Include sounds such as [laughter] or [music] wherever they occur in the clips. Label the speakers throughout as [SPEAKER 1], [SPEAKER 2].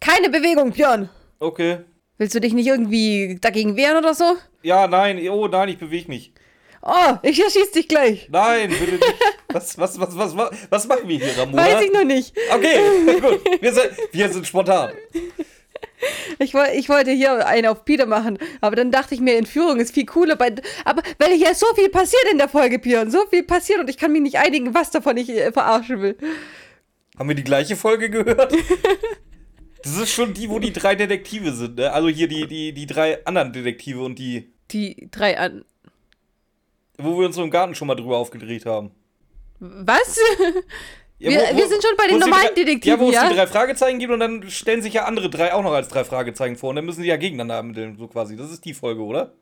[SPEAKER 1] Keine Bewegung, Björn.
[SPEAKER 2] Okay.
[SPEAKER 1] Willst du dich nicht irgendwie dagegen wehren oder so?
[SPEAKER 2] Ja, nein, oh nein, ich bewege mich.
[SPEAKER 1] Oh, ich erschieß dich gleich.
[SPEAKER 2] Nein, bitte nicht. [laughs] Was, was, was, was, was, was machen wir hier, Ramona?
[SPEAKER 1] Weiß ich noch nicht.
[SPEAKER 2] Okay, gut. Wir sind, wir sind spontan.
[SPEAKER 1] Ich, woll- ich wollte hier einen auf Peter machen, aber dann dachte ich mir, Entführung ist viel cooler. Bei, aber weil hier so viel passiert in der Folge, Björn, so viel passiert und ich kann mich nicht einigen, was davon ich äh, verarschen will.
[SPEAKER 2] Haben wir die gleiche Folge gehört? [laughs] Das ist schon die, wo die drei Detektive sind, ne? Also hier die, die, die drei anderen Detektive und die,
[SPEAKER 1] Die drei an.
[SPEAKER 2] wo wir uns so im Garten schon mal drüber aufgedreht haben.
[SPEAKER 1] Was?
[SPEAKER 2] Ja,
[SPEAKER 1] Wir- wir sind schon bei den
[SPEAKER 2] wo es
[SPEAKER 1] normalen
[SPEAKER 2] drei-
[SPEAKER 1] Detektiven,
[SPEAKER 2] Ja, wo es
[SPEAKER 1] ja?
[SPEAKER 2] die drei Fragezeichen gibt und dann stellen sich ja andere drei auch noch als drei Fragezeichen vor und dann müssen sie ja gegeneinander ermitteln, so quasi. Das ist die Folge, oder?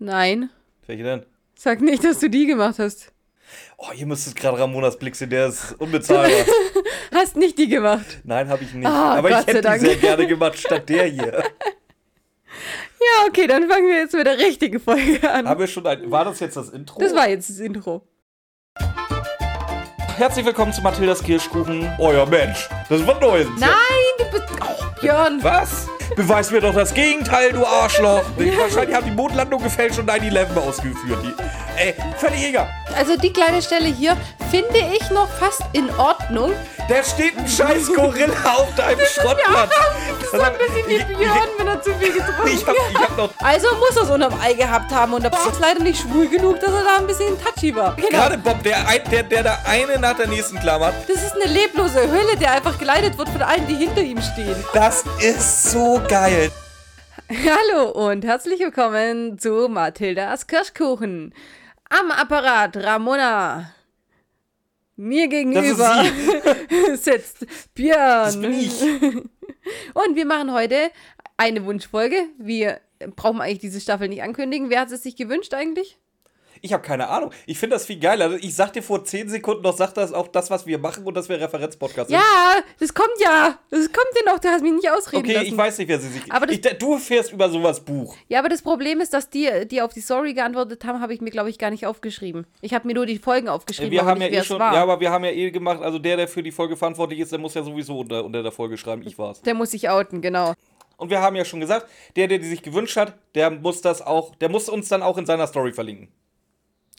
[SPEAKER 1] Nein.
[SPEAKER 2] Welche denn?
[SPEAKER 1] Sag nicht, dass du die gemacht hast.
[SPEAKER 2] Oh, ihr müsst gerade Ramonas Blick sehen, der ist unbezahlbar. [laughs]
[SPEAKER 1] Hast nicht die gemacht.
[SPEAKER 2] Nein, habe ich nicht.
[SPEAKER 1] Ah,
[SPEAKER 2] Aber
[SPEAKER 1] Gott
[SPEAKER 2] ich hätte die sehr gerne gemacht, statt der hier. [laughs]
[SPEAKER 1] Ja, okay, dann fangen wir jetzt mit der richtigen Folge an.
[SPEAKER 2] Haben wir schon ein, war das jetzt das Intro?
[SPEAKER 1] Das war jetzt das Intro.
[SPEAKER 2] Herzlich willkommen zu Mathildas Kirschkuchen. Euer Mensch. Das wird neu.
[SPEAKER 1] Nein, du bist. Oh, Björn.
[SPEAKER 2] Was? Beweis mir doch das Gegenteil, du Arschloch. Wahrscheinlich haben die Mondlandung gefälscht und 9-11 ausgeführt. Die, ey, völlig egal.
[SPEAKER 1] Also die kleine Stelle hier finde ich noch fast in Ordnung.
[SPEAKER 2] Da steht ein scheiß Gorilla auf deinem [laughs] Schrottplatz.
[SPEAKER 1] Das ist ein bisschen wie Björn, wenn er zu viel [laughs] getrunken
[SPEAKER 2] noch
[SPEAKER 1] Also muss er es unterm Ei gehabt haben und Bob ist leider nicht schwul genug, dass er da ein bisschen touchy war. Genau.
[SPEAKER 2] gerade Bob, der, der, der da eine nach der nächsten klammert.
[SPEAKER 1] Das ist eine leblose Hölle, der einfach geleitet wird von allen, die hinter ihm stehen.
[SPEAKER 2] Das ist so geil. [laughs]
[SPEAKER 1] Hallo und herzlich willkommen zu Mathildas Kirschkuchen. Am Apparat Ramona. Mir gegenüber [laughs] sitzt Björn.
[SPEAKER 2] Das bin ich. [laughs]
[SPEAKER 1] Und wir machen heute eine Wunschfolge. Wir brauchen eigentlich diese Staffel nicht ankündigen. Wer hat es sich gewünscht eigentlich?
[SPEAKER 2] Ich habe keine Ahnung. Ich finde das viel geiler. Ich sag dir vor 10 Sekunden noch, sag das auch das, was wir machen und dass wir Referenzpodcast sind.
[SPEAKER 1] Ja, das kommt ja. Das kommt ja noch. Du hast mich nicht ausreden
[SPEAKER 2] Okay,
[SPEAKER 1] lassen.
[SPEAKER 2] ich weiß nicht, wer sie sich.
[SPEAKER 1] Aber
[SPEAKER 2] ich, du fährst über sowas Buch.
[SPEAKER 1] Ja, aber das Problem ist, dass die, die auf die Story geantwortet haben, habe ich mir, glaube ich, gar nicht aufgeschrieben. Ich habe mir nur die Folgen aufgeschrieben,
[SPEAKER 2] Wir haben ja
[SPEAKER 1] nicht,
[SPEAKER 2] eh
[SPEAKER 1] wer es
[SPEAKER 2] schon,
[SPEAKER 1] war.
[SPEAKER 2] ja, aber wir haben ja eh gemacht, also der, der für die Folge verantwortlich ist, der muss ja sowieso unter, unter der Folge schreiben, ich war's.
[SPEAKER 1] Der muss sich outen, genau.
[SPEAKER 2] Und wir haben ja schon gesagt, der, der die sich gewünscht hat, der muss das auch, der muss uns dann auch in seiner Story verlinken.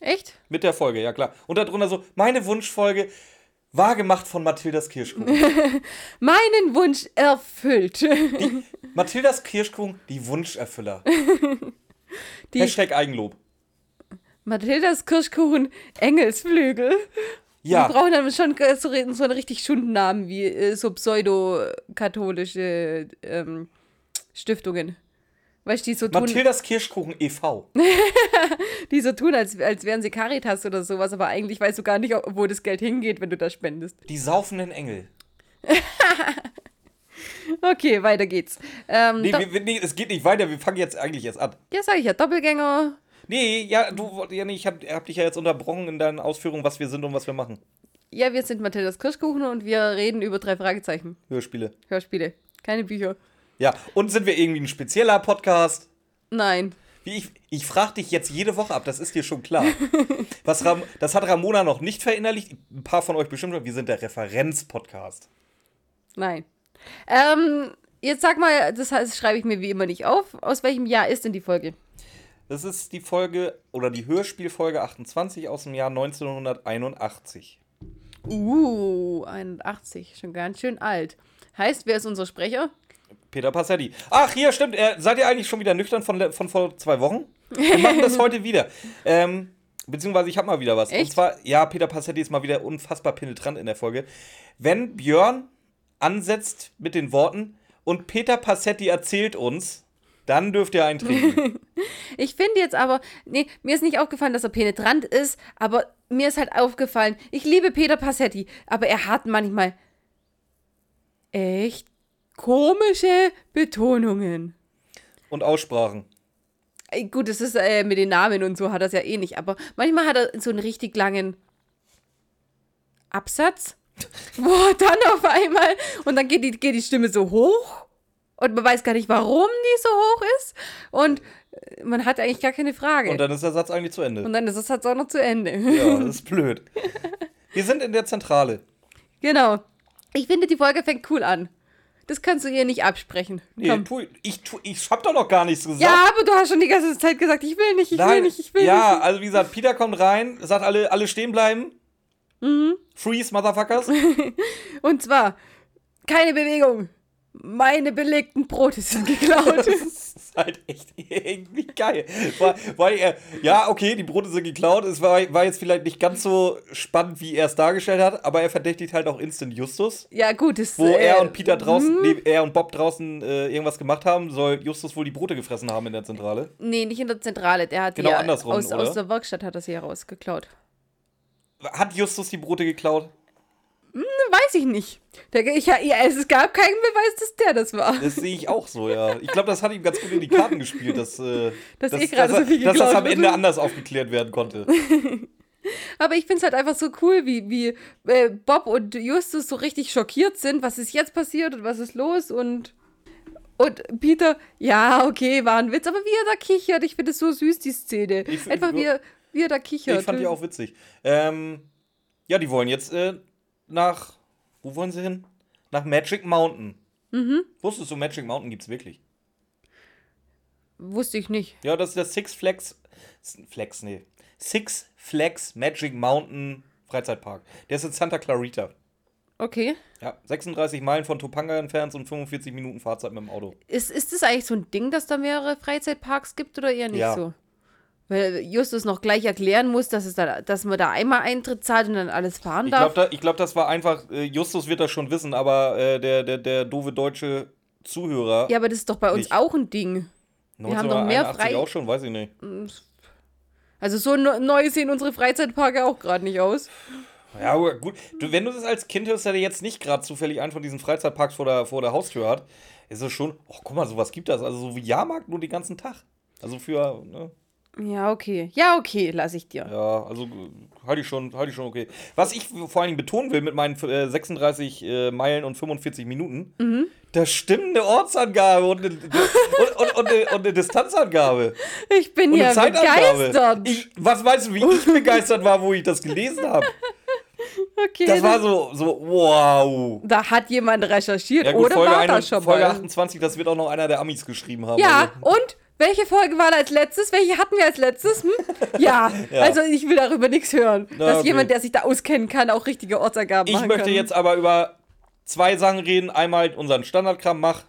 [SPEAKER 1] Echt?
[SPEAKER 2] Mit der Folge, ja klar. Und darunter so, meine Wunschfolge war gemacht von Mathildas Kirschkuchen. [laughs]
[SPEAKER 1] Meinen Wunsch erfüllt.
[SPEAKER 2] Mathildas Kirschkuchen, die Wunscherfüller. [laughs]
[SPEAKER 1] Die
[SPEAKER 2] Hashtag Eigenlob.
[SPEAKER 1] Mathildas Kirschkuchen Engelsflügel.
[SPEAKER 2] Ja.
[SPEAKER 1] Wir brauchen dann schon so, so einen richtig schunden Namen wie äh, so pseudo-katholische ähm, Stiftungen. Weißt du, die so tun,
[SPEAKER 2] Mathildas Kirschkuchen e.V. [laughs]
[SPEAKER 1] die so tun als, als wären sie Caritas oder sowas, aber eigentlich weißt du gar nicht, wo das Geld hingeht, wenn du das spendest.
[SPEAKER 2] Die saufenden Engel. [laughs]
[SPEAKER 1] Okay, weiter geht's. Ähm,
[SPEAKER 2] Nee, wir, wir, nee, es geht nicht weiter, wir fangen jetzt eigentlich erst an.
[SPEAKER 1] ja, sag ich ja, Doppelgänger.
[SPEAKER 2] Nee, ja, du, ja, nee, ich hab, hab dich ja jetzt unterbrochen in deinen Ausführungen, was wir sind und was wir machen.
[SPEAKER 1] Ja, wir sind Mathildas Kirschkuchen und wir reden über drei Fragezeichen.
[SPEAKER 2] Hörspiele.
[SPEAKER 1] Hörspiele, keine Bücher.
[SPEAKER 2] Ja, und sind wir irgendwie ein spezieller Podcast?
[SPEAKER 1] Nein.
[SPEAKER 2] Ich, ich frage dich jetzt jede Woche ab, das ist dir schon klar. [laughs] Was Ram, das hat Ramona noch nicht verinnerlicht. Ein paar von euch bestimmt. Wir sind der Referenz-Podcast.
[SPEAKER 1] Nein. Ähm, jetzt sag mal, das heißt, schreibe ich mir wie immer nicht auf. Aus welchem Jahr ist denn die Folge?
[SPEAKER 2] Das ist die Folge oder die Hörspielfolge 28 aus dem Jahr 1981.
[SPEAKER 1] Uh, 81. Schon ganz schön alt. Heißt, wer ist unser Sprecher?
[SPEAKER 2] Peter Passetti. Ach, hier, stimmt. Äh, seid ihr eigentlich schon wieder nüchtern von, von vor zwei Wochen? Wir machen das heute wieder. Ähm, beziehungsweise ich habe mal wieder was. Und
[SPEAKER 1] Echt?
[SPEAKER 2] zwar, ja, Peter Passetti ist mal wieder unfassbar penetrant in der Folge. Wenn Björn ansetzt mit den Worten und Peter Passetti erzählt uns, dann dürft ihr eintrinken. [laughs]
[SPEAKER 1] Ich finde jetzt aber, nee, mir ist nicht aufgefallen, dass er penetrant ist, aber mir ist halt aufgefallen, ich liebe Peter Passetti, aber er hat manchmal echt komische Betonungen.
[SPEAKER 2] und Aussprachen.
[SPEAKER 1] Gut, das ist äh, mit den Namen und so hat er es ja eh nicht, aber manchmal hat er so einen richtig langen Absatz. [laughs] Boah, dann auf einmal und dann geht die, geht die Stimme so hoch und man weiß gar nicht, warum die so hoch ist und äh, man hat eigentlich gar keine Frage.
[SPEAKER 2] Und dann ist der Satz eigentlich zu Ende.
[SPEAKER 1] Und dann ist es halt auch noch zu Ende.
[SPEAKER 2] Ja, das ist blöd. [laughs] Wir sind in der Zentrale.
[SPEAKER 1] Genau. Ich finde, die Folge fängt cool an. Das kannst du ihr nicht absprechen.
[SPEAKER 2] Nee,
[SPEAKER 1] Komm.
[SPEAKER 2] tu, ich, tu, ich hab doch noch gar nichts gesagt.
[SPEAKER 1] Ja, aber du hast schon die ganze Zeit gesagt, ich will nicht, ich will
[SPEAKER 2] Nein,
[SPEAKER 1] nicht, ich will
[SPEAKER 2] ja,
[SPEAKER 1] nicht.
[SPEAKER 2] also wie gesagt, Peter kommt rein, sagt alle, alle stehen bleiben.
[SPEAKER 1] Mhm.
[SPEAKER 2] Freeze, Motherfuckers. [laughs]
[SPEAKER 1] Und zwar, keine Bewegung. Meine belegten Brote sind geklaut. [laughs]
[SPEAKER 2] Ist halt echt [laughs] irgendwie geil. Weil, weil er, ja, okay, die Brote sind geklaut. Es war, war jetzt vielleicht nicht ganz so spannend, wie er es dargestellt hat, aber er verdächtigt halt auch Instant Justus.
[SPEAKER 1] ja, gut, das
[SPEAKER 2] Wo
[SPEAKER 1] äh,
[SPEAKER 2] er und Peter draußen,
[SPEAKER 1] hm,
[SPEAKER 2] nee, er und Bob draußen äh, irgendwas gemacht haben, soll Justus wohl die Brote gefressen haben in der Zentrale.
[SPEAKER 1] Nee, nicht in der Zentrale. Der hat
[SPEAKER 2] Genau
[SPEAKER 1] die ja
[SPEAKER 2] andersrum,
[SPEAKER 1] aus,
[SPEAKER 2] oder?
[SPEAKER 1] aus der Werkstatt hat er sie herausgeklaut.
[SPEAKER 2] Hat Justus die Brote geklaut?
[SPEAKER 1] Weiß ich nicht. Der, ich, ja, es gab keinen Beweis, dass der das war.
[SPEAKER 2] Das sehe ich auch so, ja. Ich glaube, das hat ihm ganz gut in die Karten gespielt, dass, äh, [laughs]
[SPEAKER 1] Dass
[SPEAKER 2] dass,
[SPEAKER 1] eh
[SPEAKER 2] dass,
[SPEAKER 1] so
[SPEAKER 2] dass das am. Ende anders aufgeklärt werden konnte. [laughs]
[SPEAKER 1] Aber ich finde es halt einfach so cool, wie, wie äh, Bob und Justus so richtig schockiert sind, was ist jetzt passiert und was ist los und. Und Peter, ja, okay, war ein Witz, aber wie er da kichert, ich finde es so süß, die Szene.
[SPEAKER 2] Ich
[SPEAKER 1] Einfach wie er, wie er da kichert.
[SPEAKER 2] Ich fand die auch witzig. Ähm, ja, die wollen jetzt äh, nach. Wo wollen sie hin? Nach Magic Mountain. Mhm. Wusstest du, Magic Mountain gibt's wirklich?
[SPEAKER 1] Wusste ich nicht.
[SPEAKER 2] Ja, das ist der Six Flags. Flags, nee. Six Flags Magic Mountain Freizeitpark. Der ist in Santa Clarita.
[SPEAKER 1] Okay.
[SPEAKER 2] Ja, 36 Meilen von Topanga entfernt und 45 Minuten Fahrzeit mit dem Auto.
[SPEAKER 1] Ist, ist das eigentlich so ein Ding, dass da mehrere Freizeitparks gibt oder eher nicht
[SPEAKER 2] Ja.
[SPEAKER 1] so? Weil Justus noch gleich erklären muss, dass, es da, dass man da einmal Eintritt zahlt und dann alles fahren
[SPEAKER 2] Ich
[SPEAKER 1] darf.
[SPEAKER 2] glaube, da, ich glaub, das war einfach, äh, Justus wird das schon wissen, aber äh, der, der, der doofe deutsche Zuhörer.
[SPEAKER 1] ja, aber das ist doch bei uns
[SPEAKER 2] Nicht.
[SPEAKER 1] auch ein Ding. wir haben doch mehr
[SPEAKER 2] 1981
[SPEAKER 1] frei-
[SPEAKER 2] auch schon, weiß ich nicht.
[SPEAKER 1] Also so ne- neu sehen unsere Freizeitparke auch gerade nicht aus.
[SPEAKER 2] Ja, gut. Du, wenn du das als Kind hörst, der jetzt nicht gerade zufällig einen von diesen Freizeitparks vor der, vor der Haustür hat, ist es schon, ach guck mal, sowas gibt das. Also so wie Jahrmarkt nur den ganzen Tag. Also für, ne?
[SPEAKER 1] Ja, okay. Ja, okay, lass ich dir.
[SPEAKER 2] Ja, also halte ich schon, halte ich schon okay. Was ich vor allen Dingen betonen will mit meinen äh, 36 äh, Meilen und 45 Minuten,
[SPEAKER 1] Mhm.
[SPEAKER 2] da stimmt eine Ortsangabe und eine, und, und, und, eine, und eine Distanzangabe.
[SPEAKER 1] Ich bin ja begeistert.
[SPEAKER 2] Ich, was meinst du, wie ich begeistert war, wo ich das gelesen habe?
[SPEAKER 1] okay,
[SPEAKER 2] Das war so, so, wow.
[SPEAKER 1] da hat jemand recherchiert
[SPEAKER 2] Ja gut,
[SPEAKER 1] oder
[SPEAKER 2] Folge,
[SPEAKER 1] war
[SPEAKER 2] 1,
[SPEAKER 1] da schon
[SPEAKER 2] Folge
[SPEAKER 1] mal?
[SPEAKER 2] 28, das wird auch noch einer der Amis geschrieben haben.
[SPEAKER 1] Ja,
[SPEAKER 2] Also,
[SPEAKER 1] und welche Folge war als letztes? Welche hatten wir als letztes? Hm? [laughs] Ja,
[SPEAKER 2] Ja.
[SPEAKER 1] also ich will darüber nichts hören.
[SPEAKER 2] Na,
[SPEAKER 1] dass
[SPEAKER 2] okay.
[SPEAKER 1] jemand, der sich da auskennen kann, auch richtige Ortsangaben
[SPEAKER 2] ich
[SPEAKER 1] machen
[SPEAKER 2] möchte
[SPEAKER 1] kann.
[SPEAKER 2] jetzt aber über zwei Sachen reden. Einmal unseren Standardkram mach.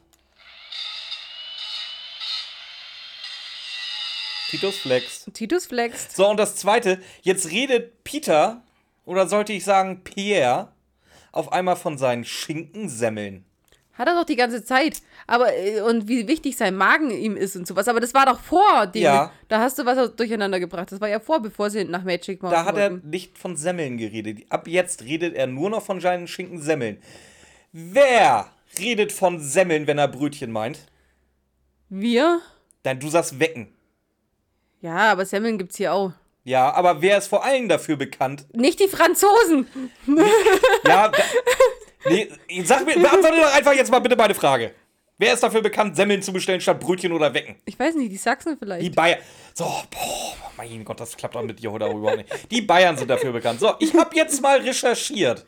[SPEAKER 2] Titus Flex.
[SPEAKER 1] Titus flext.
[SPEAKER 2] So, und das zweite, jetzt redet Peter, oder sollte ich sagen Pierre, auf einmal von seinen Schinkensemmeln.
[SPEAKER 1] Hat er doch die ganze Zeit. Aber, äh, und wie wichtig sein Magen ihm ist und sowas. Aber das war doch vor dem.
[SPEAKER 2] Ja.
[SPEAKER 1] Da hast du was durcheinander gebracht. Das war ja vor, bevor sie nach Magic Mountain
[SPEAKER 2] Da hat er
[SPEAKER 1] wollten.
[SPEAKER 2] nicht von Semmeln geredet. Ab jetzt redet er nur noch von seinen Schinkensemmeln. Wer redet von Semmeln, wenn er Brötchen meint?
[SPEAKER 1] Wir?
[SPEAKER 2] Nein, du sagst wecken.
[SPEAKER 1] Ja, aber Semmeln gibt's hier auch.
[SPEAKER 2] Ja, aber wer ist vor allem dafür bekannt?
[SPEAKER 1] Nicht die Franzosen.
[SPEAKER 2] Ja, [laughs] nee, sag mir, beantworte doch einfach jetzt mal bitte meine Frage. Wer ist dafür bekannt, Semmeln zu bestellen statt Brötchen oder Wecken?
[SPEAKER 1] Ich weiß nicht, die Sachsen vielleicht.
[SPEAKER 2] Die Bayern. So, boah, mein Gott, das klappt auch mit dir heute auch überhaupt nicht. Die Bayern sind dafür bekannt. So, ich habe jetzt mal recherchiert.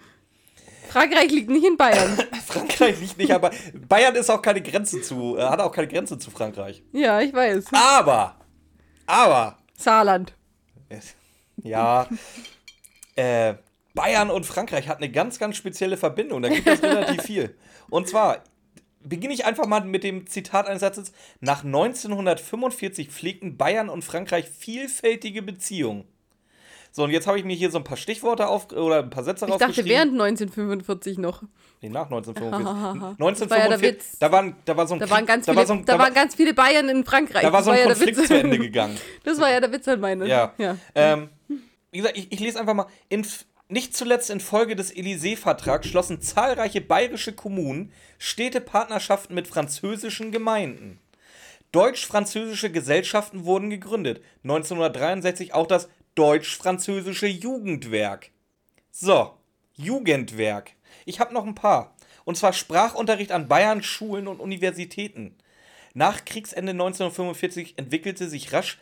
[SPEAKER 1] Frankreich liegt nicht in Bayern. [laughs]
[SPEAKER 2] Frankreich liegt nicht, aber Bayern ist auch keine Grenze zu, äh, hat auch keine Grenze zu Frankreich.
[SPEAKER 1] ja, ich weiß.
[SPEAKER 2] Aber, aber,
[SPEAKER 1] Saarland.
[SPEAKER 2] ja, äh, Bayern und Frankreich hat eine ganz, ganz spezielle Verbindung. Da gibt es relativ [laughs] viel. Und zwar beginne ich einfach mal mit dem Zitat eines Satzes. Nach 1945 pflegten Bayern und Frankreich vielfältige Beziehungen. So, und jetzt habe ich mir hier so ein paar Stichworte auf oder ein paar Sätze
[SPEAKER 1] Ich dachte
[SPEAKER 2] rausgeschrieben.
[SPEAKER 1] während 1945 noch.
[SPEAKER 2] Nee, nach 1945. [laughs]
[SPEAKER 1] Das war ja der
[SPEAKER 2] 1945,
[SPEAKER 1] Witz.
[SPEAKER 2] da, waren, da war so ein
[SPEAKER 1] Da
[SPEAKER 2] Krieg-
[SPEAKER 1] waren ganz viele,
[SPEAKER 2] war so ein,
[SPEAKER 1] da
[SPEAKER 2] da
[SPEAKER 1] waren
[SPEAKER 2] war,
[SPEAKER 1] ganz viele Bayern in Frankreich.
[SPEAKER 2] da war so ein
[SPEAKER 1] ja der
[SPEAKER 2] Konflikt
[SPEAKER 1] Witz.
[SPEAKER 2] zu Ende gegangen. [laughs]
[SPEAKER 1] Das war ja der Witz an meine.
[SPEAKER 2] Ja.
[SPEAKER 1] ja.
[SPEAKER 2] Ähm, wie gesagt, ich, ich lese einfach mal. In, nicht zuletzt infolge des Élysée-Vertrags schlossen zahlreiche bayerische Kommunen Städtepartnerschaften mit französischen Gemeinden. Deutsch-französische Gesellschaften wurden gegründet. 1963 auch das Deutsch-französische Jugendwerk. So, Jugendwerk. Ich habe noch ein paar. Und zwar Sprachunterricht an Bayern Schulen und Universitäten. Nach Kriegsende 1945 entwickelte sich rasch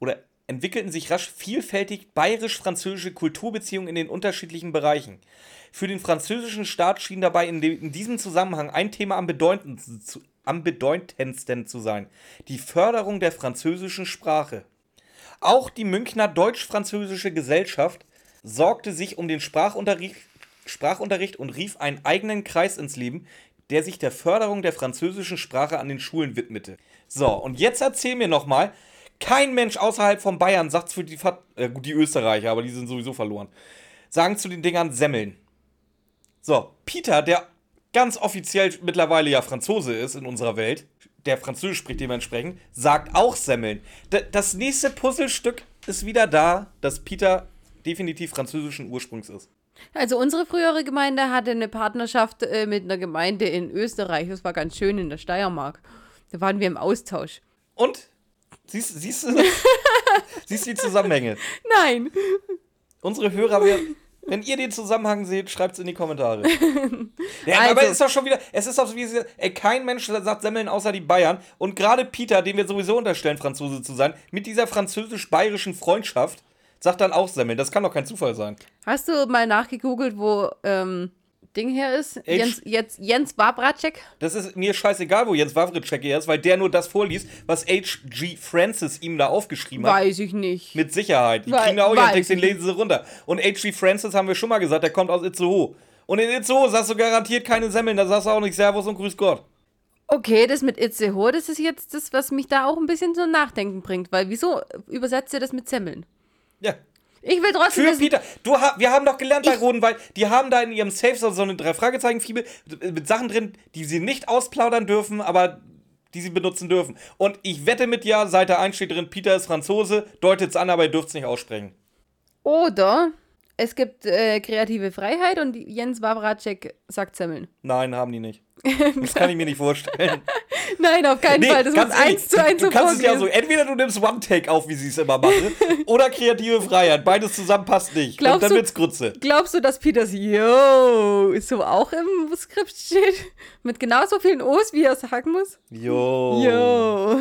[SPEAKER 2] oder entwickelten sich rasch vielfältig bayerisch-französische Kulturbeziehungen in den unterschiedlichen Bereichen. Für den französischen Staat schien dabei in, de, in diesem Zusammenhang ein Thema am bedeutendsten, zu, am bedeutendsten zu sein: die Förderung der französischen Sprache. Auch die Münchner Deutsch-Französische Gesellschaft sorgte sich um den Sprachunterricht, Sprachunterricht und rief einen eigenen Kreis ins Leben, der sich der Förderung der französischen Sprache an den Schulen widmete. So, und jetzt erzähl mir nochmal, kein Mensch außerhalb von Bayern sagt für die, Ver äh, die Österreicher, aber die sind sowieso verloren, sagen zu den Dingern Semmeln. So, Peter, der ganz offiziell mittlerweile ja Franzose ist in unserer Welt, der Französisch spricht dementsprechend, sagt auch Semmeln. D das nächste Puzzlestück ist wieder da, dass Peter definitiv französischen Ursprungs ist.
[SPEAKER 1] Also unsere frühere Gemeinde hatte eine Partnerschaft äh, mit einer Gemeinde in Österreich. Das war ganz schön in der Steiermark. Da waren wir im Austausch.
[SPEAKER 2] Und? Siehst, siehst du [laughs] siehst die Zusammenhänge?
[SPEAKER 1] Nein.
[SPEAKER 2] Unsere Hörer, wir, wenn ihr den Zusammenhang seht, schreibt es in die Kommentare. [laughs] Ja,
[SPEAKER 1] Also-
[SPEAKER 2] aber es ist doch schon wieder, es ist doch so wie, sie- ey, kein Mensch sagt Semmeln außer die Bayern. Und gerade Peter, dem wir sowieso unterstellen, Franzose zu sein, mit dieser französisch-bayerischen Freundschaft, sagt dann auch Semmeln. Das kann doch kein Zufall sein.
[SPEAKER 1] Hast du mal nachgegoogelt, wo ähm, Ding her ist? Jens, jetzt, Jens Babracek?
[SPEAKER 2] Das ist mir scheißegal, wo Jens Wawritschek hier ist, weil der nur das vorliest, was H.G. Francis ihm da aufgeschrieben hat.
[SPEAKER 1] Weiß ich nicht.
[SPEAKER 2] Mit Sicherheit. Die kriegen da auch ihren Text, den
[SPEAKER 1] ich
[SPEAKER 2] lesen sie runter. Und H.G. Francis haben wir schon mal gesagt, der kommt aus Itzehoe. Und in Itzehoe sagst du garantiert keine Semmeln, da sagst du auch nicht Servus und Grüß Gott.
[SPEAKER 1] Okay, das mit Itzehoe, das ist jetzt das, was mich da auch ein bisschen zum Nachdenken bringt. Weil wieso übersetzt ihr das mit Semmeln?
[SPEAKER 2] Ja.
[SPEAKER 1] Ich will trotzdem
[SPEAKER 2] Für
[SPEAKER 1] wissen-
[SPEAKER 2] Peter, du, wir haben doch gelernt bei Rodenwald, die haben da in ihrem Safe so eine Drei-Fragezeichen-Fibel mit Sachen drin, die sie nicht ausplaudern dürfen, aber die sie benutzen dürfen. Und ich wette mit dir, Seite 1 steht drin, Peter ist Franzose, deutet es an, aber ihr dürft es nicht aussprechen.
[SPEAKER 1] Oder es gibt äh, kreative Freiheit und Jens Wawracek sagt Semmeln.
[SPEAKER 2] Nein, haben die nicht. [laughs] Das kann ich mir nicht vorstellen. [laughs]
[SPEAKER 1] Nein, auf keinen Fall. Das muss
[SPEAKER 2] ehrlich,
[SPEAKER 1] eins zu eins
[SPEAKER 2] du, kannst es ja so, entweder du nimmst One-Take auf, wie sie es immer machen, [laughs] oder kreative Freiheit. Beides zusammen passt nicht.
[SPEAKER 1] Glaubst
[SPEAKER 2] und dann
[SPEAKER 1] du-
[SPEAKER 2] wird's Grütze.
[SPEAKER 1] Glaubst du, dass Peters Yo so auch im Skript steht? Mit genauso vielen O's, wie er sagen muss?
[SPEAKER 2] Jo.
[SPEAKER 1] Yo.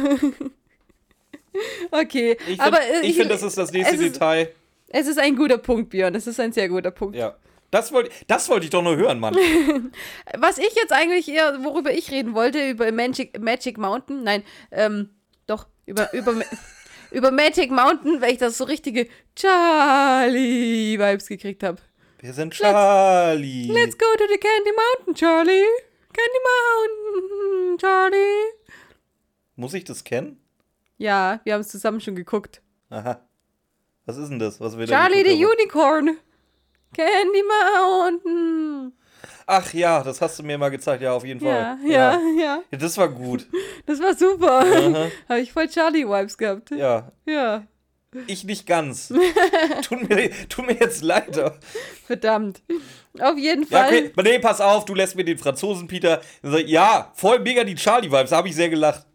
[SPEAKER 1] okay,
[SPEAKER 2] Ich finde,
[SPEAKER 1] äh,
[SPEAKER 2] find, das ist das nächste
[SPEAKER 1] es ist,
[SPEAKER 2] Detail.
[SPEAKER 1] Es ist ein guter Punkt, Björn. Es ist ein sehr guter Punkt.
[SPEAKER 2] Ja. Das wollte das wollte ich doch nur hören, Mann. [laughs]
[SPEAKER 1] Was ich jetzt eigentlich eher, worüber ich reden wollte, über Magic, Magic Mountain, nein, ähm, doch, über, über, [laughs] über Magic Mountain, weil ich das so richtige Charlie-Vibes gekriegt habe.
[SPEAKER 2] Wir sind Charlie.
[SPEAKER 1] Let's go to the Candy Mountain, Charlie. Candy Mountain, Charlie.
[SPEAKER 2] Muss ich das kennen?
[SPEAKER 1] Ja, wir haben es zusammen schon geguckt.
[SPEAKER 2] Aha. Was ist denn das, was wir
[SPEAKER 1] Charlie the? Unicorn. Candy Mountain.
[SPEAKER 2] Ach ja, das hast du mir mal gezeigt, ja, auf jeden
[SPEAKER 1] Ja,
[SPEAKER 2] Fall.
[SPEAKER 1] ja, ja.
[SPEAKER 2] Ja, das war gut. [laughs]
[SPEAKER 1] Das war super. [laughs] Habe ich voll Charlie-Vibes gehabt.
[SPEAKER 2] Ja,
[SPEAKER 1] Ja.
[SPEAKER 2] ich nicht ganz. [laughs] tut, mir, tut mir jetzt leid.
[SPEAKER 1] Verdammt. Auf jeden
[SPEAKER 2] Ja,
[SPEAKER 1] Fall.
[SPEAKER 2] okay. Nee, pass auf, du lässt mir den Franzosen, Peter. Ja, voll mega die Charlie-Vibes, da habe ich sehr gelacht.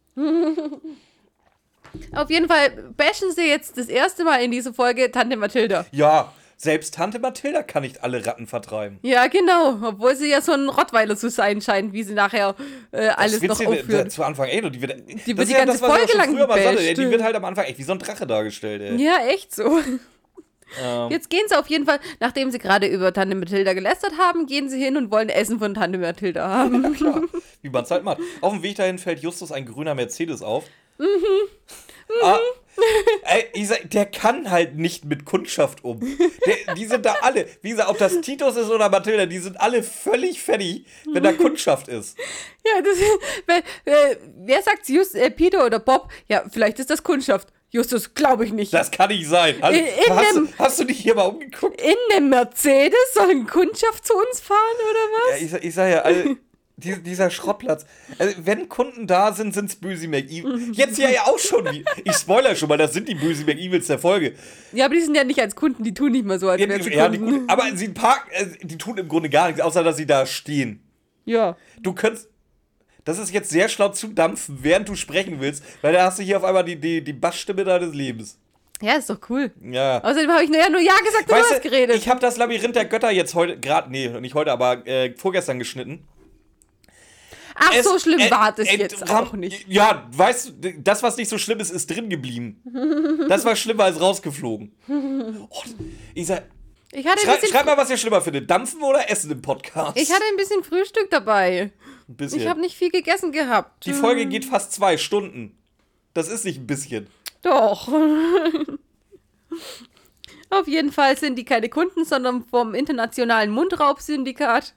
[SPEAKER 1] Auf jeden Fall bashen sie jetzt das erste Mal in dieser Folge Tante Mathilda.
[SPEAKER 2] Ja, selbst Tante Mathilda kann nicht alle Ratten vertreiben.
[SPEAKER 1] Ja, genau. Obwohl sie ja so ein Rottweiler zu sein scheint, wie sie nachher äh, alles noch aufführt.
[SPEAKER 2] Zu Anfang, ey, die wird,
[SPEAKER 1] Die wird die
[SPEAKER 2] ja
[SPEAKER 1] ganze
[SPEAKER 2] das,
[SPEAKER 1] Folge lang
[SPEAKER 2] ey. Die wird halt am Anfang echt wie so ein Drache dargestellt, ey.
[SPEAKER 1] Ja, echt so.
[SPEAKER 2] Ähm,
[SPEAKER 1] Jetzt gehen sie auf jeden Fall, nachdem sie gerade über Tante Mathilda gelästert haben, gehen sie hin und wollen Essen von Tante Mathilda haben. [laughs]
[SPEAKER 2] klar, wie man es halt macht. Auf dem Weg dahin fällt Justus ein grüner Mercedes auf.
[SPEAKER 1] Mhm.
[SPEAKER 2] Ah, ey, ich sag, der kann halt nicht mit Kundschaft um. Der, die sind da alle, wie gesagt, ob das Titus ist oder Mathilda, die sind alle völlig fertig, wenn da Kundschaft ist.
[SPEAKER 1] Ja, das, [laughs] wer, äh, wer sagt Just, äh, Peter oder Bob? Ja, vielleicht ist das Kundschaft. Justus, glaube ich nicht.
[SPEAKER 2] Das kann nicht sein. Hast,
[SPEAKER 1] In- in
[SPEAKER 2] hast,
[SPEAKER 1] dem-
[SPEAKER 2] du, hast du dich hier mal umgeguckt?
[SPEAKER 1] In dem Mercedes soll ein Kundschaft zu uns fahren oder was?
[SPEAKER 2] Ja, ich, ich sag ja, also, [laughs] die, dieser Schrottplatz. Also, wenn Kunden da sind, sind's böse McEvil. Jetzt ja ja auch schon. Ich spoiler schon mal, das sind die böse McEvils der Folge.
[SPEAKER 1] Ja, aber die sind ja nicht als Kunden, die tun nicht mal so, als
[SPEAKER 2] Ja,
[SPEAKER 1] wären sie
[SPEAKER 2] ja,
[SPEAKER 1] Kunden.
[SPEAKER 2] aber sie parken, äh, die tun im Grunde gar nichts, außer dass sie da stehen.
[SPEAKER 1] Ja.
[SPEAKER 2] Du könntest. Das ist jetzt sehr schlau zu dampfen, während du sprechen willst, weil da hast du hier auf einmal die, die, die Bassstimme deines Lebens.
[SPEAKER 1] Ja, ist doch cool.
[SPEAKER 2] Ja.
[SPEAKER 1] Außerdem habe ich nur, ja nur Ja gesagt und du hast geredet.
[SPEAKER 2] ich habe das Labyrinth der Götter jetzt heute, gerade, nee, nicht heute, aber äh, vorgestern geschnitten.
[SPEAKER 1] Ach,
[SPEAKER 2] Es-
[SPEAKER 1] so schlimm
[SPEAKER 2] äh,
[SPEAKER 1] war das
[SPEAKER 2] äh,
[SPEAKER 1] jetzt auch nicht.
[SPEAKER 2] Ja, weißt du, das, was nicht so schlimm ist, ist drin geblieben. [laughs] Das war schlimmer als rausgeflogen. Oh, ich sag,
[SPEAKER 1] Ich
[SPEAKER 2] schrei, schreib mal, was ihr schlimmer findet. Dampfen oder Essen im Podcast?
[SPEAKER 1] ich hatte ein bisschen Frühstück dabei.
[SPEAKER 2] ein bisschen.
[SPEAKER 1] Ich habe nicht viel gegessen gehabt.
[SPEAKER 2] Die Folge geht fast zwei Stunden. Das ist nicht ein bisschen.
[SPEAKER 1] Doch. [laughs] Auf jeden Fall sind die keine Kunden, sondern vom internationalen Mundraubsyndikat.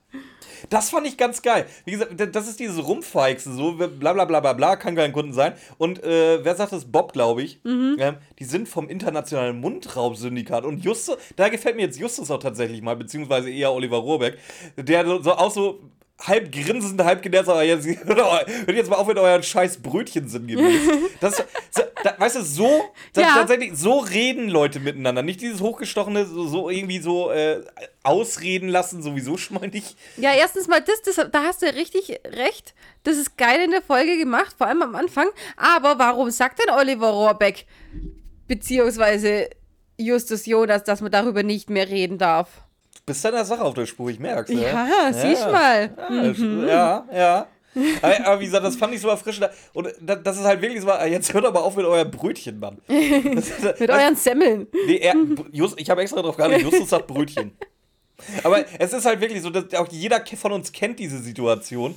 [SPEAKER 2] Das fand ich ganz geil. Wie gesagt, das ist dieses Rumpfeixen, so bla bla bla bla bla, kann kein Kunden sein. Und äh, wer sagt das? Bob, glaube ich.
[SPEAKER 1] Mhm.
[SPEAKER 2] Ähm, die sind vom internationalen Mundraubsyndikat. Und Justus, da gefällt mir jetzt Justus auch tatsächlich mal, beziehungsweise eher Oliver Rohrbeck, der so auch so halb grinsend, halb genervt, aber jetzt, [laughs] hört jetzt mal auf mit euren scheiß Brötchen sinngemäß. [laughs] Das, so, da, weißt du, so, da,
[SPEAKER 1] Ja.
[SPEAKER 2] tatsächlich, so reden Leute miteinander. Nicht dieses hochgestochene, so, so irgendwie so äh, ausreden lassen, sowieso schon mal nicht.
[SPEAKER 1] Ja, erstens mal, das, das, da hast du richtig recht. Das ist geil in der Folge gemacht, vor allem am Anfang. Aber warum sagt denn Oliver Rohrbeck, beziehungsweise Justus Jonas, dass man darüber nicht mehr reden darf?
[SPEAKER 2] Bist deiner Sache auf der Spur, ich merk's.
[SPEAKER 1] Ja, siehst mal. Mhm.
[SPEAKER 2] Ja, ja. ja. Aber, aber wie gesagt, das fand ich so erfrischend. Und da- das ist halt wirklich so, jetzt hört aber auf mit euer Brötchen, Mann. Das, [laughs] [laughs]
[SPEAKER 1] Mit euren Semmeln.
[SPEAKER 2] nee, er, Just, ich habe extra drauf geachtet, Justus sagt Brötchen. Aber es ist halt wirklich so, dass auch jeder von uns kennt diese Situation,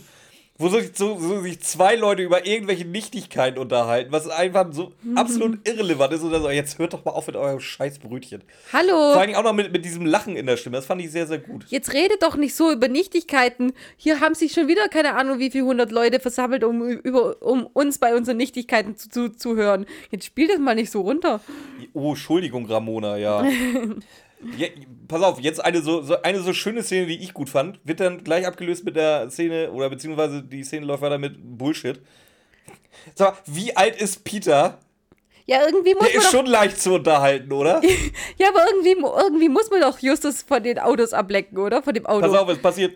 [SPEAKER 2] wo sich, so, so sich zwei Leute über irgendwelche Nichtigkeiten unterhalten, was einfach so absolut irrelevant ist. Und dann so, jetzt hört doch mal auf mit eurem scheiß Brötchen.
[SPEAKER 1] Hallo.
[SPEAKER 2] Vor allem auch noch mit, mit diesem Lachen in der Stimme. Das fand ich sehr, sehr gut.
[SPEAKER 1] Jetzt redet doch nicht so über Nichtigkeiten. Hier haben sich schon wieder keine Ahnung, wie viele hundert Leute versammelt, um, über, um uns bei unseren Nichtigkeiten zu, zu, zu hören. Jetzt spiel das mal nicht so runter.
[SPEAKER 2] Oh, Entschuldigung, Ramona, ja. [laughs] ja pass auf, jetzt eine so, so, eine so schöne Szene, die ich gut fand, wird dann gleich abgelöst mit der Szene, oder beziehungsweise die Szene läuft weiter mit Bullshit. Sag mal, wie alt ist Peter?
[SPEAKER 1] Ja, irgendwie muss
[SPEAKER 2] Der
[SPEAKER 1] man
[SPEAKER 2] ist schon leicht zu unterhalten, oder? [laughs]
[SPEAKER 1] ja, aber irgendwie, irgendwie muss man doch Justus von den Autos ablecken, oder? Von dem Auto.
[SPEAKER 2] Pass auf, es passiert.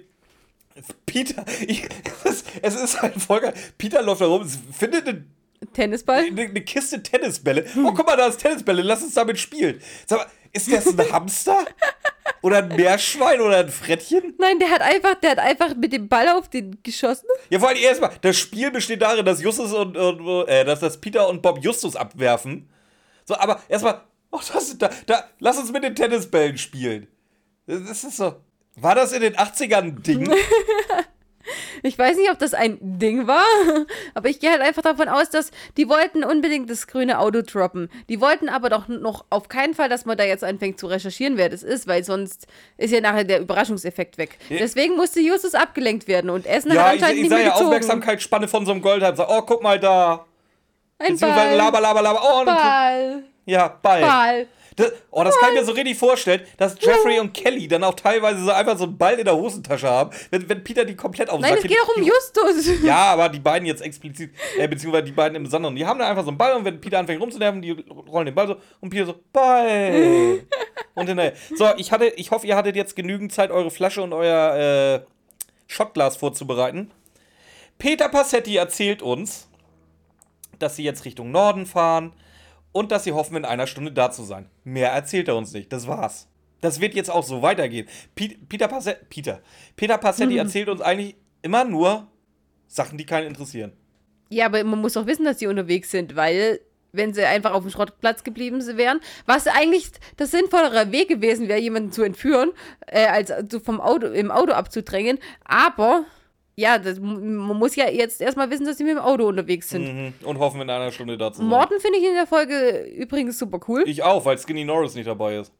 [SPEAKER 2] Peter, [laughs] ich, es, [laughs] es ist halt voll geil. Peter läuft da rum, findet eine
[SPEAKER 1] Tennisball?
[SPEAKER 2] eine, eine Kiste Tennisbälle. Oh, guck mal, da ist Tennisbälle, lass uns damit spielen. Sag mal, ist das ein Hamster? Oder ein Meerschwein oder ein Frettchen?
[SPEAKER 1] Nein, der hat einfach, der hat einfach mit dem Ball auf den geschossen.
[SPEAKER 2] Ja, vor allem erstmal, das Spiel besteht darin, dass Justus und, und äh, dass das Peter und Bob Justus abwerfen. So, aber erstmal, oh, das, da, da, lass uns mit den Tennisbällen spielen. Das ist so. War das in den 80ern ein Ding?
[SPEAKER 1] Ich weiß nicht, ob das ein Ding war, aber ich gehe halt einfach davon aus, dass die wollten unbedingt das grüne Auto droppen. Die wollten aber doch noch auf keinen Fall, dass man da jetzt anfängt zu recherchieren, wer das ist, weil sonst ist ja nachher der Überraschungseffekt weg. Deswegen musste Justus abgelenkt werden und Essen
[SPEAKER 2] ja,
[SPEAKER 1] hat
[SPEAKER 2] ich,
[SPEAKER 1] anscheinend
[SPEAKER 2] ich
[SPEAKER 1] nicht
[SPEAKER 2] sah
[SPEAKER 1] mehr
[SPEAKER 2] ja
[SPEAKER 1] gezogen.
[SPEAKER 2] Aufmerksamkeitsspanne von so einem Goldhalm. Sag, oh, guck mal da.
[SPEAKER 1] Ein Ball.
[SPEAKER 2] laber, laber, laber. Oh,
[SPEAKER 1] Ball.
[SPEAKER 2] ja, Ball.
[SPEAKER 1] Ball.
[SPEAKER 2] Das, oh, das kann ich mir so richtig vorstellen, dass Jeffrey und Kelly dann auch teilweise so einfach so einen Ball in der Hosentasche haben, wenn, wenn Peter die komplett auf den
[SPEAKER 1] Nein,
[SPEAKER 2] Sack
[SPEAKER 1] es geht doch um Justus. [laughs]
[SPEAKER 2] Ja, aber die beiden jetzt explizit, äh, beziehungsweise die beiden im Besonderen, die haben da einfach so einen Ball und wenn Peter anfängt rumzunerven, die rollen den Ball so und Peter so, Ball. [laughs] und hinterher. So, ich, hatte, ich hoffe, ihr hattet jetzt genügend Zeit, eure Flasche und euer äh, Shotglas vorzubereiten. Peter Passetti erzählt uns, dass sie jetzt Richtung Norden fahren und dass sie hoffen, in einer Stunde da zu sein. Mehr erzählt er uns nicht. Das war's. Das wird jetzt auch so weitergehen. Pe Peter Passetti, Peter, Peter Passetti erzählt uns eigentlich immer nur Sachen, die keinen interessieren.
[SPEAKER 1] Ja, aber man muss doch wissen, dass sie unterwegs sind, weil wenn sie einfach auf dem Schrottplatz geblieben wären, was eigentlich das sinnvollere Weg gewesen wäre, jemanden zu entführen, äh, als so vom Auto, im Auto abzudrängen. Aber ja, das, man muss ja jetzt erstmal wissen, dass sie mit dem Auto unterwegs sind.
[SPEAKER 2] Mhm. Und hoffen, in einer Stunde da zu sein.
[SPEAKER 1] Morten finde ich in der Folge übrigens super cool.
[SPEAKER 2] Ich auch, weil Skinny Norris nicht dabei ist.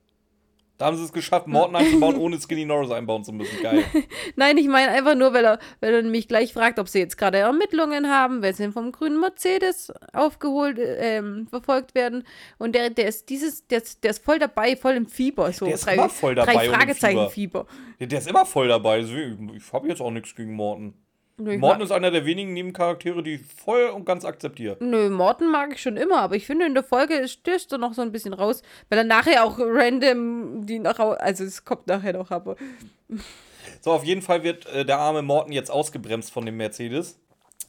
[SPEAKER 2] Da haben sie es geschafft, Morton einzubauen, [laughs] ohne Skinny Norris einbauen zu müssen. Geil. [laughs]
[SPEAKER 1] Nein, ich meine einfach nur, weil er, weil er nämlich gleich fragt, ob sie jetzt gerade Ermittlungen haben, weil sie vom grünen Mercedes aufgeholt, ähm, verfolgt werden. Und der, der ist dieses, der ist, der ist voll dabei, voll im Fieber. So
[SPEAKER 2] Der ist immer voll dabei
[SPEAKER 1] Drei Fragezeichen Fieber.
[SPEAKER 2] Der, der ist immer voll dabei. Deswegen, ich habe jetzt auch nichts gegen Morton.
[SPEAKER 1] Nö, mag,
[SPEAKER 2] ist einer der wenigen Nebencharaktere, die ich voll und ganz akzeptiere.
[SPEAKER 1] nö, Morten mag ich schon immer, aber ich finde in der Folge stößt er noch so ein bisschen raus, weil er nachher auch random die nach also es kommt nachher noch, aber
[SPEAKER 2] So, auf jeden Fall wird äh, der arme Morton jetzt ausgebremst von dem Mercedes.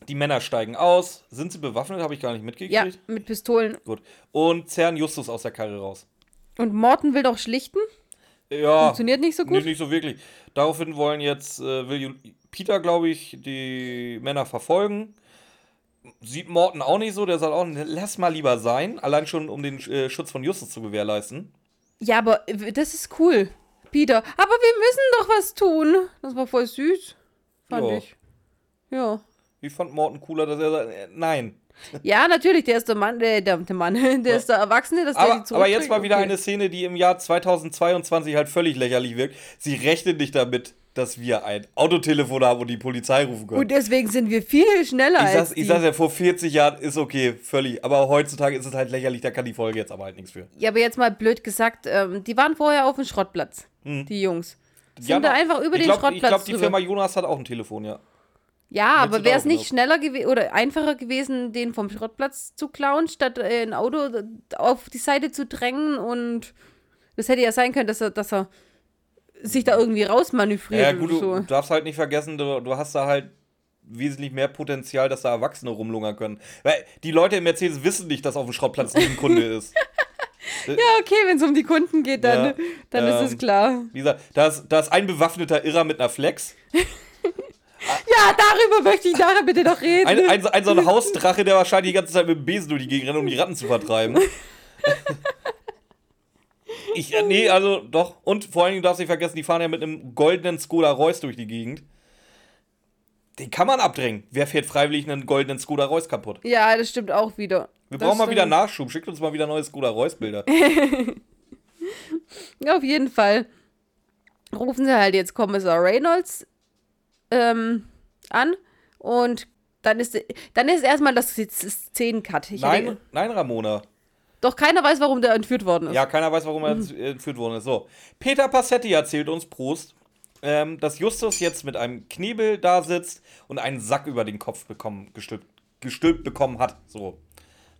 [SPEAKER 2] Die Männer steigen aus. Sind sie bewaffnet? Habe ich gar nicht mitgekriegt.
[SPEAKER 1] ja, mit Pistolen.
[SPEAKER 2] Gut. Und zerren Justus aus der Karre raus.
[SPEAKER 1] Und Morten will doch schlichten?
[SPEAKER 2] Ja.
[SPEAKER 1] Funktioniert nicht so gut?
[SPEAKER 2] Nee, nicht so wirklich. Daraufhin wollen jetzt, äh, will Peter, glaube ich, die Männer verfolgen. Sieht Morten auch nicht so, der sagt auch, lass mal lieber sein, allein schon um den äh, Schutz von Justus zu gewährleisten.
[SPEAKER 1] Ja, aber äh, das ist cool. Peter. Aber wir müssen doch was tun. Das war voll süß. Fand
[SPEAKER 2] Ja.
[SPEAKER 1] ich. Ja.
[SPEAKER 2] Ich fand Morten cooler, dass er sagt, äh, nein.
[SPEAKER 1] Ja, natürlich, der ist der Mann, der, der, der Mann, [laughs] der ist der Erwachsene, dass der
[SPEAKER 2] Aber,
[SPEAKER 1] die
[SPEAKER 2] aber jetzt mal wieder
[SPEAKER 1] Okay.
[SPEAKER 2] eine Szene, die im Jahr 2022 halt völlig lächerlich wirkt. Sie rechnen nicht damit, dass wir ein Autotelefon haben und die Polizei rufen können.
[SPEAKER 1] Und deswegen sind wir viel schneller
[SPEAKER 2] ich,
[SPEAKER 1] als
[SPEAKER 2] sag's,
[SPEAKER 1] die.
[SPEAKER 2] ich sag's ja, vor 40 Jahren ist okay, völlig. Aber heutzutage ist es halt lächerlich, da kann die Folge jetzt aber halt nichts für.
[SPEAKER 1] Ja, aber jetzt mal blöd gesagt, ähm, die waren vorher auf dem Schrottplatz, die Jungs. Sind
[SPEAKER 2] Ja,
[SPEAKER 1] da einfach über
[SPEAKER 2] ich
[SPEAKER 1] den
[SPEAKER 2] glaub,
[SPEAKER 1] Schrottplatz
[SPEAKER 2] Ich glaube, die
[SPEAKER 1] drüber.
[SPEAKER 2] Firma Jonas hat auch ein Telefon, ja.
[SPEAKER 1] Ja, aber
[SPEAKER 2] sie
[SPEAKER 1] wäre es nicht schneller gewesen oder einfacher gewesen, den vom Schrottplatz zu klauen, statt äh, ein Auto auf die Seite zu drängen und das hätte ja sein können, dass er, dass er sich da irgendwie rausmanövriert
[SPEAKER 2] Ja, gut,
[SPEAKER 1] oder
[SPEAKER 2] du
[SPEAKER 1] so.
[SPEAKER 2] darfst halt nicht vergessen, du, du hast da halt wesentlich mehr Potenzial, dass da Erwachsene rumlungern können. Weil die Leute im Mercedes wissen nicht, dass auf dem Schrottplatz ein Kunde ist. [laughs]
[SPEAKER 1] Ja, okay, wenn es um die Kunden geht, dann,
[SPEAKER 2] Ja,
[SPEAKER 1] dann ist es
[SPEAKER 2] ähm,
[SPEAKER 1] klar.
[SPEAKER 2] Wie gesagt, da ist, da ist ein bewaffneter Irrer mit einer Flex.
[SPEAKER 1] Ja, darüber möchte ich nachher bitte noch reden.
[SPEAKER 2] Ein, ein, ein so ein Hausdrache, der wahrscheinlich die ganze Zeit mit dem Besen durch die Gegend rennt, um die Ratten zu vertreiben. [laughs] Ich, äh, nee, also doch. Und vor allen Dingen darfst du nicht vergessen, die fahren ja mit einem goldenen Skoda Reus durch die Gegend. Den kann man abdrängen. Wer fährt freiwillig einen goldenen Skoda Reus kaputt?
[SPEAKER 1] ja, das stimmt auch wieder.
[SPEAKER 2] Wir
[SPEAKER 1] Das
[SPEAKER 2] brauchen mal wieder
[SPEAKER 1] stimmt.
[SPEAKER 2] Nachschub. Schickt uns mal wieder neue Skoda Reus-Bilder.
[SPEAKER 1] Ja, [laughs] auf jeden Fall rufen sie halt jetzt Kommissar Reynolds ähm, an und dann ist, dann ist erstmal das Szenencut. Ich
[SPEAKER 2] Nein, nein, Ramona.
[SPEAKER 1] doch keiner weiß, warum der entführt worden ist.
[SPEAKER 2] Ja, keiner weiß, warum er entführt worden ist. So, Peter Passetti erzählt uns, Prost, ähm, dass Justus jetzt mit einem Knebel da sitzt und einen Sack über den Kopf bekommen, gestülpt, gestülpt bekommen hat. So.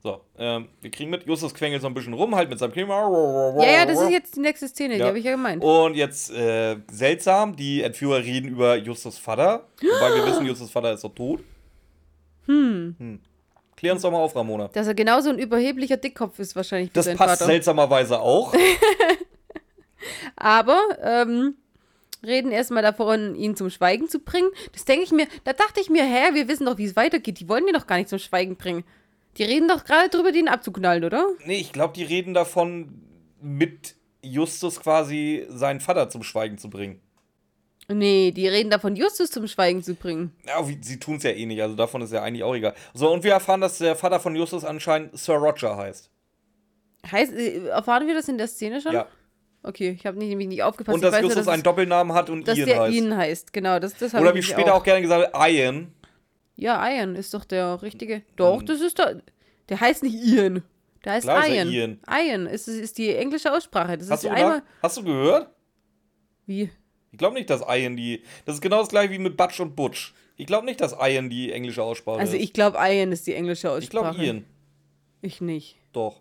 [SPEAKER 2] So, ähm, wir kriegen mit, Justus quengelt so ein bisschen rum, halt mit seinem Knebel.
[SPEAKER 1] ja, ja, das ist jetzt die nächste Szene, die
[SPEAKER 2] Ja.
[SPEAKER 1] habe ich ja gemeint.
[SPEAKER 2] Und jetzt, äh, seltsam, die Entführer reden über Justus Vater. Wobei wir wissen, Justus Vater ist doch tot. Hm. Klär uns doch mal auf, Ramona.
[SPEAKER 1] Dass er genauso ein überheblicher Dickkopf ist wahrscheinlich
[SPEAKER 2] Das passt
[SPEAKER 1] Vater.
[SPEAKER 2] seltsamerweise auch. [laughs]
[SPEAKER 1] Aber ähm, reden erstmal davon, ihn zum Schweigen zu bringen. Das denke ich mir, da dachte ich mir, hä, wir wissen doch, wie es weitergeht. Die wollen ihn doch gar nicht zum Schweigen bringen. Die reden doch gerade drüber, den abzuknallen, oder?
[SPEAKER 2] Nee, ich glaube, die reden davon, mit Justus quasi seinen Vater zum Schweigen zu bringen.
[SPEAKER 1] Nee, die reden davon, Justus zum Schweigen zu bringen.
[SPEAKER 2] Ja, sie tun es ja eh nicht, also davon ist ja eigentlich auch egal. So, und wir erfahren, dass der Vater von Justus anscheinend Sir Roger heißt.
[SPEAKER 1] Heißt, äh, erfahren wir das in der Szene schon?
[SPEAKER 2] Ja.
[SPEAKER 1] Okay, ich habe nämlich nicht aufgepasst.
[SPEAKER 2] Und dass
[SPEAKER 1] weiß
[SPEAKER 2] Justus
[SPEAKER 1] dass,
[SPEAKER 2] einen Doppelnamen hat und
[SPEAKER 1] dass
[SPEAKER 2] Ian
[SPEAKER 1] der
[SPEAKER 2] heißt.
[SPEAKER 1] Ian heißt. Genau, das, das habe
[SPEAKER 2] Oder
[SPEAKER 1] ich
[SPEAKER 2] wie später auch. gerne gesagt Ian.
[SPEAKER 1] Ja, Ian ist doch der richtige. Doch,
[SPEAKER 2] Mhm.
[SPEAKER 1] das ist doch. Der heißt nicht Ian. Der heißt
[SPEAKER 2] Klar ist er
[SPEAKER 1] Ian.
[SPEAKER 2] Ian.
[SPEAKER 1] Ian ist, ist die englische Aussprache. Das
[SPEAKER 2] Hast
[SPEAKER 1] ist
[SPEAKER 2] du,
[SPEAKER 1] einmal.
[SPEAKER 2] gedacht, hast du gehört?
[SPEAKER 1] Wie?
[SPEAKER 2] Ich glaube nicht, dass Ian die. Das ist genau das gleiche wie mit Butch und Butch. Ich glaube nicht, dass Ian die englische Aussprache
[SPEAKER 1] Also
[SPEAKER 2] ist.
[SPEAKER 1] ich glaube, Ian ist die englische
[SPEAKER 2] ich glaube
[SPEAKER 1] Aussprache.
[SPEAKER 2] Ian.
[SPEAKER 1] Ich nicht.
[SPEAKER 2] Doch.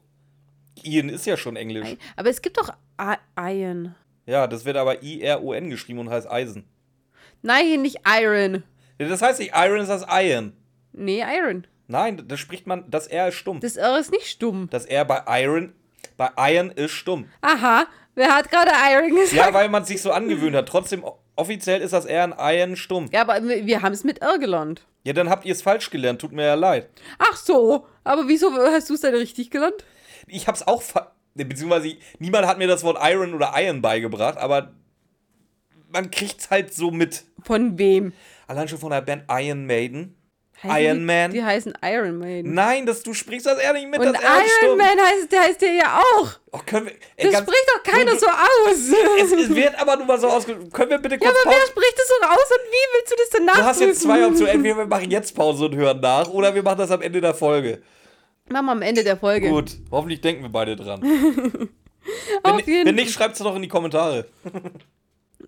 [SPEAKER 2] Ian ist ja schon englisch.
[SPEAKER 1] I- Aber es gibt doch I- Ian.
[SPEAKER 2] Ja, das wird aber I-R-O-N geschrieben und heißt Eisen.
[SPEAKER 1] Nein, nicht Iron.
[SPEAKER 2] Das heißt nicht Iron, das heißt Iron.
[SPEAKER 1] Nee, Iron.
[SPEAKER 2] Nein, das spricht man, das R ist stumm.
[SPEAKER 1] Das R ist nicht stumm.
[SPEAKER 2] Das R bei Iron, bei Iron ist stumm.
[SPEAKER 1] Aha, wer hat gerade Iron gesagt?
[SPEAKER 2] Ja, weil man sich so angewöhnt hat. Trotzdem, offiziell ist das R in Iron stumm.
[SPEAKER 1] Ja, aber wir, haben es mit R gelernt.
[SPEAKER 2] Ja, dann habt ihr es falsch gelernt. Tut mir ja leid.
[SPEAKER 1] Ach so, aber wieso hast du es denn richtig gelernt?
[SPEAKER 2] Ich hab's auch, beziehungsweise niemand hat mir das Wort Iron oder Iron beigebracht, aber man kriegt's halt so mit.
[SPEAKER 1] Von wem?
[SPEAKER 2] Allein schon von der Band Iron Maiden.
[SPEAKER 1] Heißen
[SPEAKER 2] Iron
[SPEAKER 1] die,
[SPEAKER 2] Man.
[SPEAKER 1] Die heißen Iron Maiden.
[SPEAKER 2] Nein, das, du sprichst das nicht mit,
[SPEAKER 1] Und
[SPEAKER 2] das.
[SPEAKER 1] Iron Man heißt, der heißt der ja auch.
[SPEAKER 2] Oh, können wir, ey,
[SPEAKER 1] Das
[SPEAKER 2] ganz-
[SPEAKER 1] spricht doch keiner
[SPEAKER 2] du-
[SPEAKER 1] so aus.
[SPEAKER 2] Es, es wird aber nur mal so ausgesprochen. Können wir bitte
[SPEAKER 1] ja,
[SPEAKER 2] kurz
[SPEAKER 1] aber
[SPEAKER 2] Pause
[SPEAKER 1] wer spricht das so aus und wie willst du das denn
[SPEAKER 2] Du
[SPEAKER 1] nachprüfen?
[SPEAKER 2] hast jetzt zwei Optionen. Entweder wir machen jetzt Pause und hören nach oder wir machen das am Ende der Folge.
[SPEAKER 1] Machen wir am Ende der Folge.
[SPEAKER 2] Gut, hoffentlich denken wir beide dran. [laughs] Wenn, wenn nicht, schreibt es doch in die Kommentare. [laughs]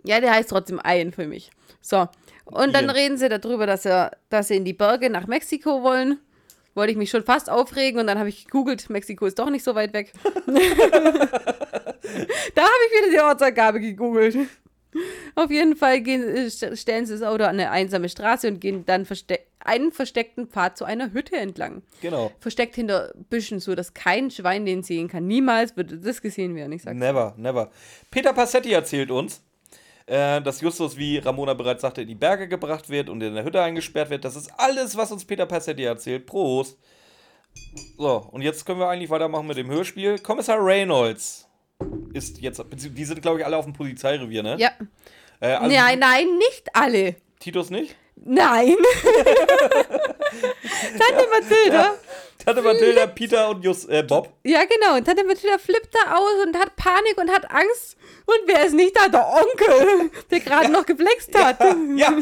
[SPEAKER 1] Ja, der heißt trotzdem Ian für mich. So. Und dann
[SPEAKER 2] Ian.
[SPEAKER 1] reden sie darüber, dass, er, dass sie in die Berge nach Mexiko wollen. Wollte ich mich schon fast aufregen und dann habe ich gegoogelt, Mexiko ist doch nicht so weit weg. [laughs] da habe ich wieder die Ortsangabe gegoogelt. Auf jeden Fall gehen, äh, st- stellen sie das Auto an eine einsame Straße und gehen dann verste einen versteckten Pfad zu einer Hütte entlang.
[SPEAKER 2] Genau.
[SPEAKER 1] Versteckt hinter Büschen, so dass kein Schwein den sehen kann. Niemals würde das gesehen werden, ich sag's.
[SPEAKER 2] Never, never. Peter Passetti erzählt uns, äh, dass Justus, wie Ramona bereits sagte, in die Berge gebracht wird und in der Hütte eingesperrt wird. Das ist alles, was uns Peter Passetti erzählt. Prost. So, und jetzt können wir eigentlich weitermachen mit dem Hörspiel. Kommissar Reynolds ist jetzt, die sind, glaube ich, alle auf dem Polizeirevier, ne?
[SPEAKER 1] Ja.
[SPEAKER 2] Äh, also
[SPEAKER 1] nein, nein, nicht alle.
[SPEAKER 2] Titus nicht?
[SPEAKER 1] Nein. [laughs] Tante Mathilda.
[SPEAKER 2] Tante Mathilda, Peter und Just, äh, Bob.
[SPEAKER 1] Ja, genau. Und Tante Mathilda flippt da aus und hat Panik und hat Angst. Und wer ist nicht da? Der Onkel, der gerade noch geflext hat. [laughs]
[SPEAKER 2] Ja,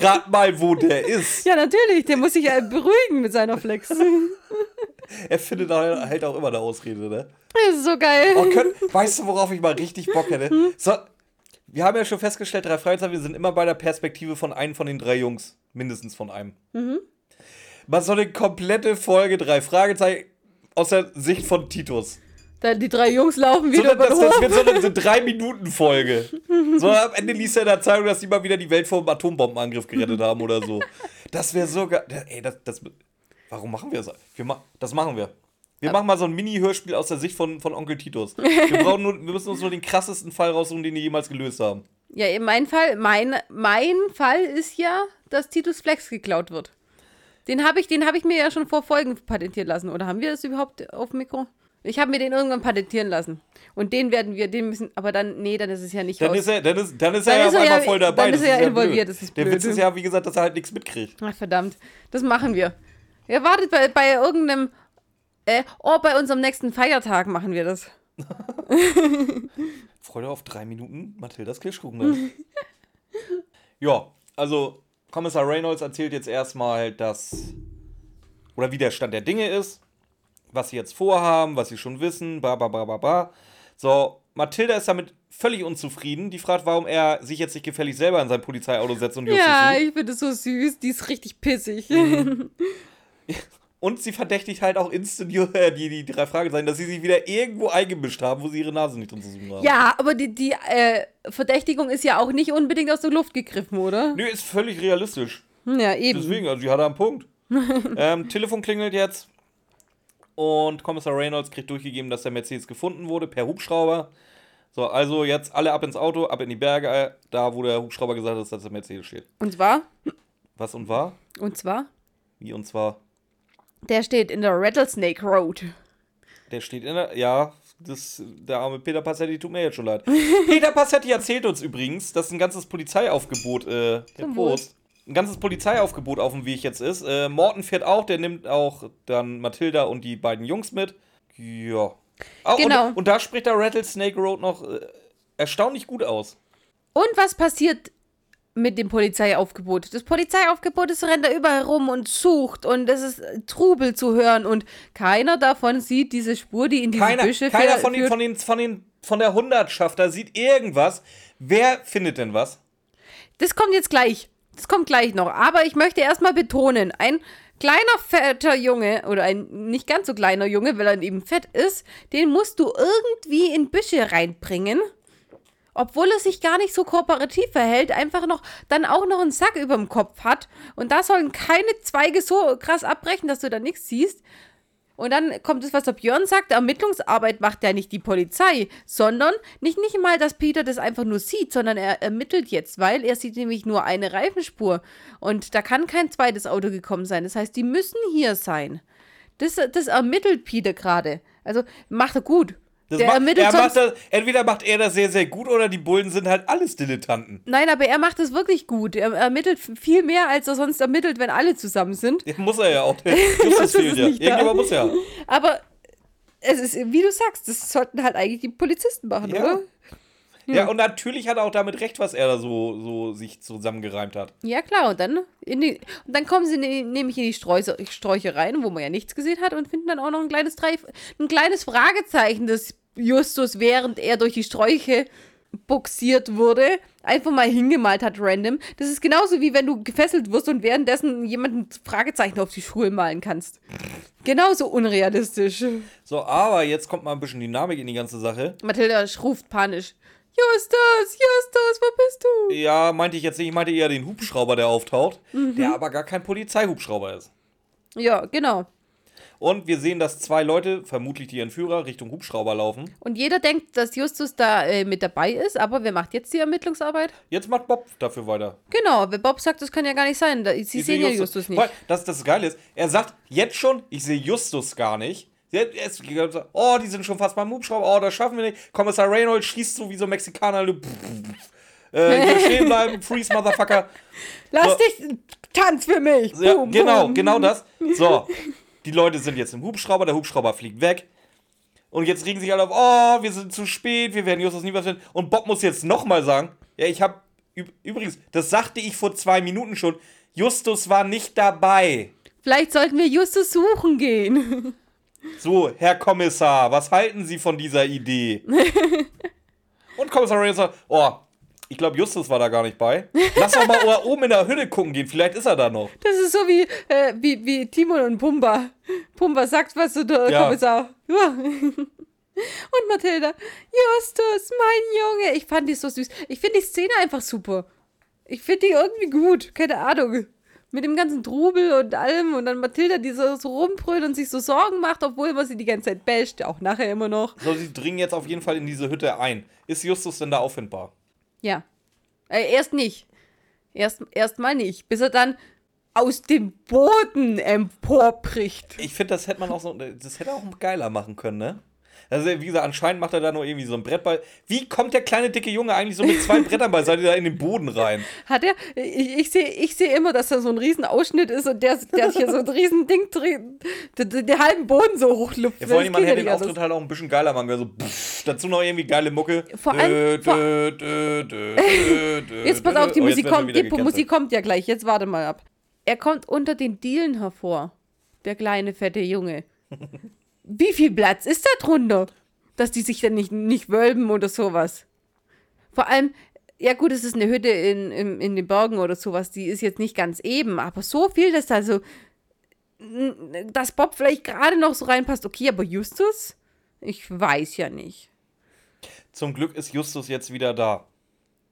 [SPEAKER 2] rat mal, wo der ist.
[SPEAKER 1] Ja, natürlich. Der muss sich ja beruhigen mit seiner Flex. Das [laughs]
[SPEAKER 2] Er findet halt auch immer eine Ausrede, ne?
[SPEAKER 1] ist so geil.
[SPEAKER 2] Oh, können, weißt du, worauf ich mal richtig Bock hätte? So, wir haben ja schon festgestellt, drei Fragezeichen, wir sind immer bei der Perspektive von einem von den drei Jungs. Mindestens von einem. Mal so eine komplette Folge, drei Fragezeichen aus der Sicht von Titus.
[SPEAKER 1] Da die drei Jungs laufen
[SPEAKER 2] So,
[SPEAKER 1] wieder über
[SPEAKER 2] das, das wird so eine, so [laughs] drei Minuten Folge. So am Ende liest er in der Zeitung, dass die mal wieder die Welt vor dem Atombombenangriff gerettet haben oder so. [laughs] Das wäre so geil. Ey, das, das, warum machen wir das? Wir ma das machen wir. Wir machen mal so ein Mini-Hörspiel aus der Sicht von, von Onkel Titus. Wir, brauchen nur, wir müssen uns nur den krassesten Fall raussuchen, den die jemals gelöst haben.
[SPEAKER 1] Ja, in meinem Fall, mein, mein Fall ist ja, dass Titus Flex geklaut wird. Den habe ich, den habe ich mir ja schon vor Folgen patentieren lassen. Oder haben wir das überhaupt auf dem Mikro? Ich habe mir den irgendwann patentieren lassen. Und den werden wir, den müssen, aber dann, nee, dann ist es ja nicht
[SPEAKER 2] Dann
[SPEAKER 1] raus.
[SPEAKER 2] ist er, dann ist, dann ist
[SPEAKER 1] Dann
[SPEAKER 2] er ja auf einmal voll dabei.
[SPEAKER 1] dann ist er ja involviert, das ist
[SPEAKER 2] Der
[SPEAKER 1] blöd.
[SPEAKER 2] Witz ist ja, wie gesagt, dass er halt nichts mitkriegt.
[SPEAKER 1] Ach, verdammt. Das machen wir. Ihr wartet bei, bei irgendeinem, äh, oh, bei unserem nächsten Feiertag machen wir das. [laughs]
[SPEAKER 2] Freude auf drei Minuten Mathildas Kirschkuchen. [laughs] Ja, also Kommissar Reynolds erzählt jetzt erstmal, dass. Oder wie der Stand der Dinge ist, was sie jetzt vorhaben, was sie schon wissen, bla bla bla bla bla. So, Mathilda ist damit völlig unzufrieden. Die fragt, warum er sich jetzt nicht gefällig selber in sein Polizeiauto setzt und Justus
[SPEAKER 1] Ja,
[SPEAKER 2] sucht.
[SPEAKER 1] ich finde es so süß. Die ist richtig pissig.
[SPEAKER 2] Mhm. [laughs] Und sie verdächtigt halt auch instant äh, die, die drei Fragezeichen, dass sie sich wieder irgendwo eingemischt haben, wo sie ihre Nase nicht drin zu suchen haben.
[SPEAKER 1] Ja, aber die, die äh, Verdächtigung ist ja auch nicht unbedingt aus der Luft gegriffen, oder?
[SPEAKER 2] Nö, ist völlig realistisch.
[SPEAKER 1] Ja, eben.
[SPEAKER 2] Deswegen, also sie hat einen Punkt. [laughs] ähm, Telefon klingelt jetzt. Und Kommissar Reynolds kriegt durchgegeben, dass der Mercedes gefunden wurde per Hubschrauber. So, also jetzt alle ab ins Auto, ab in die Berge, äh, da wo der Hubschrauber gesagt hat, dass der Mercedes steht.
[SPEAKER 1] Und zwar,
[SPEAKER 2] Was und war?
[SPEAKER 1] und zwar,
[SPEAKER 2] Wie und zwar,
[SPEAKER 1] der steht in der Rattlesnake Road.
[SPEAKER 2] der steht in der. Ja, das, der arme Peter Passetti tut mir jetzt schon leid. [laughs] Peter Passetti erzählt uns übrigens, dass ein ganzes Polizeiaufgebot, äh, Prost, ein ganzes Polizeiaufgebot auf dem Weg jetzt ist. Äh, Morten fährt auch, der nimmt auch dann Mathilda und die beiden Jungs mit. Ja. Oh,
[SPEAKER 1] Genau.
[SPEAKER 2] Und, und da spricht der Rattlesnake Road noch äh, erstaunlich gut aus.
[SPEAKER 1] Und was passiert mit dem Polizeiaufgebot? Das Polizeiaufgebot, das rennt da überall rum und sucht und es ist äh, Trubel zu hören und keiner davon sieht diese Spur, die in diese
[SPEAKER 2] Keiner,
[SPEAKER 1] Büsche
[SPEAKER 2] keiner
[SPEAKER 1] fährt-
[SPEAKER 2] von, den,
[SPEAKER 1] führt.
[SPEAKER 2] von, den, von, den, von der Hundertschafter sieht irgendwas. Wer findet denn was?
[SPEAKER 1] Das kommt jetzt gleich. Das kommt gleich noch. Aber ich möchte erstmal betonen, ein kleiner, fetter Junge, oder ein nicht ganz so kleiner Junge, weil er eben fett ist, den musst du irgendwie in Büsche reinbringen. Obwohl er sich gar nicht so kooperativ verhält, einfach noch, dann auch noch einen Sack über dem Kopf hat. Und da sollen keine Zweige so krass abbrechen, dass du da nichts siehst. Und dann kommt es, was der Björn sagt, Ermittlungsarbeit macht ja nicht die Polizei, sondern nicht, nicht mal, dass Peter das einfach nur sieht, sondern er ermittelt jetzt, weil er sieht nämlich nur eine Reifenspur. Und da kann kein zweites Auto gekommen sein. Das heißt, die müssen hier sein. Das, das ermittelt Peter gerade. Also macht er gut.
[SPEAKER 2] Das
[SPEAKER 1] Der
[SPEAKER 2] macht,
[SPEAKER 1] ermittelt
[SPEAKER 2] er macht das, entweder macht er das sehr, sehr gut oder die Bullen sind halt alles Dilettanten.
[SPEAKER 1] Nein, aber er macht es wirklich gut. Er ermittelt viel mehr, als er sonst ermittelt, wenn alle zusammen sind.
[SPEAKER 2] Ja, muss er ja auch. [laughs] Justus fehlt ja. Irgendjemand muss ja.
[SPEAKER 1] Aber es ist, wie du sagst, das sollten halt eigentlich die Polizisten machen,
[SPEAKER 2] Ja.
[SPEAKER 1] oder?
[SPEAKER 2] Ja, und natürlich hat er auch damit recht, was er da so, so sich zusammengereimt hat.
[SPEAKER 1] Ja, klar. Und dann, die, und dann kommen sie ne, nämlich in die Sträuche, Sträuche rein, wo man ja nichts gesehen hat, und finden dann auch noch ein kleines, Dreif ein kleines Fragezeichen des Justus, während er durch die Sträuche buxiert wurde, einfach mal hingemalt hat, random. Das ist genauso wie wenn du gefesselt wirst und währenddessen jemanden Fragezeichen auf die Schuhe malen kannst. Genauso unrealistisch.
[SPEAKER 2] So, aber jetzt kommt mal ein bisschen Dynamik in die ganze Sache.
[SPEAKER 1] Mathilda ruft panisch. Justus, Justus, wo bist du?
[SPEAKER 2] Ja, meinte ich jetzt nicht, ich meinte eher den Hubschrauber, der auftaucht,
[SPEAKER 1] Mhm.
[SPEAKER 2] der aber gar kein Polizeihubschrauber ist.
[SPEAKER 1] Ja, genau.
[SPEAKER 2] Und wir sehen, dass zwei Leute, vermutlich die Entführer, Richtung Hubschrauber laufen.
[SPEAKER 1] Und jeder denkt, dass Justus da äh, mit dabei ist, aber wer macht jetzt die Ermittlungsarbeit?
[SPEAKER 2] Jetzt macht Bob dafür weiter.
[SPEAKER 1] Genau, weil Bob sagt, das kann ja gar nicht sein. Da, sie
[SPEAKER 2] Ich
[SPEAKER 1] sehen
[SPEAKER 2] sehe
[SPEAKER 1] ja Justus nicht.
[SPEAKER 2] Weil, Das, das Geile ist, er sagt jetzt schon, ich sehe Justus gar nicht. Ist- Oh, die sind schon fast beim Hubschrauber. Oh, das schaffen wir nicht. Kommissar Reynolds schießt so wie so ein Mexikaner. Äh, hier [laughs] stehen bleiben, freeze, Motherfucker.
[SPEAKER 1] Lass
[SPEAKER 2] So.
[SPEAKER 1] dich, tanz für mich.
[SPEAKER 2] Ja,
[SPEAKER 1] Boom,
[SPEAKER 2] genau,
[SPEAKER 1] boom.
[SPEAKER 2] genau das. So, [laughs] die Leute sind jetzt im Hubschrauber, der Hubschrauber fliegt weg. Und jetzt regen sich alle auf, oh, wir sind zu spät, wir werden Justus nie was finden. Und Bob muss jetzt nochmal sagen, ja, ich habe, übrigens, das sagte ich vor zwei Minuten schon, Justus war nicht dabei.
[SPEAKER 1] Vielleicht sollten wir Justus suchen gehen. [laughs]
[SPEAKER 2] So, Herr Kommissar, was halten Sie von dieser Idee? [laughs] Und Kommissar Reynolds sagt, oh, ich glaube, Justus war da gar nicht bei. Lass doch mal oben in der Hütte gucken gehen, vielleicht ist er da noch.
[SPEAKER 1] Das ist so wie, äh, wie, wie Timon und Pumba. Pumba sagt was zu der
[SPEAKER 2] Ja.
[SPEAKER 1] Kommissar. Ja. Und Mathilda, Justus, mein Junge. Ich fand die so süß. Ich finde die Szene einfach super. Ich finde die irgendwie gut. Keine Ahnung. Mit dem ganzen Trubel und allem. Und dann Mathilda, die so, so rumbrüllt und sich so Sorgen macht, obwohl man sie die ganze Zeit basht. Auch nachher immer noch.
[SPEAKER 2] So, sie dringen jetzt auf jeden Fall in diese Hütte ein. Ist Justus denn da auffindbar?
[SPEAKER 1] Ja. Äh, erst nicht. Erst, erst mal nicht. Bis er dann aus dem Boden emporbricht.
[SPEAKER 2] Ich finde, das hätte man auch so, das hätte auch geiler machen können, ne? Also, wie gesagt, anscheinend macht er da nur irgendwie so ein Brettball. Wie kommt der kleine dicke Junge eigentlich so mit zwei Brettern beiseite da in den Boden rein?
[SPEAKER 1] Hat er, ich, ich sehe ich seh immer, dass da so ein riesen Ausschnitt ist und der, der sich hier so ein riesen Ding dreht, der, der, der halben Boden so hochlupft.
[SPEAKER 2] Ja, vor allem, man hätte den Auftritt halt auch ein bisschen geiler machen können. So, pff, dazu noch irgendwie geile Mucke.
[SPEAKER 1] Vor allem-
[SPEAKER 2] Dö, dö, [laughs] dö,
[SPEAKER 1] Jetzt pass auf, die
[SPEAKER 2] Oh,
[SPEAKER 1] Musik kommt, die
[SPEAKER 2] gecancelt.
[SPEAKER 1] Musik kommt ja gleich, jetzt warte mal ab. Er kommt unter den Dielen hervor, der kleine, fette Junge. [laughs] Wie viel Platz ist da drunter? Dass die sich dann nicht, nicht wölben oder sowas. Vor allem, ja gut, es ist eine Hütte in, in, in den Bergen oder sowas, die ist jetzt nicht ganz eben, aber so viel, dass da so, dass Bob vielleicht gerade noch so reinpasst. Okay, aber Justus? Ich weiß ja nicht.
[SPEAKER 2] Zum Glück ist Justus jetzt wieder da.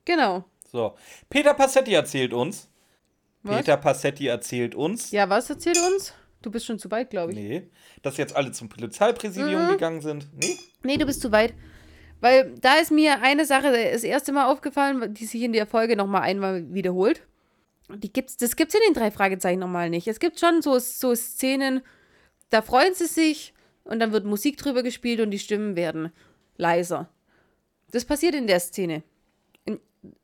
[SPEAKER 1] Genau.
[SPEAKER 2] So. Peter Passetti erzählt uns.
[SPEAKER 1] Was?
[SPEAKER 2] Peter Passetti erzählt uns.
[SPEAKER 1] Ja, was erzählt uns? Du bist schon zu weit, glaube ich.
[SPEAKER 2] Nee. Dass jetzt alle zum Polizeipräsidium
[SPEAKER 1] Mhm.
[SPEAKER 2] gegangen sind. Nee.
[SPEAKER 1] Nee, du bist zu weit. Weil da ist mir eine Sache das erste Mal aufgefallen, die sich in der Folge nochmal einmal wiederholt. Die gibt's, das gibt's in den drei Fragezeichen nochmal nicht. Es gibt schon so, so Szenen, da freuen sie sich und dann wird Musik drüber gespielt und die Stimmen werden leiser. Das passiert in der Szene.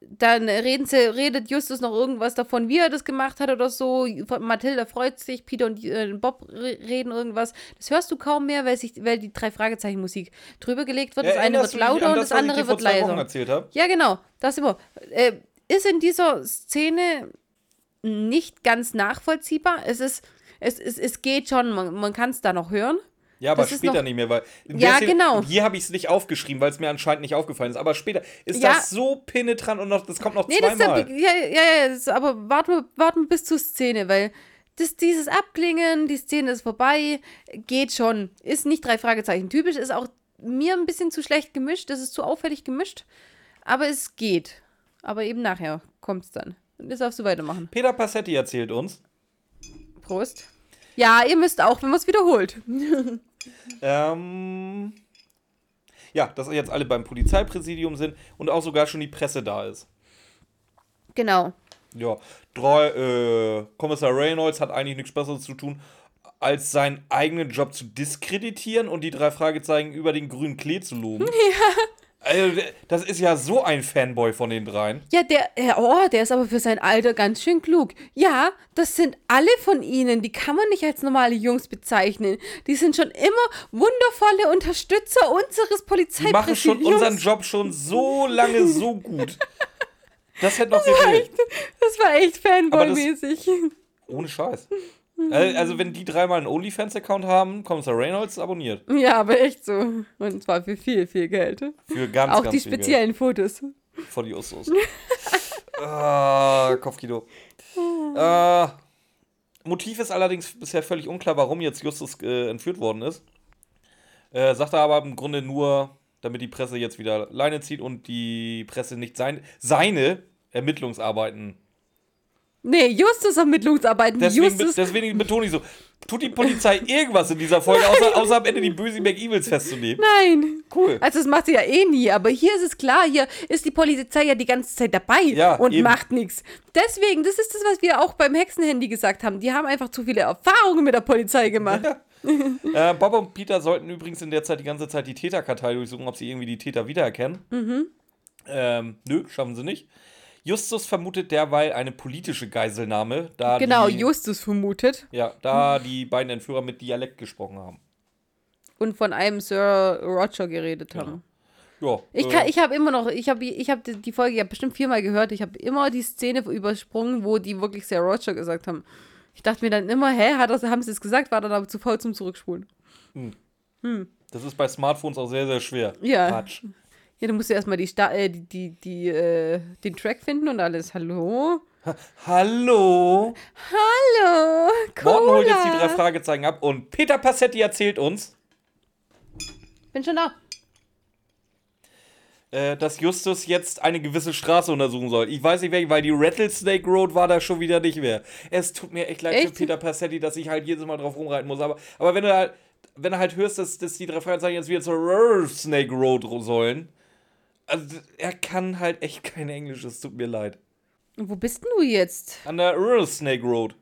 [SPEAKER 1] Dann reden sie, redet Justus noch irgendwas davon, wie er das gemacht hat oder so. Mathilda freut sich, Peter und äh, Bob re reden irgendwas. Das hörst du kaum mehr, weil, sich, weil die drei Fragezeichen Musik drüber gelegt wird. Das eine wird lauter und
[SPEAKER 2] das,
[SPEAKER 1] das andere wird leiser.
[SPEAKER 2] erzählt?
[SPEAKER 1] Ja, genau. Das immer. Äh, ist in dieser Szene nicht ganz nachvollziehbar. Es ist, es, es, es geht schon, man, man kann es da noch hören.
[SPEAKER 2] Ja, aber
[SPEAKER 1] Das
[SPEAKER 2] später nicht mehr, weil.
[SPEAKER 1] Ja,
[SPEAKER 2] Szene-
[SPEAKER 1] genau.
[SPEAKER 2] Hier habe ich es nicht aufgeschrieben, weil es mir anscheinend nicht aufgefallen ist. Aber später ist
[SPEAKER 1] Ja.
[SPEAKER 2] das so penetrant und noch, das kommt noch
[SPEAKER 1] Nee, das ist
[SPEAKER 2] zweimal.
[SPEAKER 1] ja, ja, ja, ja, das aber warten wir, warten wir bis zur Szene, weil das, dieses Abklingen, die Szene ist vorbei, geht schon. Ist nicht drei Fragezeichen typisch, ist auch mir ein bisschen zu schlecht gemischt, das ist zu auffällig gemischt, aber es geht. Aber eben nachher kommt es dann. Und das darfst du weitermachen.
[SPEAKER 2] Peter Passetti erzählt uns.
[SPEAKER 1] Prost. Ja, ihr müsst auch, wenn man es wiederholt. [laughs]
[SPEAKER 2] Ähm, ja, dass jetzt alle beim Polizeipräsidium sind und auch sogar schon die Presse da ist.
[SPEAKER 1] Genau.
[SPEAKER 2] Ja, drei, äh, Kommissar Reynolds hat eigentlich nichts Besseres zu tun, als seinen eigenen Job zu diskreditieren und die drei Fragezeichen über den grünen Klee zu loben. [laughs] [laughs] Ja. Also, das ist ja so ein Fanboy von den dreien.
[SPEAKER 1] Ja, der, ja, oh, der ist aber für sein Alter ganz schön klug. Ja, das sind alle von ihnen. Die kann man nicht als normale Jungs bezeichnen. Die sind schon immer wundervolle Unterstützer unseres
[SPEAKER 2] Die machen schon
[SPEAKER 1] Polizeipräsidiums.
[SPEAKER 2] unseren Job schon so lange so gut. Das hätte noch.
[SPEAKER 1] Das war echt
[SPEAKER 2] das-
[SPEAKER 1] Fanboy-mäßig.
[SPEAKER 2] Ohne Scheiß. Äh, Also, wenn die dreimal einen OnlyFans-Account haben, Kommissar Reynolds abonniert.
[SPEAKER 1] Ja, aber echt so. Und zwar für viel, viel Geld.
[SPEAKER 2] Für ganz,
[SPEAKER 1] Auch
[SPEAKER 2] ganz
[SPEAKER 1] die
[SPEAKER 2] viel Geld.
[SPEAKER 1] speziellen Fotos.
[SPEAKER 2] Von die Ustos. [laughs] ah, Kopfkino. äh, Motiv ist allerdings bisher völlig unklar, warum jetzt Justus äh, entführt worden ist. Äh, sagt er aber im Grunde nur, damit die Presse jetzt wieder Leine zieht und die Presse nicht sein, seine Ermittlungsarbeiten.
[SPEAKER 1] Nee, Justus Ermittlungsarbeiten.
[SPEAKER 2] Deswegen,
[SPEAKER 1] Justus.
[SPEAKER 2] deswegen betone ich so, tut die Polizei [laughs] irgendwas in dieser Folge, außer, außer am Ende die bösen McEvils festzunehmen?
[SPEAKER 1] Nein.
[SPEAKER 2] Cool.
[SPEAKER 1] Also das macht sie ja eh nie, aber hier ist es klar, hier ist die Polizei ja die ganze Zeit dabei
[SPEAKER 2] Ja,
[SPEAKER 1] und
[SPEAKER 2] eben.
[SPEAKER 1] macht nichts. Deswegen, das ist das, was wir auch beim Hexenhandy gesagt haben. Die haben einfach zu viele Erfahrungen mit der Polizei gemacht.
[SPEAKER 2] Äh, Bob und Peter sollten übrigens in der Zeit die ganze Zeit die Täterkartei durchsuchen, ob sie irgendwie die Täter wiedererkennen.
[SPEAKER 1] Mhm.
[SPEAKER 2] Ähm, nö, schaffen sie nicht. Justus vermutet derweil eine politische Geiselnahme, da
[SPEAKER 1] Genau,
[SPEAKER 2] die,
[SPEAKER 1] Justus vermutet.
[SPEAKER 2] ja, da die beiden Entführer mit Dialekt gesprochen haben.
[SPEAKER 1] Und von einem Sir Roger geredet haben.
[SPEAKER 2] Ja,
[SPEAKER 1] Ich,
[SPEAKER 2] äh,
[SPEAKER 1] ich habe immer noch, ich habe ich hab die Folge ja bestimmt viermal gehört. Ich habe immer die Szene übersprungen, wo die wirklich Sir Roger gesagt haben. Ich dachte mir dann immer, hä, hat das, haben sie es gesagt, war dann aber zu faul zum Zurückspulen.
[SPEAKER 2] das ist bei Smartphones auch sehr, sehr schwer.
[SPEAKER 1] Ja.
[SPEAKER 2] Quatsch.
[SPEAKER 1] Ja, dann musst du erstmal die, Sta äh, die, die, die äh, den Track finden und alles. Hallo?
[SPEAKER 2] Hallo!
[SPEAKER 1] Hallo! Cola.
[SPEAKER 2] Morten holt jetzt die drei Fragezeichen ab und Peter Passetti erzählt uns,
[SPEAKER 1] Bin schon da.
[SPEAKER 2] äh, dass Justus jetzt eine gewisse Straße untersuchen soll. Ich weiß nicht welche, weil die Rattlesnake Road war da schon wieder nicht mehr. Es tut mir echt leid für
[SPEAKER 1] Echt?
[SPEAKER 2] Peter Passetti, dass ich halt jedes Mal drauf rumreiten muss. Aber, aber wenn du halt, wenn du halt hörst, dass, dass die drei Fragezeichen jetzt wieder zur Rattlesnake Road ro- sollen, also er kann halt echt kein Englisch, es tut mir leid.
[SPEAKER 1] Wo bist denn du jetzt?
[SPEAKER 2] An der Rattlesnake Road.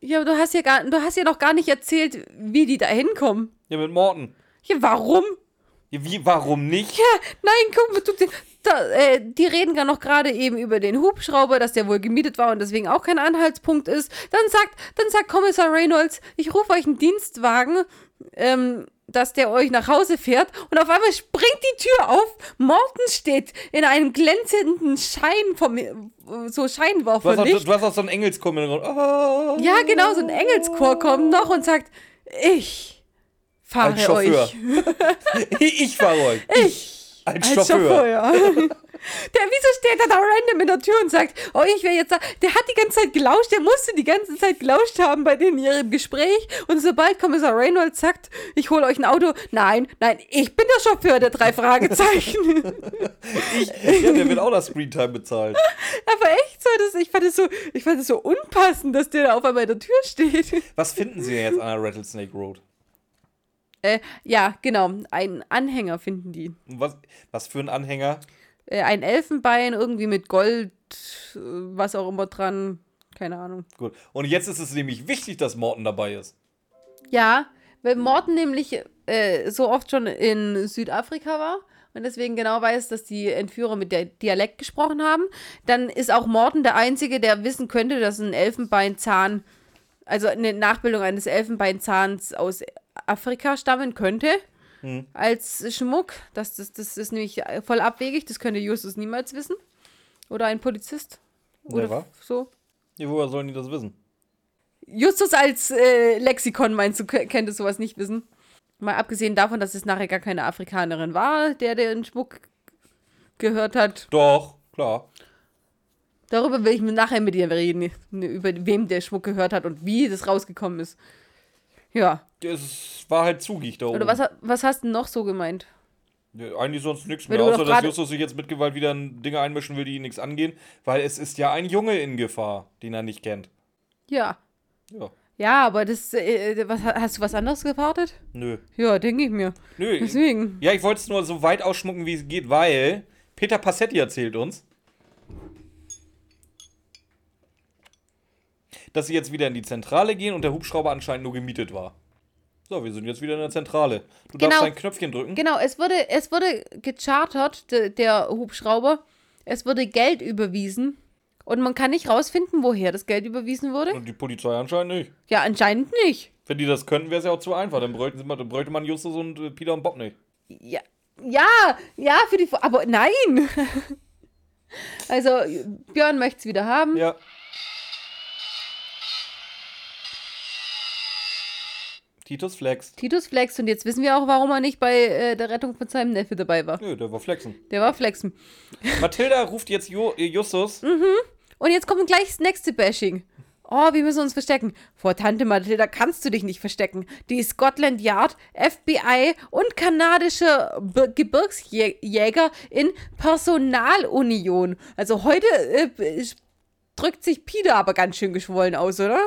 [SPEAKER 1] Ja, aber du hast ja, gar, du hast ja noch gar nicht erzählt, wie die da hinkommen.
[SPEAKER 2] Ja, mit Morten.
[SPEAKER 1] Ja, warum?
[SPEAKER 2] Ja, wie, warum nicht?
[SPEAKER 1] Ja, nein, guck mal, du, da, äh, die reden gar noch gerade eben über den Hubschrauber, dass der wohl gemietet war und deswegen auch kein Anhaltspunkt ist. Dann sagt, dann sagt Kommissar Reynolds, ich rufe euch einen Dienstwagen, ähm, dass der euch nach Hause fährt und auf einmal springt die Tür auf. Morten steht in einem glänzenden Schein vom, so
[SPEAKER 2] Du auch, du hast auch so einen Engelschor mit drin. Ah.
[SPEAKER 1] Ja, genau, so ein Engelschor kommt noch und sagt, ich fahre
[SPEAKER 2] Als Chauffeur.
[SPEAKER 1] euch. [laughs]
[SPEAKER 2] ich fahre euch.
[SPEAKER 1] Ich.
[SPEAKER 2] Als Chauffeur.
[SPEAKER 1] ja. Der, wieso steht er da random in der Tür und sagt, oh, ich wäre jetzt da. Der hat die ganze Zeit gelauscht, der musste die ganze Zeit gelauscht haben bei denen in ihrem Gespräch. Und sobald Kommissar Reynolds sagt, ich hole euch ein Auto, nein, nein, ich bin der Chauffeur der drei Fragezeichen. [laughs]
[SPEAKER 2] Ich, ja, der wird auch das Screentime bezahlt. [laughs]
[SPEAKER 1] Aber echt so, das, ich, fand es so, ich fand es so unpassend, dass der da auf einmal in der Tür steht. [laughs]
[SPEAKER 2] Was finden Sie denn jetzt an der Rattlesnake Road?
[SPEAKER 1] Äh, ja, genau, einen Anhänger finden die.
[SPEAKER 2] Was, was für ein Anhänger?
[SPEAKER 1] Äh, ein Elfenbein, irgendwie mit Gold, äh, was auch immer dran, keine Ahnung.
[SPEAKER 2] Gut. Und jetzt ist es nämlich wichtig, dass Morton dabei ist.
[SPEAKER 1] Ja, weil Morten nämlich äh, so oft schon in Südafrika war und deswegen genau weiß, dass die Entführer mit der Dialekt gesprochen haben. Dann ist auch Morten der Einzige, der wissen könnte, dass ein Elfenbeinzahn, also eine Nachbildung eines Elfenbeinzahns aus Afrika stammen könnte. Als Schmuck. Das, das, das ist nämlich voll abwegig, das könnte Justus niemals wissen. Oder ein Polizist. Oder
[SPEAKER 2] Never.
[SPEAKER 1] so.
[SPEAKER 2] Ja, woher sollen die das wissen?
[SPEAKER 1] Justus als äh, Lexikon meinst du, könnte sowas nicht wissen. Mal abgesehen davon, dass es nachher gar keine Afrikanerin war, der den Schmuck gehört hat.
[SPEAKER 2] Doch, klar.
[SPEAKER 1] Darüber will ich mir nachher mit dir reden, ne, über wem der Schmuck gehört hat und wie das rausgekommen ist. Ja.
[SPEAKER 2] Es war halt zugig da oben.
[SPEAKER 1] Oder was, was hast du noch so gemeint?
[SPEAKER 2] Ja, eigentlich sonst nichts mehr, außer dass Justus sich jetzt mit Gewalt wieder in Dinge einmischen will, die ihn nichts angehen, weil es ist ja ein Junge in Gefahr, den er nicht kennt.
[SPEAKER 1] Ja.
[SPEAKER 2] Ja,
[SPEAKER 1] Ja, aber das, äh, was, hast du was anderes gewartet?
[SPEAKER 2] nö.
[SPEAKER 1] Ja, denke ich mir.
[SPEAKER 2] Nö.
[SPEAKER 1] Deswegen.
[SPEAKER 2] Ja, ich wollte es nur so weit ausschmucken, wie es geht, weil Peter Passetti erzählt uns, dass sie jetzt wieder in die Zentrale gehen und der Hubschrauber anscheinend nur gemietet war. So, wir sind jetzt wieder in der Zentrale. Du darfst
[SPEAKER 1] Genau.
[SPEAKER 2] dein Knöpfchen drücken.
[SPEAKER 1] Genau, es wurde, es wurde gechartert, de, der Hubschrauber. Es wurde Geld überwiesen. Und man kann nicht rausfinden, woher das Geld überwiesen wurde.
[SPEAKER 2] Und die Polizei anscheinend nicht.
[SPEAKER 1] Ja, anscheinend nicht.
[SPEAKER 2] Wenn die das könnten, wäre es ja auch zu einfach. Dann bräuchten, sie mal, dann bräuchte man Justus und äh, Peter und Bob nicht.
[SPEAKER 1] Ja, ja, ja, für die. Aber nein! [laughs] also, Björn möchte es wieder haben.
[SPEAKER 2] Ja. Titus flext.
[SPEAKER 1] Titus flext und jetzt wissen wir auch, warum er nicht bei äh, der Rettung von seinem Neffe dabei war.
[SPEAKER 2] Nö, der war flexen.
[SPEAKER 1] Der war flexen.
[SPEAKER 2] Mathilda ruft jetzt jo äh, Justus.
[SPEAKER 1] Und jetzt kommt gleich das nächste Bashing. Oh, wir müssen uns verstecken. Vor Tante Mathilda kannst du dich nicht verstecken. Die Scotland Yard, FBI und kanadische Be Gebirgsjäger in Personalunion. Also heute äh, drückt sich Peter aber ganz schön geschwollen aus, oder?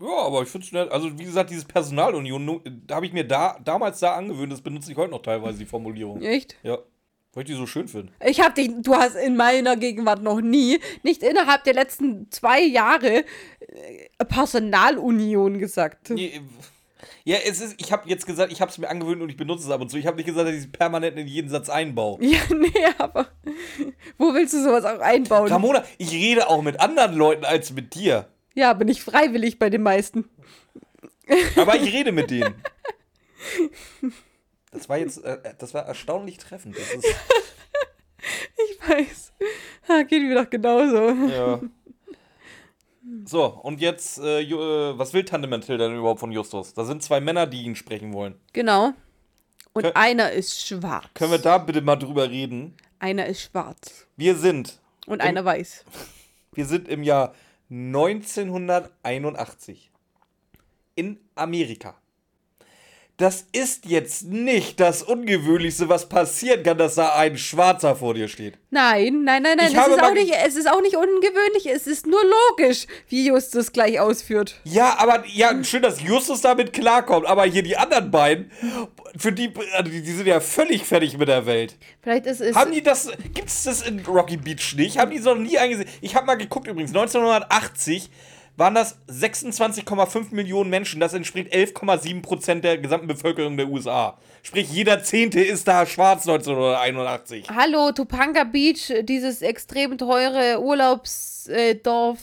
[SPEAKER 2] Ja, aber ich finde es nett. Also, wie gesagt, dieses Personalunion, da habe ich mir da, damals da angewöhnt, das benutze ich heute noch teilweise, die Formulierung. [laughs]
[SPEAKER 1] Echt?
[SPEAKER 2] Ja. Weil ich die so schön finde.
[SPEAKER 1] Ich habe dich, du hast in meiner Gegenwart noch nie, nicht innerhalb der letzten zwei Jahre, äh, Personalunion gesagt.
[SPEAKER 2] Nee, ja, es ist, ich habe jetzt gesagt, ich habe es mir angewöhnt und ich benutze es ab und zu. Ich habe nicht gesagt, dass ich es permanent in jeden Satz einbaue.
[SPEAKER 1] Ja, [laughs] nee, aber wo willst du sowas auch einbauen?
[SPEAKER 2] Ramona, ich rede auch mit anderen Leuten als mit dir.
[SPEAKER 1] Ja, aber nicht freiwillig bei den meisten.
[SPEAKER 2] Aber ich rede mit denen. Das war jetzt, äh, das war erstaunlich treffend. Das ist, [laughs]
[SPEAKER 1] Ich weiß. Ha, geht mir doch genauso.
[SPEAKER 2] ja. So, und jetzt, äh, äh, was will Tante Mathilda denn überhaupt von Justus? Da sind zwei Männer, die ihn sprechen wollen.
[SPEAKER 1] Genau. Und
[SPEAKER 2] Kö-
[SPEAKER 1] einer ist schwarz.
[SPEAKER 2] Können wir da bitte mal drüber reden?
[SPEAKER 1] Einer ist schwarz.
[SPEAKER 2] Wir sind,
[SPEAKER 1] Und einer weiß.
[SPEAKER 2] wir sind im Jahr 1981 in Amerika. Das ist jetzt nicht das Ungewöhnlichste, was passieren kann, dass da ein Schwarzer vor dir steht.
[SPEAKER 1] Nein, nein, nein, nein.
[SPEAKER 2] Ich
[SPEAKER 1] Es ist, auch nicht, es ist auch nicht ungewöhnlich. Es ist nur logisch, wie Justus gleich ausführt.
[SPEAKER 2] Ja, aber ja, schön, dass Justus damit klarkommt, aber hier die anderen beiden, für die, also die, sind ja völlig fertig mit der Welt.
[SPEAKER 1] Vielleicht ist es.
[SPEAKER 2] Haben die das, gibt's das in Rocky Beach nicht? Haben die es noch nie eingesehen? Ich habe mal geguckt übrigens, 1980 waren das 26,5 Millionen Menschen, das entspricht 11,7 Prozent der gesamten Bevölkerung der USA. Sprich, jeder Zehnte ist da schwarz 1981.
[SPEAKER 1] Hallo, Topanga Beach, dieses extrem teure Urlaubsdorf,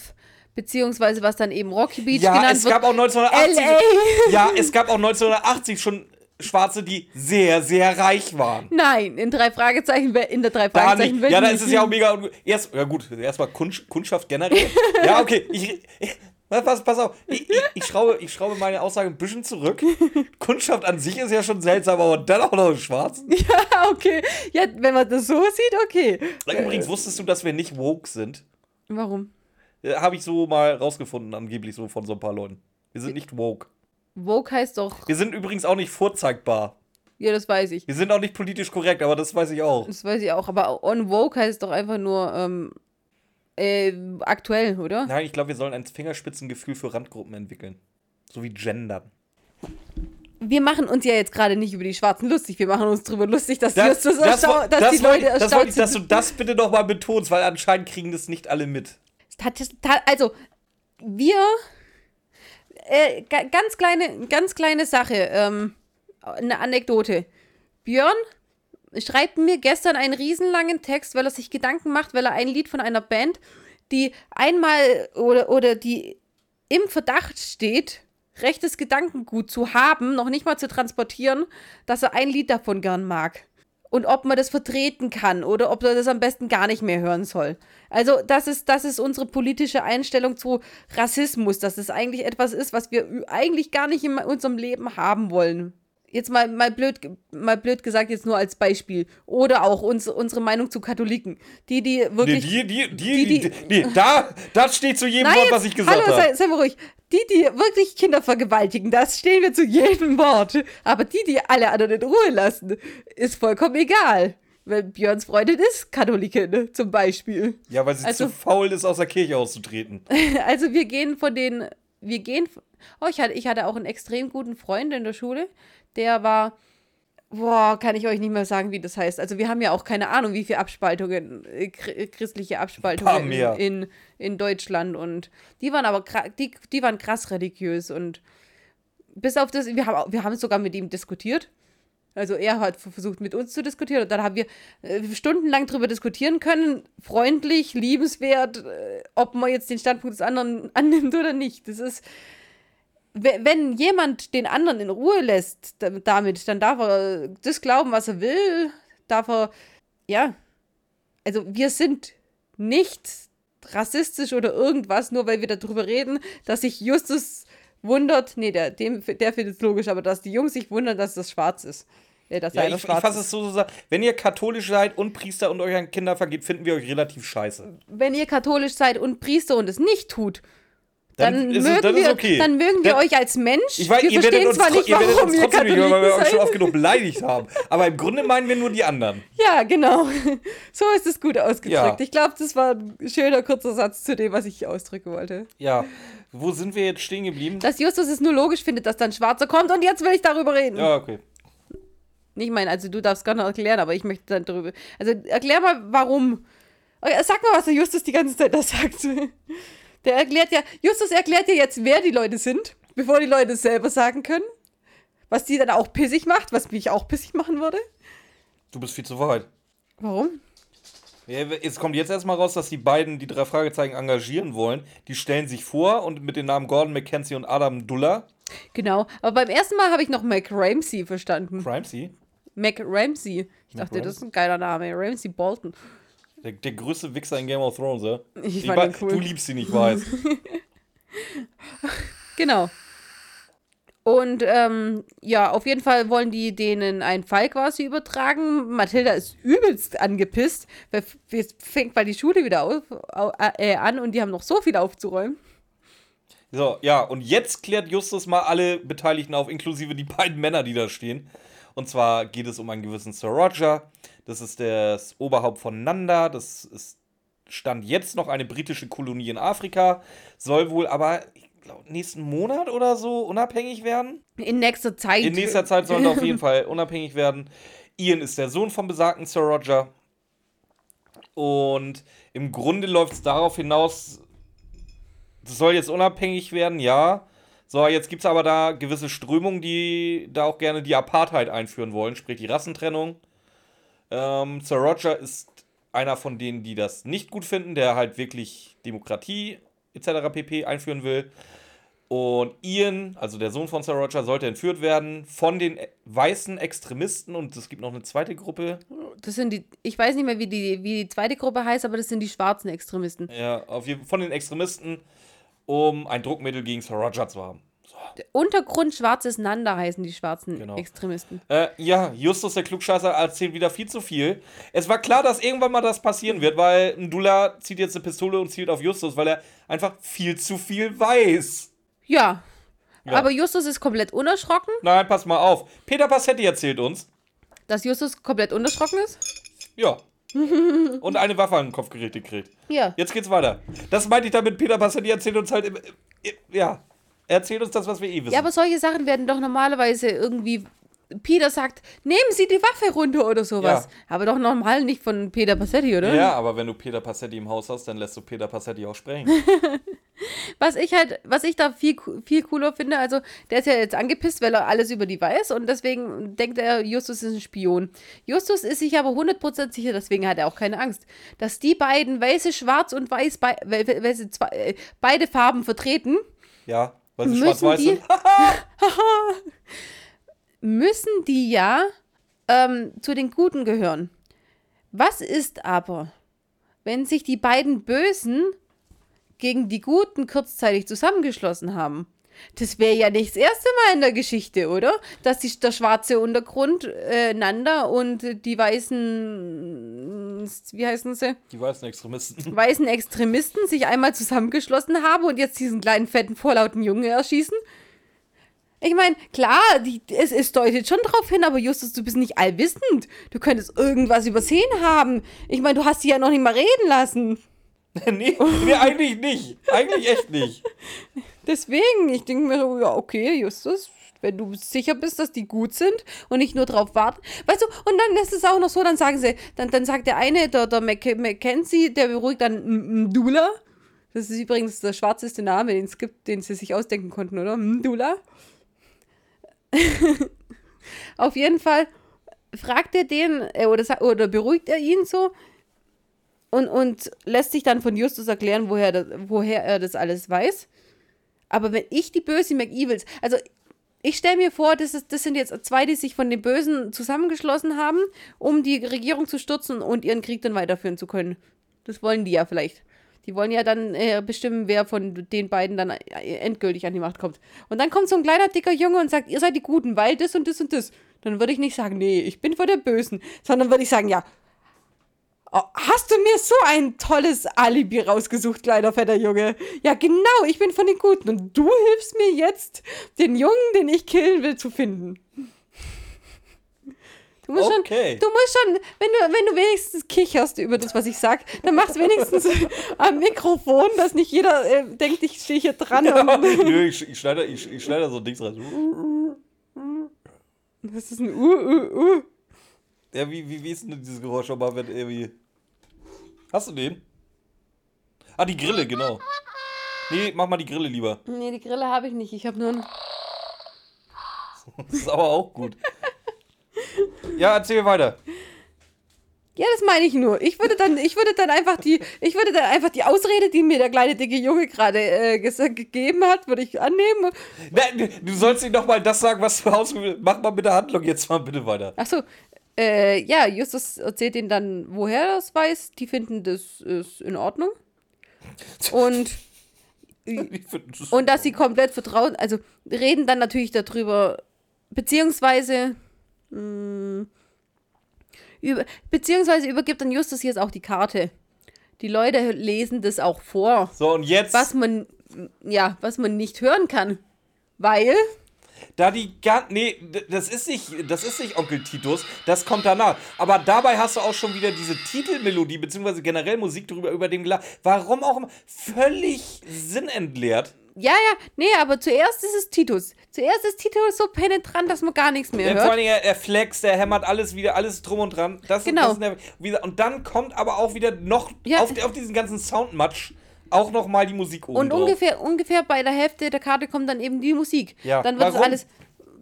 [SPEAKER 1] beziehungsweise was dann eben Rocky Beach
[SPEAKER 2] Ja,
[SPEAKER 1] genannt
[SPEAKER 2] es
[SPEAKER 1] wird.
[SPEAKER 2] gab auch 1980.
[SPEAKER 1] LA.
[SPEAKER 2] Ja, es gab auch 1980 schon Schwarze, die sehr, sehr reich waren.
[SPEAKER 1] Nein, in drei Fragezeichen, in der drei
[SPEAKER 2] Da
[SPEAKER 1] Fragezeichen
[SPEAKER 2] nicht. Ja, da ist es ja auch mega. Erst, ja gut, erstmal Kunst, Kundschaft generell. [laughs] ja, okay. Ich, ich, was, pass auf. Ich, ich, ich, schraube, ich schraube meine Aussage ein bisschen zurück. [laughs] Kundschaft an sich ist ja schon seltsam, aber dann auch noch schwarz. [laughs]
[SPEAKER 1] Ja, okay. Ja, wenn man das so sieht, okay.
[SPEAKER 2] Übrigens, wusstest du, dass wir nicht woke sind?
[SPEAKER 1] Warum?
[SPEAKER 2] Habe ich so mal rausgefunden, angeblich so von so ein paar Leuten. Wir sind nicht woke.
[SPEAKER 1] Vogue heißt doch.
[SPEAKER 2] Wir sind übrigens auch nicht vorzeigbar.
[SPEAKER 1] Ja, das weiß ich.
[SPEAKER 2] Wir sind auch nicht politisch korrekt, aber das weiß ich auch.
[SPEAKER 1] Das weiß ich auch. Aber on Vogue heißt doch einfach nur ähm, äh, aktuell, oder?
[SPEAKER 2] Nein, ich glaube, wir sollen ein Fingerspitzengefühl für Randgruppen entwickeln. So wie Gendern.
[SPEAKER 1] Wir machen uns ja jetzt gerade nicht über die Schwarzen lustig. Wir machen uns darüber lustig, dass,
[SPEAKER 2] Das, das, wo-
[SPEAKER 1] dass
[SPEAKER 2] das,
[SPEAKER 1] die Leute
[SPEAKER 2] ich- das wollte
[SPEAKER 1] erstaunt
[SPEAKER 2] ich, dass du das bitte noch mal betonst, weil anscheinend kriegen das nicht alle mit.
[SPEAKER 1] Also, wir. Äh, ga- ganz kleine, ganz kleine Sache. Ähm, eine Anekdote. Björn schreibt mir gestern einen riesenlangen Text, weil er sich Gedanken macht, weil er ein Lied von einer Band, die einmal oder, oder die im Verdacht steht, rechtes Gedankengut zu haben, noch nicht mal zu transportieren, dass er ein Lied davon gern mag. Und ob man das vertreten kann oder ob er das am besten gar nicht mehr hören soll. Also, das ist, das ist unsere politische Einstellung zu Rassismus, dass es eigentlich etwas ist, was wir eigentlich gar nicht in unserem Leben haben wollen. Jetzt mal, mal, blöd, mal blöd gesagt, jetzt nur als Beispiel. Oder auch uns, unsere Meinung zu Katholiken. Die, die
[SPEAKER 2] Nee,
[SPEAKER 1] wirklich.
[SPEAKER 2] die, die, die,
[SPEAKER 1] die-
[SPEAKER 2] die, die, da, das steht zu jedem Wort, was ich gesagt
[SPEAKER 1] hallo, sei,
[SPEAKER 2] habe.
[SPEAKER 1] sei mal ruhig. Die, die wirklich Kinder vergewaltigen, das stehen wir zu jedem Wort. Aber die, die alle anderen in Ruhe lassen, ist vollkommen egal. Weil Björns Freundin ist Katholikin, zum Beispiel.
[SPEAKER 2] Ja, weil sie
[SPEAKER 1] Also-
[SPEAKER 2] zu faul ist, aus der Kirche auszutreten. [laughs]
[SPEAKER 1] Also wir gehen von den, wir gehen, oh, ich hatte, ich hatte auch einen extrem guten Freund in der Schule, der war, boah, kann ich euch nicht mehr sagen, wie das heißt. Also wir haben ja auch keine Ahnung, wie viele Abspaltungen, äh, chr- christliche Abspaltungen in, in, in Deutschland und die waren aber, die, die waren krass religiös und bis auf das, wir haben, wir haben sogar mit ihm diskutiert. Also er hat versucht mit uns zu diskutieren und dann haben wir äh, stundenlang darüber diskutieren können, freundlich, liebenswert, äh, ob man jetzt den Standpunkt des anderen annimmt oder nicht. Das ist, wenn jemand den anderen in Ruhe lässt da- damit, dann darf er das glauben, was er will, darf er, ja, also wir sind nicht rassistisch oder irgendwas, nur weil wir darüber reden, dass sich Justus wundert, nee, der, dem, der findet es logisch, aber dass die Jungs sich wundern, dass das schwarz ist. Äh, dass
[SPEAKER 2] Ja, ich, ich
[SPEAKER 1] schwarz
[SPEAKER 2] fasse
[SPEAKER 1] ist.
[SPEAKER 2] es so, so sagen. Wenn ihr katholisch seid und Priester und euch an Kinder vergeht, finden wir euch relativ scheiße.
[SPEAKER 1] Wenn ihr katholisch seid und Priester und es nicht tut, Dann,
[SPEAKER 2] Dann ist
[SPEAKER 1] mögen,
[SPEAKER 2] dann
[SPEAKER 1] wir,
[SPEAKER 2] okay.
[SPEAKER 1] dann mögen wir
[SPEAKER 2] Dann-
[SPEAKER 1] euch als Mensch.
[SPEAKER 2] Ich weiß,
[SPEAKER 1] wir
[SPEAKER 2] ihr werdet
[SPEAKER 1] verstehen
[SPEAKER 2] uns,
[SPEAKER 1] zwar nicht,
[SPEAKER 2] ihr werdet
[SPEAKER 1] warum ihr
[SPEAKER 2] trotzdem nicht, weil wir
[SPEAKER 1] Katholiken
[SPEAKER 2] uns schon oft genug beleidigt haben. Aber im Grunde meinen wir nur die anderen. [laughs]
[SPEAKER 1] Ja, genau. So ist es gut ausgedrückt.
[SPEAKER 2] Ja.
[SPEAKER 1] Ich glaube, das war ein schöner kurzer Satz zu dem, was ich ausdrücken wollte.
[SPEAKER 2] Ja. Wo sind wir jetzt stehen geblieben?
[SPEAKER 1] Dass Justus es nur logisch findet, dass dann Schwarzer kommt und jetzt will ich darüber reden.
[SPEAKER 2] Ja, okay.
[SPEAKER 1] Ich meine, also du darfst gar nicht erklären, aber ich möchte dann darüber. Also erklär mal, warum. Okay, Sag mal, was der Justus die ganze Zeit da sagt. Der erklärt ja, Justus erklärt ja jetzt, wer die Leute sind, bevor die Leute es selber sagen können. Was die dann auch pissig macht, was mich auch pissig machen würde.
[SPEAKER 2] Du bist viel zu weit.
[SPEAKER 1] Warum?
[SPEAKER 2] Es kommt jetzt erstmal raus, dass die beiden die drei Fragezeichen engagieren wollen. Die stellen sich vor und mit den Namen Gordon McKenzie und Adam Duller.
[SPEAKER 1] Genau. Aber beim ersten Mal habe ich noch Mac Ramsey verstanden.
[SPEAKER 2] Crimesy.
[SPEAKER 1] Mac Ramsey. Ich dachte, das ist ein geiler Name. Ramsey Bolton.
[SPEAKER 2] Der, der größte Wichser in Game of Thrones, ja? [laughs]
[SPEAKER 1] Ich
[SPEAKER 2] wa-
[SPEAKER 1] fand cool.
[SPEAKER 2] Du liebst ihn, ich weiß. [laughs]
[SPEAKER 1] Genau. Und ähm, ja, auf jeden Fall wollen die denen einen Fall quasi übertragen. Mathilda ist übelst angepisst, weil jetzt fängt bald die Schule wieder auf, au, äh, an und die haben noch so viel aufzuräumen.
[SPEAKER 2] So, ja, und jetzt klärt Justus mal alle Beteiligten auf, inklusive die beiden Männer, die da stehen. Und zwar geht es um einen gewissen Sir Roger. Das ist das Oberhaupt von Nanda. Das ist Stand jetzt noch eine britische Kolonie in Afrika. Soll wohl aber, ich glaube, nächsten Monat oder so unabhängig werden.
[SPEAKER 1] In nächster Zeit.
[SPEAKER 2] In nächster Zeit sollen auf jeden [laughs] Fall unabhängig werden. Ian ist der Sohn vom besagten Sir Roger. Und im Grunde läuft es darauf hinaus, das soll jetzt unabhängig werden, ja. So, jetzt gibt es aber da gewisse Strömungen, die da auch gerne die Apartheid einführen wollen, sprich die Rassentrennung. Ähm, Sir Roger ist einer von denen, die das nicht gut finden, der halt wirklich Demokratie etc. pp. einführen will. Und Ian, also der Sohn von Sir Roger, sollte entführt werden von den weißen Extremisten. Und es gibt noch eine zweite Gruppe.
[SPEAKER 1] Das sind die, ich weiß nicht mehr, wie die, wie die zweite Gruppe heißt, aber das sind die schwarzen Extremisten.
[SPEAKER 2] Ja, auf jeden, von den Extremisten, um ein Druckmittel gegen Sir Roger zu haben.
[SPEAKER 1] Untergrund schwarzes Nanda heißen die schwarzen
[SPEAKER 2] Genau.
[SPEAKER 1] Extremisten.
[SPEAKER 2] Äh, ja, Justus der Klugscheißer erzählt wieder viel zu viel. Es war klar, dass irgendwann mal das passieren wird, weil Ndula zieht jetzt eine Pistole und zielt auf Justus, weil er einfach viel zu viel weiß.
[SPEAKER 1] Ja.
[SPEAKER 2] Ja.
[SPEAKER 1] Aber Justus ist komplett unerschrocken,
[SPEAKER 2] Nein, pass mal auf. Peter Passetti erzählt uns.
[SPEAKER 1] dass Justus komplett unerschrocken ist.
[SPEAKER 2] Ja. [laughs] und eine Waffe an den Kopf gerichtet kriegt.
[SPEAKER 1] Ja.
[SPEAKER 2] Jetzt geht's weiter. Das meinte ich damit, Peter Passetti erzählt uns halt. im- im- Ja. Er erzählt uns das, was wir eh wissen.
[SPEAKER 1] Ja, aber solche Sachen werden doch normalerweise irgendwie. Peter sagt, nehmen Sie die Waffe runter oder sowas.
[SPEAKER 2] Ja.
[SPEAKER 1] Aber doch normal nicht von Peter Passetti, oder?
[SPEAKER 2] ja, aber wenn du Peter Passetti im Haus hast, dann lässt du Peter Passetti auch sprechen. [laughs]
[SPEAKER 1] Was ich halt, was ich da viel, viel cooler finde, also der ist ja jetzt angepisst, weil er alles über die weiß und deswegen denkt er, Justus ist ein Spion. Justus ist sich aber 100% sicher, deswegen hat er auch keine Angst, dass die beiden weiße, schwarz und weiß, we- weiße, zwei, äh, beide Farben vertreten,
[SPEAKER 2] Ja, weil sie
[SPEAKER 1] Müssen
[SPEAKER 2] schwarz-weiß
[SPEAKER 1] die-
[SPEAKER 2] sind. [laughs]
[SPEAKER 1] müssen die ja ähm, zu den Guten gehören. Was ist aber, wenn sich die beiden Bösen gegen die Guten kurzzeitig zusammengeschlossen haben? Das wäre ja nicht das erste Mal in der Geschichte, oder? Dass die, der schwarze Untergrund äh, Nanda und die weißen, wie heißen sie?
[SPEAKER 2] Die weißen Extremisten. [laughs]
[SPEAKER 1] weißen Extremisten sich einmal zusammengeschlossen haben und jetzt diesen kleinen, fetten, vorlauten Junge erschießen? Ich meine, klar, die, es, es deutet schon drauf hin, aber Justus, du bist nicht allwissend. Du könntest irgendwas übersehen haben. Ich meine, du hast sie ja noch nicht mal reden lassen. [laughs]
[SPEAKER 2] nee, nee, eigentlich nicht. Eigentlich echt nicht. [laughs]
[SPEAKER 1] Deswegen, ich denke mir, so, ja, okay, Justus, wenn du sicher bist, dass die gut sind und nicht nur drauf warten. Weißt du, und dann ist es auch noch so, dann sagen sie, dann, dann sagt der eine, der, der Mac Mackenzie, der beruhigt dann Mdula. Das ist übrigens der schwarzeste Name, den es gibt, den sie sich ausdenken konnten, oder? Mdula. [laughs] Auf jeden Fall fragt er den, äh, oder, oder beruhigt er ihn so und, und lässt sich dann von Justus erklären, woher, woher er das alles weiß. Aber wenn ich die böse McEvils, also ich stelle mir vor, das, ist, das sind jetzt zwei, die sich von den Bösen zusammengeschlossen haben, um die Regierung zu stürzen und ihren Krieg dann weiterführen zu können. Das wollen die ja vielleicht. Die wollen ja dann äh, bestimmen, wer von den beiden dann äh, endgültig an die Macht kommt. Und dann kommt so ein kleiner, dicker Junge und sagt, ihr seid die Guten, weil das und das und das. Dann würde ich nicht sagen, nee, ich bin vor der Bösen, sondern würde ich sagen, ja, Oh, hast du mir so ein tolles Alibi rausgesucht, kleiner fetter Junge? Ja, genau, ich bin von den Guten und du hilfst mir jetzt, den Jungen, den ich killen will, zu finden. Du musst
[SPEAKER 2] Okay.
[SPEAKER 1] schon, du musst schon, wenn du, wenn du wenigstens kicherst über das, was ich sag, dann mach's wenigstens [laughs] am Mikrofon, dass nicht jeder äh, denkt, ich stehe hier dran. Und, [laughs]
[SPEAKER 2] Nö, ich, ich schneide ich, ich schneide da so Dings rein.
[SPEAKER 1] das ist ein Uh, Uh, Uh.
[SPEAKER 2] Ja, wie, wie, wie ist denn dieses Geräusch nochmal, wenn irgendwie. Hast du den? Ah, die Grille, genau. Nee, mach mal die Grille lieber.
[SPEAKER 1] Nee, die Grille habe ich nicht. Ich habe nur ein.
[SPEAKER 2] Das ist aber auch gut. Ja, erzähl weiter.
[SPEAKER 1] Ja, das meine ich nur. Ich würde dann, ich würde dann einfach die, ich würde dann einfach die Ausrede, die mir der kleine dicke Junge gerade äh, gegeben hat, würde ich annehmen.
[SPEAKER 2] Nein, du sollst ihm doch mal das sagen, was du aus. Mach mal mit der Handlung jetzt mal bitte weiter.
[SPEAKER 1] Ach so. Äh, ja, Justus erzählt ihnen dann, woher er das weiß. Die finden, das ist in Ordnung. Und, [laughs]
[SPEAKER 2] das-
[SPEAKER 1] und dass sie komplett vertrauen, also reden dann natürlich darüber, beziehungsweise, mh, über, beziehungsweise übergibt dann Justus jetzt auch die Karte. Die Leute lesen das auch vor.
[SPEAKER 2] So, und jetzt.
[SPEAKER 1] was man ja, was man nicht hören kann, weil
[SPEAKER 2] Da die gan nee, das ist nicht, das ist nicht Onkel Titus, das kommt danach. Aber dabei hast du auch schon wieder diese Titelmelodie beziehungsweise generell Musik drüber über dem Glas. Warum auch immer völlig sinnentleert.
[SPEAKER 1] ja, ja, nee, aber zuerst ist es Titus. Zuerst ist Titus so penetrant, dass man gar nichts mehr
[SPEAKER 2] Ja, vor
[SPEAKER 1] hört.
[SPEAKER 2] allem er, flext, er hämmert alles wieder, alles drum und dran. Das,
[SPEAKER 1] Genau.
[SPEAKER 2] Das und dann kommt aber auch wieder noch
[SPEAKER 1] Ja.
[SPEAKER 2] auf, auf diesen ganzen Soundmatch auch noch mal die Musik oben
[SPEAKER 1] Und
[SPEAKER 2] drauf.
[SPEAKER 1] ungefähr, ungefähr bei der Hälfte der Karte kommt dann eben die Musik.
[SPEAKER 2] Ja,
[SPEAKER 1] Dann wird es
[SPEAKER 2] warum?
[SPEAKER 1] alles,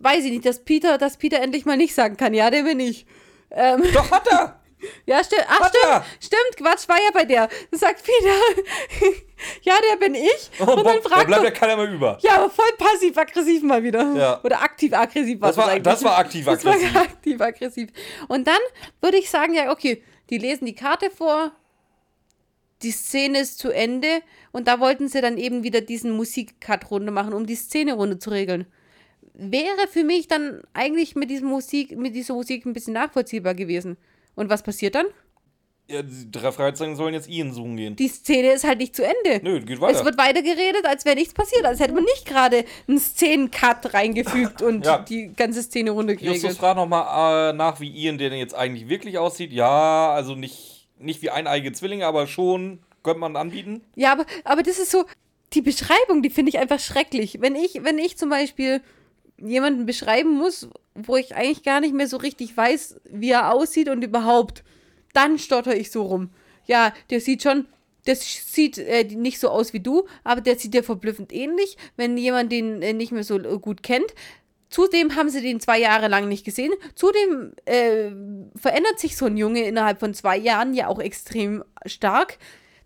[SPEAKER 1] weiß ich nicht, dass Peter, dass Peter endlich mal nicht sagen kann, ja, der bin ich. Ähm,
[SPEAKER 2] Doch hat er. [laughs]
[SPEAKER 1] ja, stimmt, ach,
[SPEAKER 2] Hat
[SPEAKER 1] stimmt,
[SPEAKER 2] er.
[SPEAKER 1] stimmt, Quatsch, war ja bei der. Da sagt Peter, [laughs] ja, der bin ich.
[SPEAKER 2] Oh,
[SPEAKER 1] und dann
[SPEAKER 2] Bob, da
[SPEAKER 1] fragt
[SPEAKER 2] bleibt
[SPEAKER 1] er,
[SPEAKER 2] ja keiner mehr über.
[SPEAKER 1] Ja, aber voll passiv-aggressiv mal wieder.
[SPEAKER 2] Ja.
[SPEAKER 1] Oder aktiv-aggressiv
[SPEAKER 2] Das war-
[SPEAKER 1] eigentlich.
[SPEAKER 2] das war aktiv-aggressiv.
[SPEAKER 1] Das war [laughs] aktiv-aggressiv. Und dann würde ich sagen, ja, okay, die lesen die Karte vor, die Szene ist zu Ende und da wollten sie dann eben wieder diesen Musik-Cut runter machen, um die Szene runter zu regeln. Wäre für mich dann eigentlich mit, diesem Musik, mit dieser Musik ein bisschen nachvollziehbar gewesen. Und was passiert dann?
[SPEAKER 2] Ja, die drei Fragezeichen sollen jetzt Ian suchen gehen.
[SPEAKER 1] Die Szene ist halt nicht zu Ende.
[SPEAKER 2] Nö, geht weiter.
[SPEAKER 1] Es wird weiter geredet, als wäre nichts passiert. Als hätte man nicht gerade einen Szenencut reingefügt [laughs] und
[SPEAKER 2] Ja.
[SPEAKER 1] die ganze Szene
[SPEAKER 2] Justus
[SPEAKER 1] runtergeregelt.
[SPEAKER 2] fragt nochmal äh, nach, wie Ian denn jetzt eigentlich wirklich aussieht. Ja, also nicht, nicht wie eineige Zwillinge, aber schon könnte man anbieten.
[SPEAKER 1] Ja, aber, aber das ist so, die Beschreibung, die finde ich einfach schrecklich. Wenn ich, wenn ich zum Beispiel jemanden beschreiben muss, wo ich eigentlich gar nicht mehr so richtig weiß, wie er aussieht und überhaupt, dann stotter ich so rum. Ja, der sieht schon, der sieht äh, nicht so aus wie du, aber der sieht dir verblüffend ähnlich, wenn jemand den äh, nicht mehr so äh, gut kennt. Zudem haben sie den zwei Jahre lang nicht gesehen. Zudem äh, verändert sich so ein Junge innerhalb von zwei Jahren ja auch extrem stark.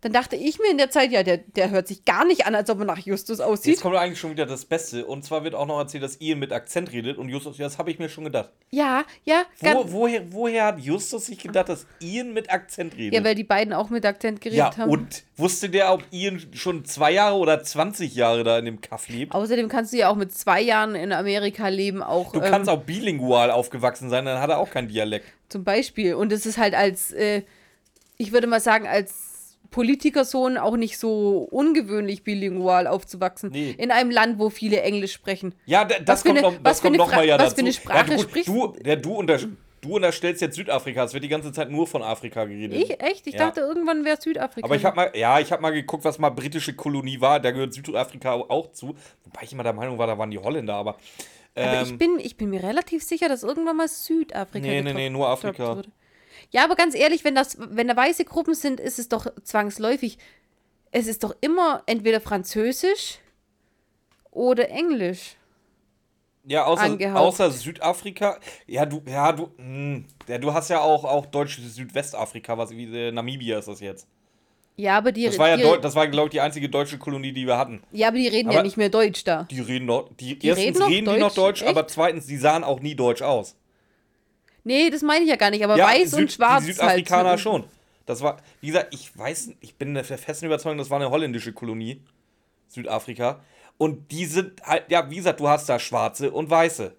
[SPEAKER 1] Dann dachte ich mir in der Zeit, ja, der, der hört sich gar nicht an, als ob er nach Justus
[SPEAKER 2] Jetzt
[SPEAKER 1] aussieht.
[SPEAKER 2] kommt eigentlich schon wieder das Beste. Und zwar wird auch noch erzählt, dass Ian mit Akzent redet. Und Justus, ja, das habe ich mir schon gedacht.
[SPEAKER 1] Ja, ja,
[SPEAKER 2] Wo, woher, woher hat Justus sich gedacht, dass Ian mit Akzent redet?
[SPEAKER 1] ja, weil die beiden auch mit Akzent geredet
[SPEAKER 2] Ja,
[SPEAKER 1] haben.
[SPEAKER 2] und wusste der, ob Ian schon zwei Jahre oder 20 Jahre da in dem Kaff lebt?
[SPEAKER 1] Außerdem kannst du ja auch mit zwei Jahren in Amerika leben, auch
[SPEAKER 2] Du
[SPEAKER 1] ähm,
[SPEAKER 2] kannst auch bilingual aufgewachsen sein, dann hat er auch keinen Dialekt.
[SPEAKER 1] zum Beispiel. Und es ist halt als, äh, ich würde mal sagen, als Politikersohn auch nicht so ungewöhnlich bilingual aufzuwachsen.
[SPEAKER 2] Nee.
[SPEAKER 1] In einem Land, wo viele Englisch sprechen.
[SPEAKER 2] Ja, da- das kommt
[SPEAKER 1] eine-
[SPEAKER 2] noch,
[SPEAKER 1] was
[SPEAKER 2] das
[SPEAKER 1] für
[SPEAKER 2] kommt
[SPEAKER 1] eine
[SPEAKER 2] noch mal
[SPEAKER 1] Fra-
[SPEAKER 2] ja
[SPEAKER 1] was
[SPEAKER 2] dazu.
[SPEAKER 1] für eine Sprache
[SPEAKER 2] ja, du,
[SPEAKER 1] sprichst
[SPEAKER 2] du, der, du, unter, du unterstellst jetzt Südafrika, es wird die ganze Zeit nur von Afrika geredet.
[SPEAKER 1] Ich, echt? Ich
[SPEAKER 2] Ja.
[SPEAKER 1] dachte, irgendwann wäre Südafrika.
[SPEAKER 2] Aber ich habe mal, ja, ich habe mal geguckt, was mal britische Kolonie war. Da gehört Südafrika auch zu. Wobei ich immer der Meinung war, da waren die Holländer, aber.
[SPEAKER 1] Aber
[SPEAKER 2] Ähm,
[SPEAKER 1] ich bin, ich bin mir relativ sicher, dass irgendwann mal Südafrika
[SPEAKER 2] Nee, nee, nee, nur Afrika.
[SPEAKER 1] wurde. Ja, aber ganz ehrlich, wenn das, wenn da weiße Gruppen sind, ist es doch zwangsläufig. Es ist doch immer entweder Französisch oder Englisch.
[SPEAKER 2] ja, außer,
[SPEAKER 1] angehaucht.
[SPEAKER 2] außer Südafrika. Ja, du, ja, du, mh, ja, du hast ja auch, auch deutsche Südwestafrika, was wie äh, Namibia ist das jetzt.
[SPEAKER 1] Ja, aber die,
[SPEAKER 2] Das war ja,
[SPEAKER 1] die,
[SPEAKER 2] das war, glaube ich, die einzige deutsche Kolonie, die wir hatten.
[SPEAKER 1] ja, aber die reden ja
[SPEAKER 2] Aber-
[SPEAKER 1] nicht mehr Deutsch da.
[SPEAKER 2] Die reden noch, die,
[SPEAKER 1] Die
[SPEAKER 2] erstens
[SPEAKER 1] reden
[SPEAKER 2] reden die noch
[SPEAKER 1] Deutsch?
[SPEAKER 2] Deutsch, aber
[SPEAKER 1] Echt?
[SPEAKER 2] zweitens, die sahen auch nie deutsch aus.
[SPEAKER 1] Nee, das meine ich ja gar nicht, aber
[SPEAKER 2] ja,
[SPEAKER 1] weiß und
[SPEAKER 2] Süd-
[SPEAKER 1] schwarz.
[SPEAKER 2] Die Südafrikaner
[SPEAKER 1] halt.
[SPEAKER 2] schon. Das war, wie gesagt, ich weiß, ich bin der festen Überzeugung, das war eine holländische Kolonie. Südafrika. Und die sind halt, ja, wie gesagt, du hast da Schwarze und Weiße.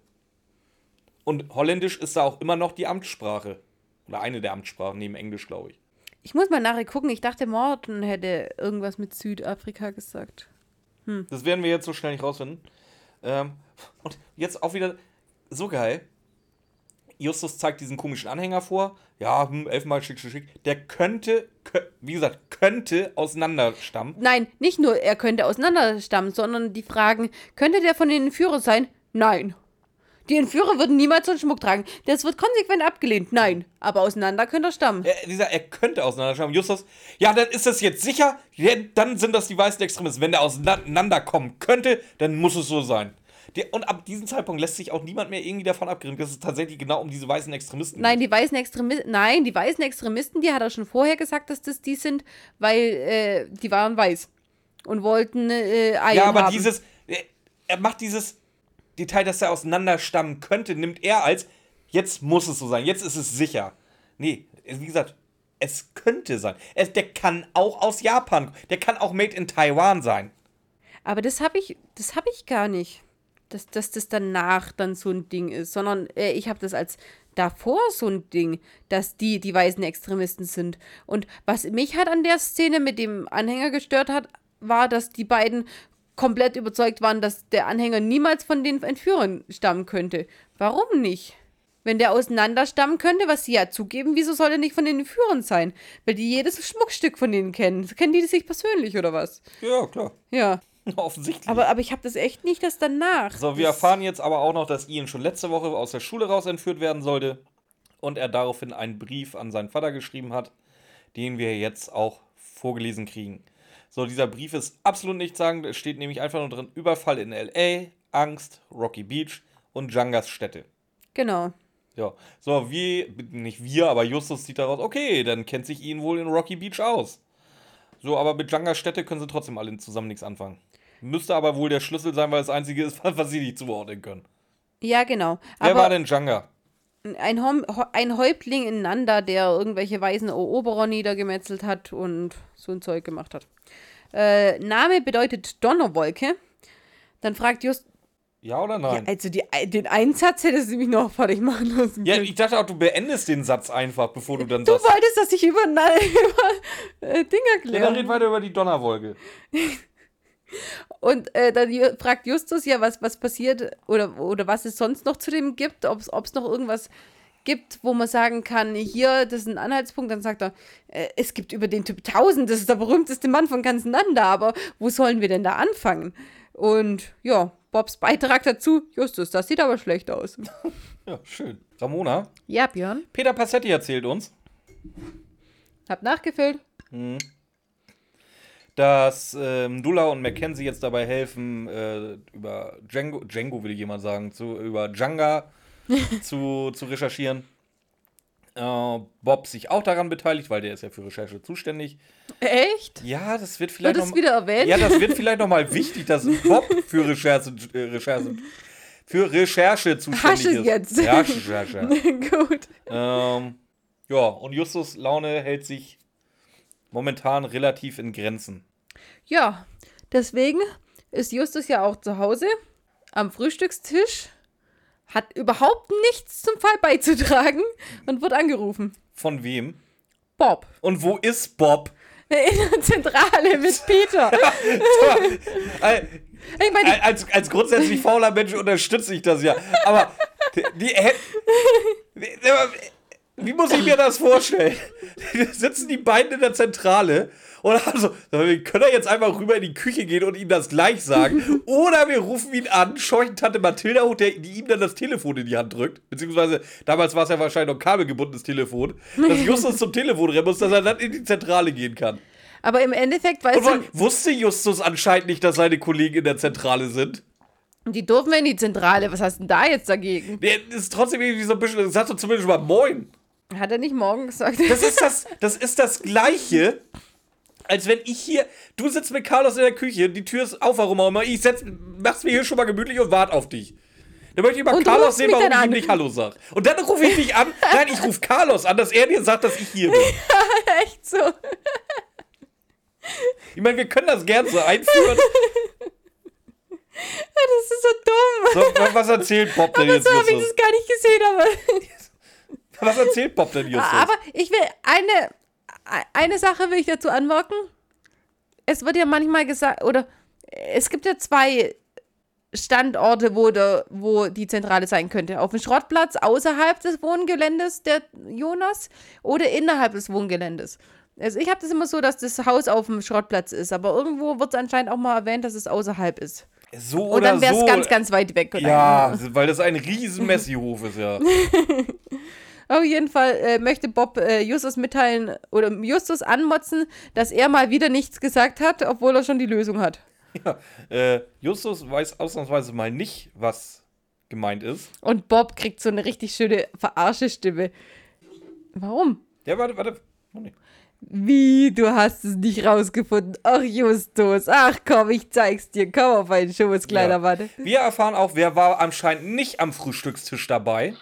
[SPEAKER 2] Und Holländisch ist da auch immer noch die Amtssprache. Oder eine der Amtssprachen, neben Englisch, glaube ich.
[SPEAKER 1] Ich muss mal nachher gucken. Ich dachte, Morten hätte irgendwas mit Südafrika gesagt.
[SPEAKER 2] Das werden wir jetzt so schnell nicht rausfinden. Ähm, und jetzt auch wieder so geil. Justus zeigt diesen komischen Anhänger vor. Ja, hm, elfmal schick, schick, schick. Der könnte, kö- wie gesagt, könnte auseinanderstammen.
[SPEAKER 1] Nein, nicht nur er könnte auseinanderstammen, sondern die fragen, könnte der von den Entführern sein? Nein. Die Entführer würden niemals so einen Schmuck tragen. Das wird konsequent abgelehnt. Nein. Aber auseinander könnte er stammen.
[SPEAKER 2] Er, dieser, er könnte auseinanderstammen. Justus, ja, dann ist das jetzt sicher. Ja, dann sind das die weißen Extremisten. Wenn der auseinanderkommen könnte, dann muss es so sein. Der, und ab diesem Zeitpunkt lässt sich auch niemand mehr irgendwie davon abgrenzen, dass es tatsächlich genau um diese weißen Extremisten
[SPEAKER 1] Nein, die weißen Extremisten, nein, die weißen Extremisten, die hat er schon vorher gesagt, dass das die sind, weil äh, die waren weiß und wollten äh, Eier
[SPEAKER 2] Ja, aber
[SPEAKER 1] haben.
[SPEAKER 2] dieses, er- er macht dieses Detail, dass er auseinanderstammen könnte, nimmt er als, jetzt muss es so sein, jetzt ist es sicher. Nee, wie gesagt, es könnte sein. Es, der kann auch aus Japan, der kann auch made in Taiwan sein.
[SPEAKER 1] Aber das habe ich, das habe ich gar nicht, dass, dass das danach dann so ein Ding ist, sondern äh, ich habe das als davor so ein Ding, dass die die weißen Extremisten sind. Und was mich halt an der Szene mit dem Anhänger gestört hat, war, dass die beiden komplett überzeugt waren, dass der Anhänger niemals von den Entführern stammen könnte. Warum nicht? Wenn der auseinanderstammen könnte, was sie ja zugeben, wieso soll er nicht von den Entführern sein? Weil die jedes Schmuckstück von denen kennen. Kennen die sich persönlich oder was?
[SPEAKER 2] Ja, klar.
[SPEAKER 1] Ja. [laughs]
[SPEAKER 2] Offensichtlich.
[SPEAKER 1] Aber, aber ich habe das echt nicht, dass danach.
[SPEAKER 2] So, wir erfahren jetzt aber auch noch, dass Ian schon letzte Woche aus der Schule raus entführt werden sollte und er daraufhin einen Brief an seinen Vater geschrieben hat, den wir jetzt auch vorgelesen kriegen. So, dieser Brief ist absolut nichtssagend. Es steht nämlich einfach nur drin: Überfall in L.A., Angst, Rocky Beach und Jangas Städte.
[SPEAKER 1] Genau.
[SPEAKER 2] Ja, so, wie, nicht wir, aber Justus sieht daraus, okay, dann kennt sich Ian wohl in Rocky Beach aus. So, aber mit Jangas Städte können sie trotzdem alle zusammen nichts anfangen. Müsste aber wohl der Schlüssel sein, weil das einzige ist, [laughs] was sie nicht zuordnen können.
[SPEAKER 1] Ja, genau.
[SPEAKER 2] Wer
[SPEAKER 1] aber
[SPEAKER 2] war denn Janga?
[SPEAKER 1] ein, Hom ein Häuptling in Nanda, der irgendwelche weißen Eroberer niedergemetzelt hat und so ein Zeug gemacht hat. Äh, Name bedeutet Donnerwolke. Dann fragt Just.
[SPEAKER 2] Ja oder
[SPEAKER 1] Ja,
[SPEAKER 2] nein?
[SPEAKER 1] also die, den Einsatz hättest du mich noch fertig machen lassen.
[SPEAKER 2] Ja, ich dachte auch, du beendest den Satz einfach, bevor du dann
[SPEAKER 1] du
[SPEAKER 2] sagst.
[SPEAKER 1] wolltest, dass ich über, na, [laughs] über äh, Ding
[SPEAKER 2] Ja, dann
[SPEAKER 1] erkläre.
[SPEAKER 2] red weiter über die Donnerwolke. [laughs]
[SPEAKER 1] Und äh, dann ju- fragt Justus ja, was, was passiert oder, oder was es sonst noch zu dem gibt, ob es noch irgendwas gibt, wo man sagen kann, hier, das ist ein Anhaltspunkt. Dann sagt er, äh, es gibt über den Typ 1000, das ist der berühmteste Mann von ganz Nanda, aber wo sollen wir denn da anfangen? Und ja, Bobs Beitrag dazu, Justus, das sieht aber schlecht aus. [laughs]
[SPEAKER 2] Ja, schön. Ramona,
[SPEAKER 1] Ja, Björn,
[SPEAKER 2] Peter Passetti erzählt uns,
[SPEAKER 1] hab nachgefüllt.
[SPEAKER 2] Dass ähm, Dula und Mackenzie jetzt dabei helfen, äh, über Django, Django will ich jemand sagen, zu, über Djanga [laughs] zu, zu recherchieren. Äh, Bob sich auch daran beteiligt, weil der ist ja für Recherche zuständig.
[SPEAKER 1] Echt?
[SPEAKER 2] Ja, das wird vielleicht
[SPEAKER 1] Wird
[SPEAKER 2] noch
[SPEAKER 1] wieder erwähnt?
[SPEAKER 2] Ja, das wird vielleicht noch mal wichtig, dass [laughs] Bob für Recherche, äh, Recherche, für Recherche zuständig
[SPEAKER 1] Hasche
[SPEAKER 2] ist.
[SPEAKER 1] jetzt.
[SPEAKER 2] Ja, Recherche. [laughs]
[SPEAKER 1] Gut.
[SPEAKER 2] ähm, ja, und Justus Laune hält sich momentan relativ in Grenzen.
[SPEAKER 1] Ja, deswegen ist Justus ja auch zu Hause am Frühstückstisch, hat überhaupt nichts zum Fall beizutragen und wird angerufen.
[SPEAKER 2] Von wem?
[SPEAKER 1] Bob.
[SPEAKER 2] Und wo ist Bob?
[SPEAKER 1] In der Zentrale mit Peter. [laughs] Ich meine,
[SPEAKER 2] als, als grundsätzlich fauler Mensch unterstütze ich das ja. Aber die, die hä- wie muss ich mir das vorstellen? [laughs] Sitzen die beiden in der Zentrale und also, wir können ja jetzt einfach rüber in die Küche gehen und ihm das gleich sagen. [laughs] Oder wir rufen ihn an, scheuchen Tante Mathilda hoch, der, die ihm dann das Telefon in die Hand drückt. Beziehungsweise, damals war es ja wahrscheinlich noch kabelgebundenes Telefon. Dass [laughs] Justus zum Telefon rennen muss, dass er dann in die Zentrale gehen kann.
[SPEAKER 1] aber im Endeffekt, weil, sie,
[SPEAKER 2] wusste Justus anscheinend nicht, dass seine Kollegen in der Zentrale sind.
[SPEAKER 1] die dürfen wir in die Zentrale. Was hast du denn da jetzt dagegen?
[SPEAKER 2] Der ist trotzdem irgendwie so ein bisschen, sagt doch zumindest mal Moin.
[SPEAKER 1] Hat er nicht morgen gesagt?
[SPEAKER 2] Das ist das, das ist das Gleiche, als wenn ich hier, du sitzt mit Carlos in der Küche, die Tür ist auf, warum auch immer, ich setz, mach's mir hier schon mal gemütlich und wart auf dich. Dann möchte ich mal
[SPEAKER 1] Und
[SPEAKER 2] Carlos sehen, warum ich ihm nicht Hallo sag. Und dann rufe ich dich an, nein, ich rufe Carlos an, dass er dir sagt, dass ich hier bin. [laughs]
[SPEAKER 1] Echt so.
[SPEAKER 2] Ich meine, wir können das gern so einführen. [laughs]
[SPEAKER 1] Das ist so dumm.
[SPEAKER 2] So, wa- was erzählt Bob denn jetzt,
[SPEAKER 1] so habe ich das gar nicht gesehen, aber.
[SPEAKER 2] Was erzählt Bob denn, Justus?
[SPEAKER 1] Aber ich will eine, eine Sache will ich dazu anmerken. Es wird ja manchmal gesagt, oder es gibt ja zwei Standorte, wo, der, wo die Zentrale sein könnte. Auf dem Schrottplatz außerhalb des Wohngeländes der Jonas oder innerhalb des Wohngeländes. Also ich habe das immer so, dass das Haus auf dem Schrottplatz ist, aber irgendwo wird es anscheinend auch mal erwähnt, dass es außerhalb ist.
[SPEAKER 2] So
[SPEAKER 1] Und
[SPEAKER 2] oder
[SPEAKER 1] dann wäre es
[SPEAKER 2] so.
[SPEAKER 1] ganz, ganz weit weg. oder?
[SPEAKER 2] ja, weil das ein riesen Messihof ist, ja. [laughs]
[SPEAKER 1] Auf jeden Fall äh, möchte Bob äh, Justus mitteilen oder Justus anmotzen, dass er mal wieder nichts gesagt hat, obwohl er schon die Lösung hat. [laughs]
[SPEAKER 2] ja. Äh, Justus weiß ausnahmsweise mal nicht, was gemeint ist.
[SPEAKER 1] Und Bob kriegt so eine richtig schöne Verarsche-Stimme. Warum?
[SPEAKER 2] Ja, warte, warte. Oh, nee.
[SPEAKER 1] Wie, du hast es nicht rausgefunden? Ach, Justus, ach komm, ich zeig's dir. Komm auf einen Schoß, kleiner
[SPEAKER 2] Ja.
[SPEAKER 1] Mann.
[SPEAKER 2] Wir erfahren auch, wer war anscheinend nicht am Frühstückstisch dabei.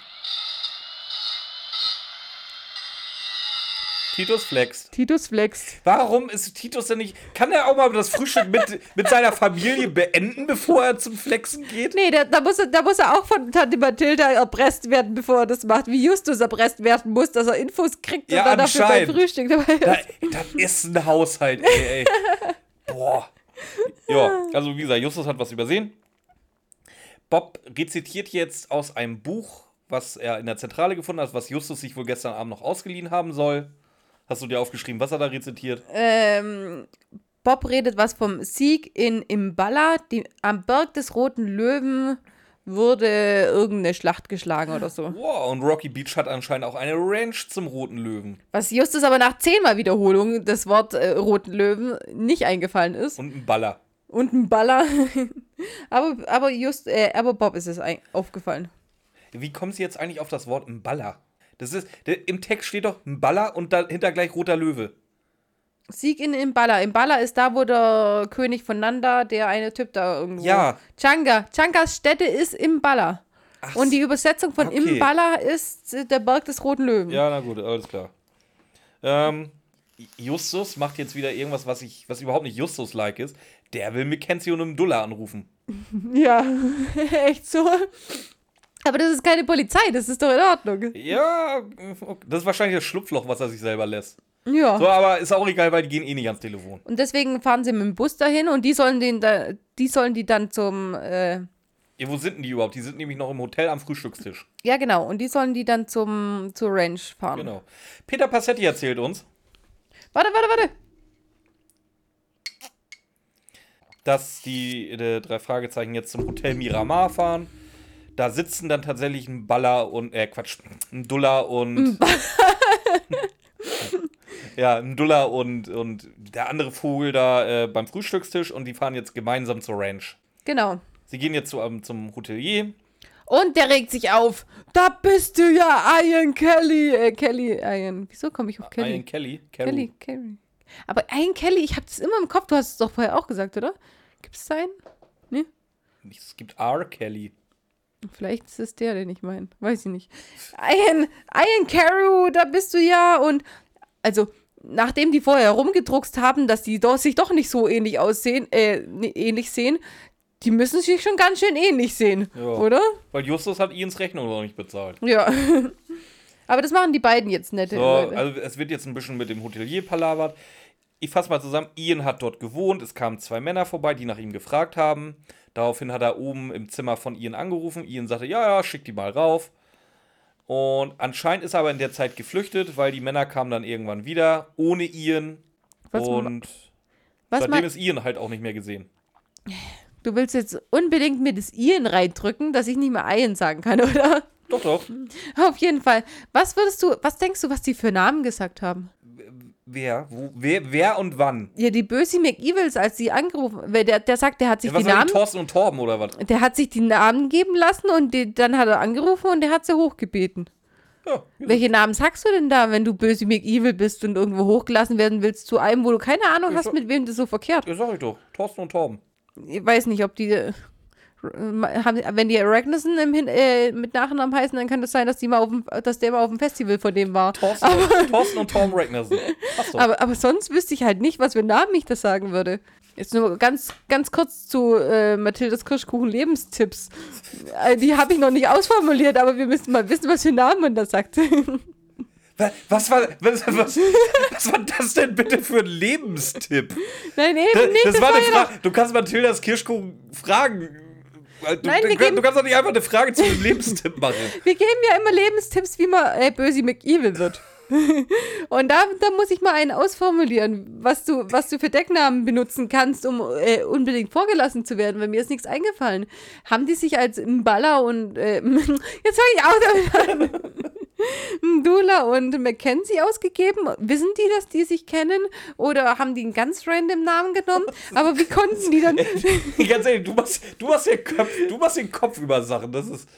[SPEAKER 2] Titus flext.
[SPEAKER 1] Titus flext.
[SPEAKER 2] Warum ist Titus denn nicht. Kann er auch mal das Frühstück mit, [laughs] mit seiner Familie beenden, bevor er zum Flexen geht?
[SPEAKER 1] Nee, da, da, muss er, da muss er auch von Tante Mathilda erpresst werden, bevor er das macht. Wie Justus erpresst werden muss, dass er Infos kriegt
[SPEAKER 2] Ja,
[SPEAKER 1] und dann dafür beim. Frühstück dabei
[SPEAKER 2] Da,
[SPEAKER 1] ist.
[SPEAKER 2] das ist ein Haushalt, ey, ey. [laughs] Boah. Ja, also wie gesagt, Justus hat was übersehen. Bob rezitiert jetzt aus einem Buch, was er in der Zentrale gefunden hat, was Justus sich wohl gestern Abend noch ausgeliehen haben soll. Hast du dir aufgeschrieben, was er da rezitiert?
[SPEAKER 1] Ähm, Bob redet was vom Sieg in Imbala. Die, am Berg des Roten Löwen wurde irgendeine Schlacht geschlagen oder so.
[SPEAKER 2] Wow, und Rocky Beach hat anscheinend auch eine Ranch zum Roten Löwen.
[SPEAKER 1] Was Justus aber nach zehnmal Wiederholung das Wort äh, Roten Löwen nicht eingefallen ist.
[SPEAKER 2] Und ein Baller.
[SPEAKER 1] Und ein Baller. [laughs] aber, aber, just, äh, aber Bob ist es aufgefallen.
[SPEAKER 2] Wie kommen sie jetzt eigentlich auf das Wort ein Baller? Das ist, der, im Text steht doch Baller und dahinter gleich roter Löwe.
[SPEAKER 1] Sieg in Imbala. Imbala ist da, wo der König von Nanda, der eine Typ da irgendwo.
[SPEAKER 2] Ja.
[SPEAKER 1] Changa. Changas Stätte ist Imbala.
[SPEAKER 2] Ach,
[SPEAKER 1] Und die Übersetzung von
[SPEAKER 2] okay.
[SPEAKER 1] Imbala ist äh, der Berg des Roten Löwen.
[SPEAKER 2] Ja, na gut, alles klar. Ähm, Justus macht jetzt wieder irgendwas, was, ich, was überhaupt nicht Justus-like ist. Der will Mackenzie und Dullar anrufen. [laughs]
[SPEAKER 1] Ja, [laughs] echt so. Aber das ist keine Polizei, das ist doch in Ordnung.
[SPEAKER 2] Ja, das ist wahrscheinlich das Schlupfloch, was er sich selber lässt.
[SPEAKER 1] Ja.
[SPEAKER 2] So, aber ist auch egal, weil die gehen eh nicht ans Telefon.
[SPEAKER 1] Und deswegen fahren sie mit dem Bus dahin und die sollen den da, die sollen die dann zum, äh,
[SPEAKER 2] Ja, wo sind denn die überhaupt? Die sind nämlich noch im Hotel am Frühstückstisch.
[SPEAKER 1] ja genau, und die sollen die dann zum, zur Ranch fahren.
[SPEAKER 2] Genau. Peter Passetti erzählt uns,
[SPEAKER 1] Warte, warte, warte.
[SPEAKER 2] dass die äh, drei Fragezeichen jetzt zum Hotel Miramar fahren. Da sitzen dann tatsächlich ein Baller und, äh, Quatsch, ein Duller und. [laughs] ja, ein Duller und, und der andere Vogel da äh, beim Frühstückstisch und die fahren jetzt gemeinsam zur Ranch.
[SPEAKER 1] Genau.
[SPEAKER 2] Sie gehen jetzt zu, ähm, zum Hotelier.
[SPEAKER 1] Und der regt sich auf. Da bist du ja, Ian Kelly. Äh, Kelly, Ian. Wieso komme ich auf Kelly?
[SPEAKER 2] Ian Kelly. Carol.
[SPEAKER 1] Kelly, Kelly. Aber Ian Kelly, ich habe das immer im Kopf. Du hast es doch vorher auch gesagt, oder? Gibt es da einen? Nee?
[SPEAKER 2] Es gibt R. Kelly.
[SPEAKER 1] Vielleicht ist es der, den ich meine. Weiß ich nicht. Ian, Ian Carew, da bist du ja. Und also, nachdem die vorher rumgedruckst haben, dass die doch, sich doch nicht so ähnlich aussehen, äh, ähnlich sehen, die müssen sich schon ganz schön ähnlich sehen,
[SPEAKER 2] Ja.
[SPEAKER 1] oder?
[SPEAKER 2] Weil Justus hat Ians Rechnung noch nicht bezahlt.
[SPEAKER 1] Ja. [laughs] Aber das machen die beiden jetzt nette
[SPEAKER 2] So, also es wird jetzt ein bisschen mit dem Hotelier palabert. Ich fasse mal zusammen, Ian hat dort gewohnt, es kamen zwei Männer vorbei, die nach ihm gefragt haben. Daraufhin hat er oben im Zimmer von Ian angerufen. Ian sagte, ja, ja, schick die mal rauf. Und anscheinend ist er aber in der Zeit geflüchtet, weil die Männer kamen dann irgendwann wieder, ohne Ian.
[SPEAKER 1] Was
[SPEAKER 2] und
[SPEAKER 1] Was
[SPEAKER 2] seitdem ist Ian halt auch nicht mehr gesehen.
[SPEAKER 1] du willst jetzt unbedingt mir das Ian reindrücken, dass ich nicht mehr Ian sagen kann, [laughs] oder?
[SPEAKER 2] Doch, doch.
[SPEAKER 1] Auf jeden Fall. Was würdest du, was denkst du, was die für Namen gesagt haben?
[SPEAKER 2] Wer? Wo, wer, wer und wann?
[SPEAKER 1] Ja, die Bösi McEvils, als sie angerufen, der, der sagt, der hat sich
[SPEAKER 2] Ja,
[SPEAKER 1] die Namen,
[SPEAKER 2] die Thorsten und Torben oder was?
[SPEAKER 1] der hat sich die Namen geben lassen und die, dann hat er angerufen und der hat sie hochgebeten.
[SPEAKER 2] Ja,
[SPEAKER 1] Welche Namen sagst du denn da, wenn du Bösi McEvil bist und irgendwo hochgelassen werden willst zu einem, wo du keine Ahnung hast, mit wem das so verkehrt?
[SPEAKER 2] ja sag ich doch. Thorsten und Torben.
[SPEAKER 1] Ich weiß nicht, ob die, haben, wenn die Hin äh, mit Nachnamen heißen, dann kann es das sein, dass, die mal auf dem, dass der mal auf dem Festival von dem war.
[SPEAKER 2] Thorsten, und, Thorsten und Tom. Achso.
[SPEAKER 1] Aber, aber sonst wüsste ich halt nicht, was für Namen ich das sagen würde. Jetzt nur ganz, ganz kurz zu äh, Mathildas Kirschkuchen Lebenstipps. Äh, die habe ich noch nicht ausformuliert, aber wir müssen mal wissen, was für Namen man da sagt.
[SPEAKER 2] Wa- Was war, was, was, was war das denn bitte für ein Lebenstipp?
[SPEAKER 1] Nein, eben
[SPEAKER 2] Das,
[SPEAKER 1] nicht.
[SPEAKER 2] das war eine Frage. Du kannst Mathildas Kirschkuchen fragen. Du,
[SPEAKER 1] Nein, wir
[SPEAKER 2] du,
[SPEAKER 1] geben-
[SPEAKER 2] du kannst doch nicht einfach eine Frage zu einem Lebenstipp machen. [laughs]
[SPEAKER 1] Wir geben ja immer Lebenstipps, wie man äh, Böse McEvil wird. [laughs] Und da, da muss ich mal einen ausformulieren, was du, was du für Decknamen benutzen kannst, um äh, unbedingt vorgelassen zu werden, weil mir ist nichts eingefallen. Haben die sich als Mbala und äh, [laughs] jetzt fange ich aus. Mdula und Mackenzie ausgegeben? Wissen die, dass die sich kennen? Oder haben die einen ganz random Namen genommen? Aber wie konnten die dann. [laughs]
[SPEAKER 2] Ganz ehrlich, du machst, du machst, den, Kopf, du machst den Kopf über Sachen. Das ist.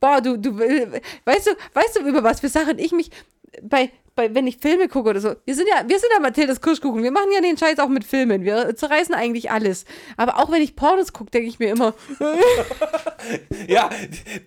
[SPEAKER 1] Boah, du, du, äh, weißt du, weißt du, über was für Sachen ich mich bei, bei, wenn ich Filme gucke oder so, wir sind ja, wir sind ja Mathildas Kirschkuchen, wir machen ja den Scheiß auch mit Filmen, wir zerreißen eigentlich alles. Aber auch wenn ich Pornos gucke, denke ich mir immer, [laughs]
[SPEAKER 2] Ja,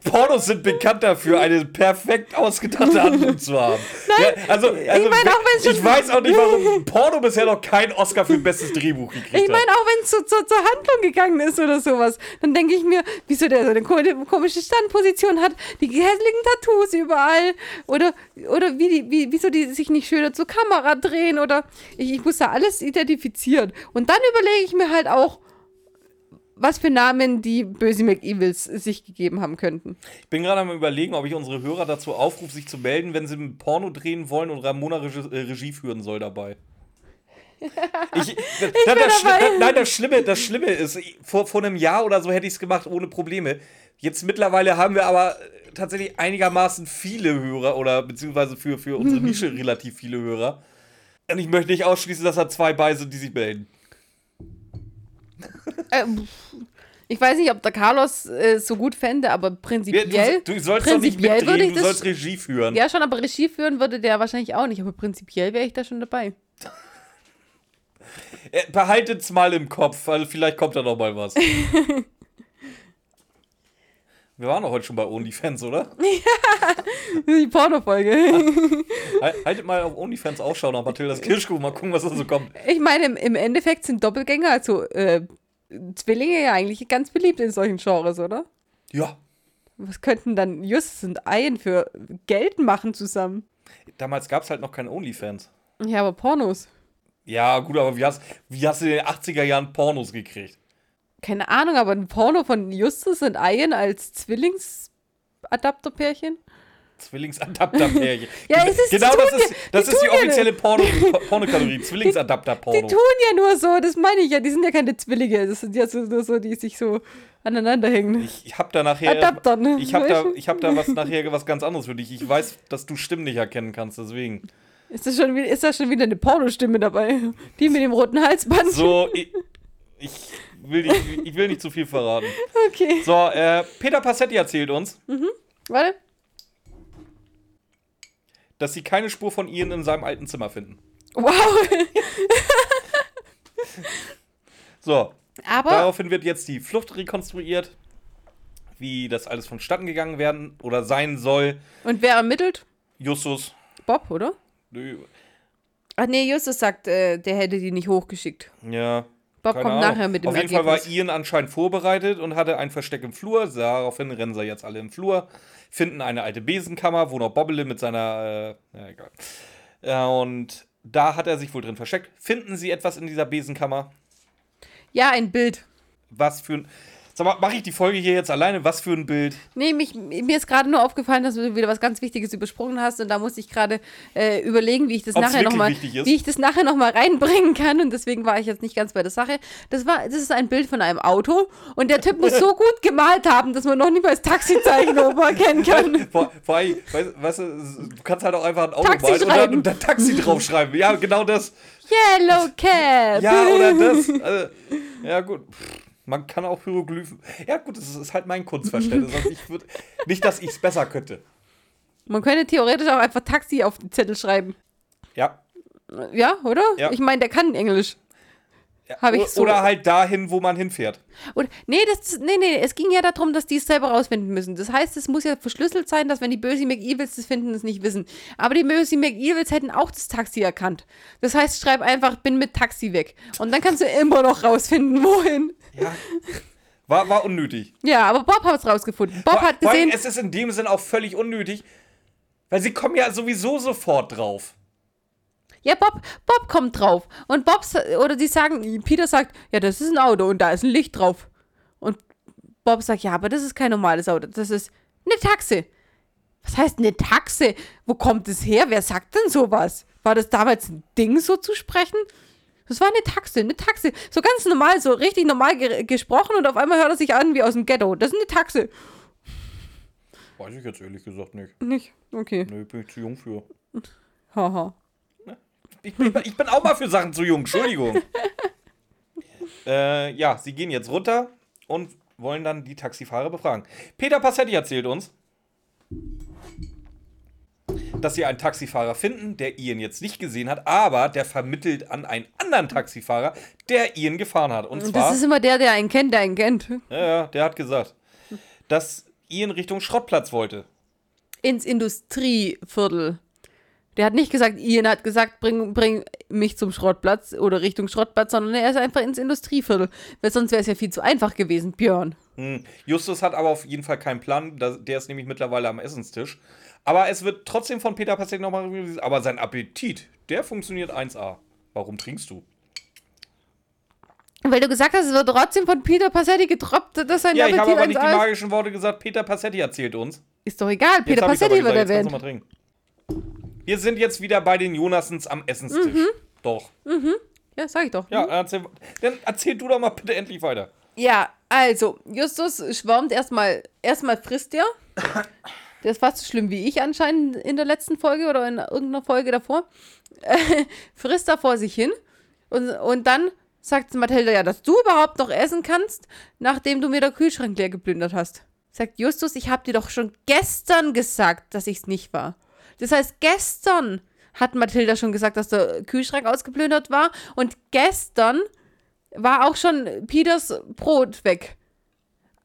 [SPEAKER 2] Pornos sind bekannt dafür, eine perfekt ausgedachte Handlung zu haben. [laughs] Nein, ja, also, also
[SPEAKER 1] meine, auch wenn's
[SPEAKER 2] ich weiß auch nicht, warum Porno bisher noch keinen Oscar für bestes Drehbuch gekriegt
[SPEAKER 1] ich
[SPEAKER 2] hat.
[SPEAKER 1] meine, auch wenn es so, zur zur Handlung gegangen ist oder sowas, dann denke ich mir, wieso der so eine ko- komische Standposition hat, die hässlichen Tattoos überall oder, oder wie die, wie, wieso die sich nicht schöner zur Kamera drehen oder ich, ich muss da alles identifizieren. Und dann überlege ich mir halt auch, was für Namen die böse McEvils sich gegeben haben könnten.
[SPEAKER 2] Ich bin gerade am überlegen, ob ich unsere Hörer dazu aufrufe, sich zu melden, wenn sie ein Porno drehen wollen und Ramona Regie, äh, Regie führen soll dabei. Ich, [laughs] das, das, das, nein, das Schlimme, das Schlimme ist, vor, vor einem Jahr oder so hätte ich es gemacht ohne Probleme. Jetzt mittlerweile haben wir aber äh, tatsächlich einigermaßen viele Hörer oder beziehungsweise für, für unsere [laughs] Nische relativ viele Hörer. Und ich möchte nicht ausschließen, dass da zwei bei sind, die sich melden. [laughs]
[SPEAKER 1] Ähm, ich weiß nicht, ob der Carlos äh, so gut fände, aber prinzipiell.
[SPEAKER 2] du, du sollst doch nicht
[SPEAKER 1] prinzipiell
[SPEAKER 2] mitreden, du sollst Regie führen.
[SPEAKER 1] Ja, schon, aber Regie führen würde der wahrscheinlich auch nicht. Aber prinzipiell wäre ich da schon dabei. [laughs]
[SPEAKER 2] Äh, Behaltet's mal im Kopf, weil vielleicht kommt da noch mal was. Wir waren doch heute schon bei OnlyFans, oder? [laughs]
[SPEAKER 1] Die Pornofolge.
[SPEAKER 2] Hal- Haltet mal auf OnlyFans Ausschau nach Mathildas Kirschkuchen, mal gucken, was da so kommt.
[SPEAKER 1] Ich meine, im, im Endeffekt sind Doppelgänger, also äh, Zwillinge ja eigentlich ganz beliebt in solchen Genres, oder?
[SPEAKER 2] Ja,
[SPEAKER 1] Was könnten dann Justus und Ian für Geld machen zusammen?
[SPEAKER 2] damals gab es halt noch kein OnlyFans.
[SPEAKER 1] Ja, aber Pornos.
[SPEAKER 2] Ja, gut, aber wie hast, wie hast du in den 80er Jahren Pornos gekriegt?
[SPEAKER 1] Keine Ahnung, aber ein Porno von Justus und Ian als Zwillingsadapterpärchen?
[SPEAKER 2] Zwillingsadapter-Pärchen. [laughs]
[SPEAKER 1] Ja, es ist- die
[SPEAKER 2] genau das ist, das
[SPEAKER 1] die
[SPEAKER 2] ist die
[SPEAKER 1] tun ja
[SPEAKER 2] offizielle Porno, [laughs] Pornokategorie.
[SPEAKER 1] Die
[SPEAKER 2] Zwillingsadapter-Porno.
[SPEAKER 1] tun ja nur so, das meine ich ja. Die sind ja keine Zwillinge. Das sind ja so, nur so die sich so aneinander hängen.
[SPEAKER 2] Ich hab da nachher.
[SPEAKER 1] Adapter, ne?
[SPEAKER 2] Ich hab da, ich hab da was nachher was ganz anderes für dich. Ich weiß, dass du Stimmen nicht erkennen kannst, deswegen.
[SPEAKER 1] Ist, das schon, ist da schon wieder eine Pornostimme dabei? Die mit dem roten Halsband?
[SPEAKER 2] So, [laughs] ich, ich, will, nicht, ich will nicht zu viel verraten. [laughs]
[SPEAKER 1] Okay.
[SPEAKER 2] So, äh, Peter Passetti erzählt uns,
[SPEAKER 1] Warte.
[SPEAKER 2] dass sie keine Spur von Ian in seinem alten Zimmer finden.
[SPEAKER 1] Wow. [laughs]
[SPEAKER 2] So,
[SPEAKER 1] Aber
[SPEAKER 2] daraufhin wird jetzt die Flucht rekonstruiert, wie das alles vonstatten gegangen werden oder sein soll.
[SPEAKER 1] Und wer ermittelt?
[SPEAKER 2] Justus.
[SPEAKER 1] Bob, oder?
[SPEAKER 2] nö,
[SPEAKER 1] Ach nee, Justus sagt, äh, der hätte die nicht hochgeschickt.
[SPEAKER 2] Ja.
[SPEAKER 1] Bob
[SPEAKER 2] keine
[SPEAKER 1] kommt
[SPEAKER 2] Ahnung.
[SPEAKER 1] nachher mit dem
[SPEAKER 2] Auf jeden
[SPEAKER 1] Ergebnis.
[SPEAKER 2] Fall war Ian anscheinend vorbereitet und hatte ein Versteck im Flur. Daraufhin rennen sie jetzt alle im Flur, finden eine alte Besenkammer, wo noch Bobbele mit seiner. Äh, ja, egal. Ja, und da hat er sich wohl drin versteckt. Finden sie etwas in dieser Besenkammer?
[SPEAKER 1] Ja, ein Bild.
[SPEAKER 2] Was für ein. Sag mal, mache ich die Folge hier jetzt alleine? Was für ein Bild?
[SPEAKER 1] Nee, mich, mir ist gerade nur aufgefallen, dass du wieder was ganz Wichtiges übersprungen hast und da musste ich gerade äh, überlegen, wie ich das
[SPEAKER 2] Ob's
[SPEAKER 1] nachher
[SPEAKER 2] wirklich
[SPEAKER 1] noch mal,
[SPEAKER 2] wichtig ist?
[SPEAKER 1] wie ich das nachher noch mal reinbringen kann und deswegen war ich jetzt nicht ganz bei der Sache. Das war, das ist ein Bild von einem Auto und der Typ muss so [laughs] gut gemalt haben, dass man noch nicht mal das Taxizeichen oben erkennen kann.
[SPEAKER 2] Vor, vor allem, weißt, weißt du, du kannst halt auch einfach ein Auto
[SPEAKER 1] Taxi
[SPEAKER 2] malen und dann,
[SPEAKER 1] schreiben.
[SPEAKER 2] und dann Taxi draufschreiben. Ja, genau das.
[SPEAKER 1] Yellow Cab.
[SPEAKER 2] Ja, oder das. Also, [laughs] ja, gut. Pff, Man kann auch Hieroglyphen. Ja, gut, das ist, halt mein Kunstverständnis. Also ich würd, nicht, dass ich es besser könnte.
[SPEAKER 1] Man könnte theoretisch auch einfach Taxi auf den Zettel schreiben.
[SPEAKER 2] Ja.
[SPEAKER 1] Ja, oder?
[SPEAKER 2] Ja.
[SPEAKER 1] Ich meine, der kann Englisch.
[SPEAKER 2] ja.
[SPEAKER 1] Ich so-
[SPEAKER 2] Oder halt dahin, wo man hinfährt.
[SPEAKER 1] Und, nee, das, nee, nee, es ging ja darum, dass die es selber rausfinden müssen. Das heißt, es muss ja verschlüsselt sein, dass wenn die bösen McEvils das finden, es nicht wissen. Aber die bösen McEvils hätten auch das Taxi erkannt. Das heißt, schreib einfach, bin mit Taxi weg. Und dann kannst du immer noch rausfinden, [laughs] wohin.
[SPEAKER 2] Ja. War, war unnötig.
[SPEAKER 1] Ja, aber Bob hat es rausgefunden. Bob
[SPEAKER 2] Vor-
[SPEAKER 1] hat gesehen,
[SPEAKER 2] Es ist in dem Sinn auch völlig unnötig, Weil sie kommen ja sowieso sofort drauf.
[SPEAKER 1] Ja, Bob, Bob kommt drauf. Und Bob, oder die sagen, Peter sagt, ja, das ist ein Auto und da ist ein Licht drauf. Und Bob sagt, ja, aber das ist kein normales Auto, das ist eine Taxe. Was heißt eine Taxe? Wo kommt es her? Wer sagt denn sowas? War das damals ein Ding, so zu sprechen? Das war eine Taxe, eine Taxe. So ganz normal, so richtig normal ge gesprochen und auf einmal hört er sich an wie aus dem Ghetto. Das ist eine Taxe.
[SPEAKER 2] Weiß ich jetzt ehrlich gesagt nicht.
[SPEAKER 1] Nicht? Okay.
[SPEAKER 2] Nö, bin ich zu jung für.
[SPEAKER 1] Haha.
[SPEAKER 2] Ich bin, ich bin auch mal für Sachen zu jung, Entschuldigung. [laughs] äh, ja, sie gehen jetzt runter und wollen dann die Taxifahrer befragen. Peter Passetti erzählt uns, dass sie einen Taxifahrer finden, der Ian jetzt nicht gesehen hat, aber der vermittelt an einen anderen Taxifahrer, der Ian gefahren hat. Und zwar,
[SPEAKER 1] Das ist immer der, der einen kennt, der einen kennt.
[SPEAKER 2] ja, ja, der hat gesagt, dass Ian Richtung Schrottplatz wollte.
[SPEAKER 1] ins Industrieviertel. Der hat nicht gesagt, Ian hat gesagt, bring, bring mich zum Schrottplatz oder Richtung Schrottplatz, sondern er ist einfach ins Industrieviertel. Weil sonst wäre es ja viel zu einfach gewesen, Björn.
[SPEAKER 2] Hm. Justus hat aber auf jeden Fall keinen Plan. Der ist nämlich mittlerweile am Essenstisch. Aber es wird trotzdem von Peter Passetti nochmal reviewt. Aber sein Appetit, der funktioniert 1A. Warum trinkst du?
[SPEAKER 1] Weil du gesagt hast, es wird trotzdem von Peter Passetti getroppt, dass sein
[SPEAKER 2] Ja, ich habe
[SPEAKER 1] Appetit
[SPEAKER 2] aber nicht die
[SPEAKER 1] 1A ist.
[SPEAKER 2] magischen Worte gesagt. Peter Passetti erzählt uns.
[SPEAKER 1] Ist doch egal, Peter Passetti wird
[SPEAKER 2] gesagt, jetzt
[SPEAKER 1] erwähnt.
[SPEAKER 2] mal trinken. Wir sind jetzt wieder bei den Jonassens am Essenstisch.
[SPEAKER 1] Mhm.
[SPEAKER 2] Doch.
[SPEAKER 1] Ja, sag ich doch.
[SPEAKER 2] Ja, erzähl, dann erzähl du doch mal bitte endlich weiter.
[SPEAKER 1] Ja, also, Justus schwärmt erstmal, erstmal frisst er. Der ist fast so schlimm wie ich anscheinend in der letzten Folge oder in irgendeiner Folge davor. [laughs] frisst er vor sich hin. Und, und dann sagt Mathilda ja, dass du überhaupt noch essen kannst, nachdem du mir der Kühlschrank leer geplündert hast. Sagt Justus, ich habe dir doch schon gestern gesagt, dass ich's nicht war. Das heißt, gestern hat Mathilda schon gesagt, dass der Kühlschrank ausgeplündert war. Und gestern war auch schon Peters Brot weg.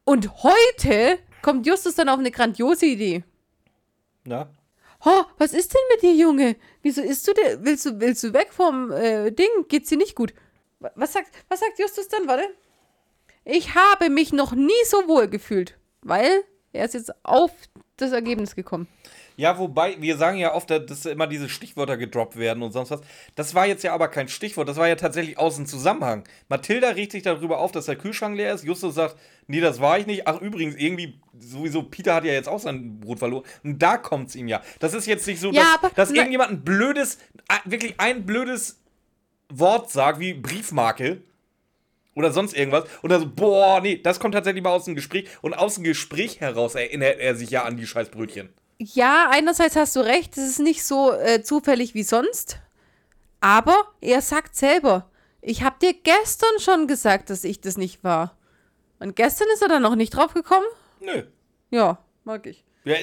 [SPEAKER 1] Und heute kommt Justus dann auf eine grandiose Idee.
[SPEAKER 2] Na?
[SPEAKER 1] Oh, was ist denn mit dir, Junge? Wieso isst du denn? Willst du, willst du weg vom äh, Ding? Geht's dir nicht gut? Wa- Was sagt, was sagt Justus dann? Warte. Ich habe mich noch nie so wohl gefühlt, weil er ist jetzt auf das Ergebnis gekommen.
[SPEAKER 2] Ja, wobei, wir sagen ja oft, dass immer diese Stichwörter gedroppt werden und sonst was. Das war jetzt ja aber kein Stichwort, das war ja tatsächlich aus dem Zusammenhang. Mathilda regt sich darüber auf, dass der Kühlschrank leer ist. Justus sagt, nee, das war ich nicht. Ach, übrigens, irgendwie, sowieso, Peter hat ja jetzt auch sein Brot verloren. Und da kommt es ihm ja. Das ist jetzt nicht so,
[SPEAKER 1] Ja,
[SPEAKER 2] dass, dass irgendjemand ein blödes, äh, wirklich ein blödes Wort sagt, wie Briefmarke. Oder sonst irgendwas. Und dann so, boah, nee, das kommt tatsächlich mal aus dem Gespräch. Und aus dem Gespräch heraus erinnert er sich ja an die scheiß Brötchen.
[SPEAKER 1] Ja, einerseits hast du recht, es ist nicht so äh, zufällig wie sonst. Aber er sagt selber, ich habe dir gestern schon gesagt, dass ich das nicht war. Und gestern ist er dann noch nicht drauf gekommen?
[SPEAKER 2] Nö.
[SPEAKER 1] Ja, mag ich.
[SPEAKER 2] Ja,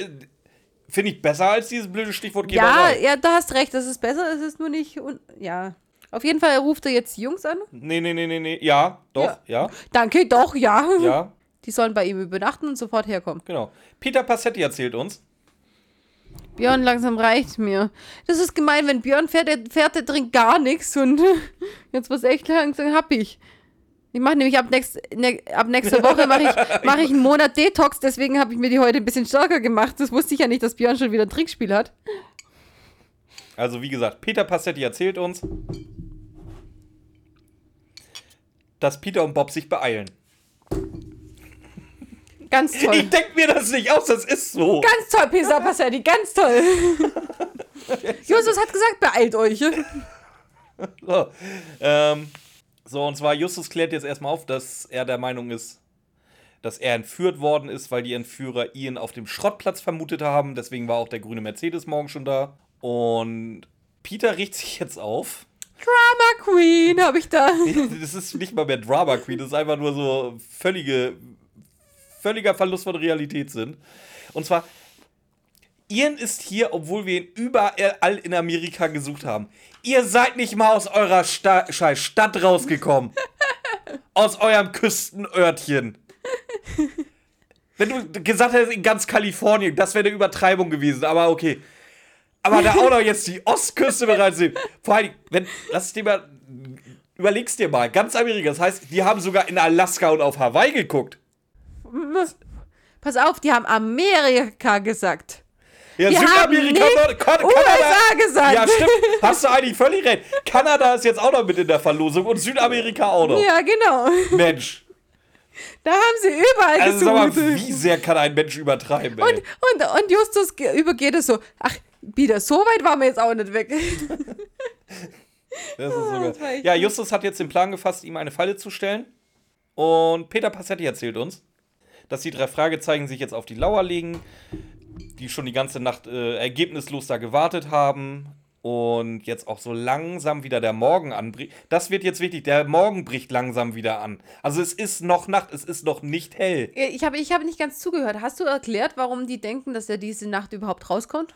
[SPEAKER 2] Finde ich besser als dieses blöde Stichwort
[SPEAKER 1] Ja,
[SPEAKER 2] Geberei.
[SPEAKER 1] ja, du hast recht, das ist besser, es ist nur nicht. Ja. Auf jeden Fall ruft er jetzt die Jungs an.
[SPEAKER 2] Nee, nee, nee, nee, nee. Ja, doch, ja,
[SPEAKER 1] Danke, doch, ja.
[SPEAKER 2] ja,
[SPEAKER 1] Die sollen bei ihm übernachten und sofort herkommen.
[SPEAKER 2] genau. Peter Passetti erzählt uns.
[SPEAKER 1] Björn, langsam reicht mir. Das ist gemein, wenn Björn fährt, der, fährt, der trinkt gar nichts und [laughs] jetzt was echt langsam hab ich. Ich mache nämlich ab, nächst, ne, ab nächster Woche mache ich, mach ich einen Monat Detox, deswegen habe ich mir die heute ein bisschen stärker gemacht. Das wusste ich ja nicht, dass Björn schon wieder ein Trinkspiel hat.
[SPEAKER 2] Also, wie gesagt, Peter Passetti erzählt uns, dass Peter und Bob sich beeilen.
[SPEAKER 1] Ganz toll.
[SPEAKER 2] Ich denke mir das nicht aus, das ist so.
[SPEAKER 1] Ganz toll, Pisa [laughs] Passetti, ganz toll. [laughs] Justus hat gesagt, beeilt euch. [laughs]
[SPEAKER 2] So, ähm, so, und zwar Justus klärt jetzt erstmal auf, dass er der Meinung ist, dass er entführt worden ist, weil die Entführer ihn auf dem Schrottplatz vermutet haben. Deswegen war auch der grüne Mercedes morgen schon da. Und Peter riecht sich jetzt auf.
[SPEAKER 1] Drama Queen habe ich da.
[SPEAKER 2] Das ist nicht mal mehr Drama Queen, das ist einfach nur so völlige, völliger Verlust von Realität sind. Und zwar, Ian ist hier, obwohl wir ihn überall in Amerika gesucht haben. Ihr seid nicht mal aus eurer Sta scheiß Stadt rausgekommen. [laughs] aus eurem Küstenörtchen. Wenn du gesagt hättest, in ganz Kalifornien, das wäre eine Übertreibung gewesen, aber okay. Aber da auch noch jetzt die Ostküste bereits sehen. Vor allem, wenn, lass dir mal, überlegst dir mal, ganz Amerika, das heißt, die haben sogar in Alaska und auf Hawaii geguckt. [laughs]
[SPEAKER 1] Pass auf, die haben Amerika gesagt.
[SPEAKER 2] Ja,
[SPEAKER 1] Wir
[SPEAKER 2] Südamerika,
[SPEAKER 1] haben
[SPEAKER 2] Nord-
[SPEAKER 1] nicht
[SPEAKER 2] Kan-
[SPEAKER 1] USA gesagt.
[SPEAKER 2] Ja, stimmt. Hast du eigentlich völlig recht. Kanada ist jetzt auch noch mit in der Verlosung und Südamerika auch noch.
[SPEAKER 1] Ja, genau.
[SPEAKER 2] Mensch.
[SPEAKER 1] Da haben sie überall
[SPEAKER 2] Also sag mal,
[SPEAKER 1] gesucht.
[SPEAKER 2] wie sehr kann ein Mensch übertreiben, ey?
[SPEAKER 1] und, und, und Justus ge- übergeht es so. Ach, wieder so weit waren wir jetzt auch nicht weg. [laughs]
[SPEAKER 2] Das ist so geil.
[SPEAKER 1] das war echt
[SPEAKER 2] ja. Justus hat jetzt den Plan gefasst, ihm eine Falle zu stellen. Und Peter Passetti erzählt uns, dass die drei Fragezeichen sich jetzt auf die Lauer legen, die schon die ganze Nacht äh, ergebnislos da gewartet haben und jetzt auch so langsam wieder der Morgen anbricht. Das wird jetzt wichtig, der Morgen bricht langsam wieder an. Also es ist noch Nacht, es ist noch nicht hell.
[SPEAKER 1] Ich habe ich hab nicht ganz zugehört. Hast du erklärt, warum die denken, dass er diese Nacht überhaupt rauskommt?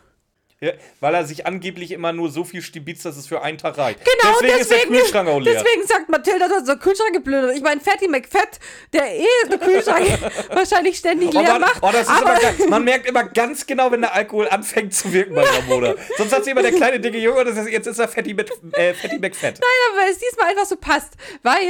[SPEAKER 2] Ja, weil er sich angeblich immer nur so viel stibitzt, dass es für einen Tag reicht.
[SPEAKER 1] Genau,
[SPEAKER 2] deswegen, ist der Kühlschrank auch leer.
[SPEAKER 1] Deswegen sagt Mathilda, dass der Kühlschrank geblödet. Ich meine, Fatty McFett, der eh den Kühlschrank [laughs] wahrscheinlich ständig
[SPEAKER 2] Oh,
[SPEAKER 1] leer
[SPEAKER 2] man,
[SPEAKER 1] macht.
[SPEAKER 2] oh, das ist
[SPEAKER 1] aber
[SPEAKER 2] immer. Man merkt immer ganz genau, wenn der Alkohol anfängt zu wirken bei Ramona. Sonst hat sie immer der kleine, dicke Junge und das heißt, jetzt ist er Fatty, mit, äh, Fatty McFett.
[SPEAKER 1] Nein, weil es diesmal einfach so passt. Weil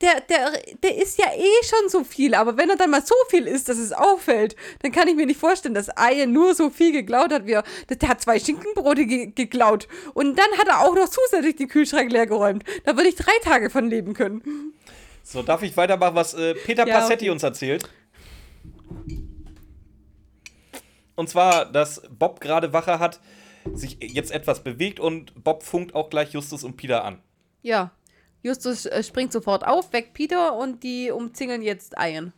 [SPEAKER 1] der, der, der isst ja eh schon so viel, aber wenn er dann mal so viel isst, dass es auffällt, dann kann ich mir nicht vorstellen, dass Ian nur so viel geklaut hat, wie er. Der hat zwei Schinkenbrote ge geklaut. Und dann hat er auch noch zusätzlich den Kühlschrank leer geräumt. Da würde ich drei Tage von leben können.
[SPEAKER 2] So, darf ich weitermachen, was äh, Peter
[SPEAKER 1] Ja,
[SPEAKER 2] Passetti
[SPEAKER 1] okay.
[SPEAKER 2] uns erzählt? Und zwar, dass Bob gerade Wache hat, sich jetzt etwas bewegt und Bob funkt auch gleich Justus und Peter an.
[SPEAKER 1] Ja. Justus äh, springt sofort auf, weckt Peter und die umzingeln jetzt Ian.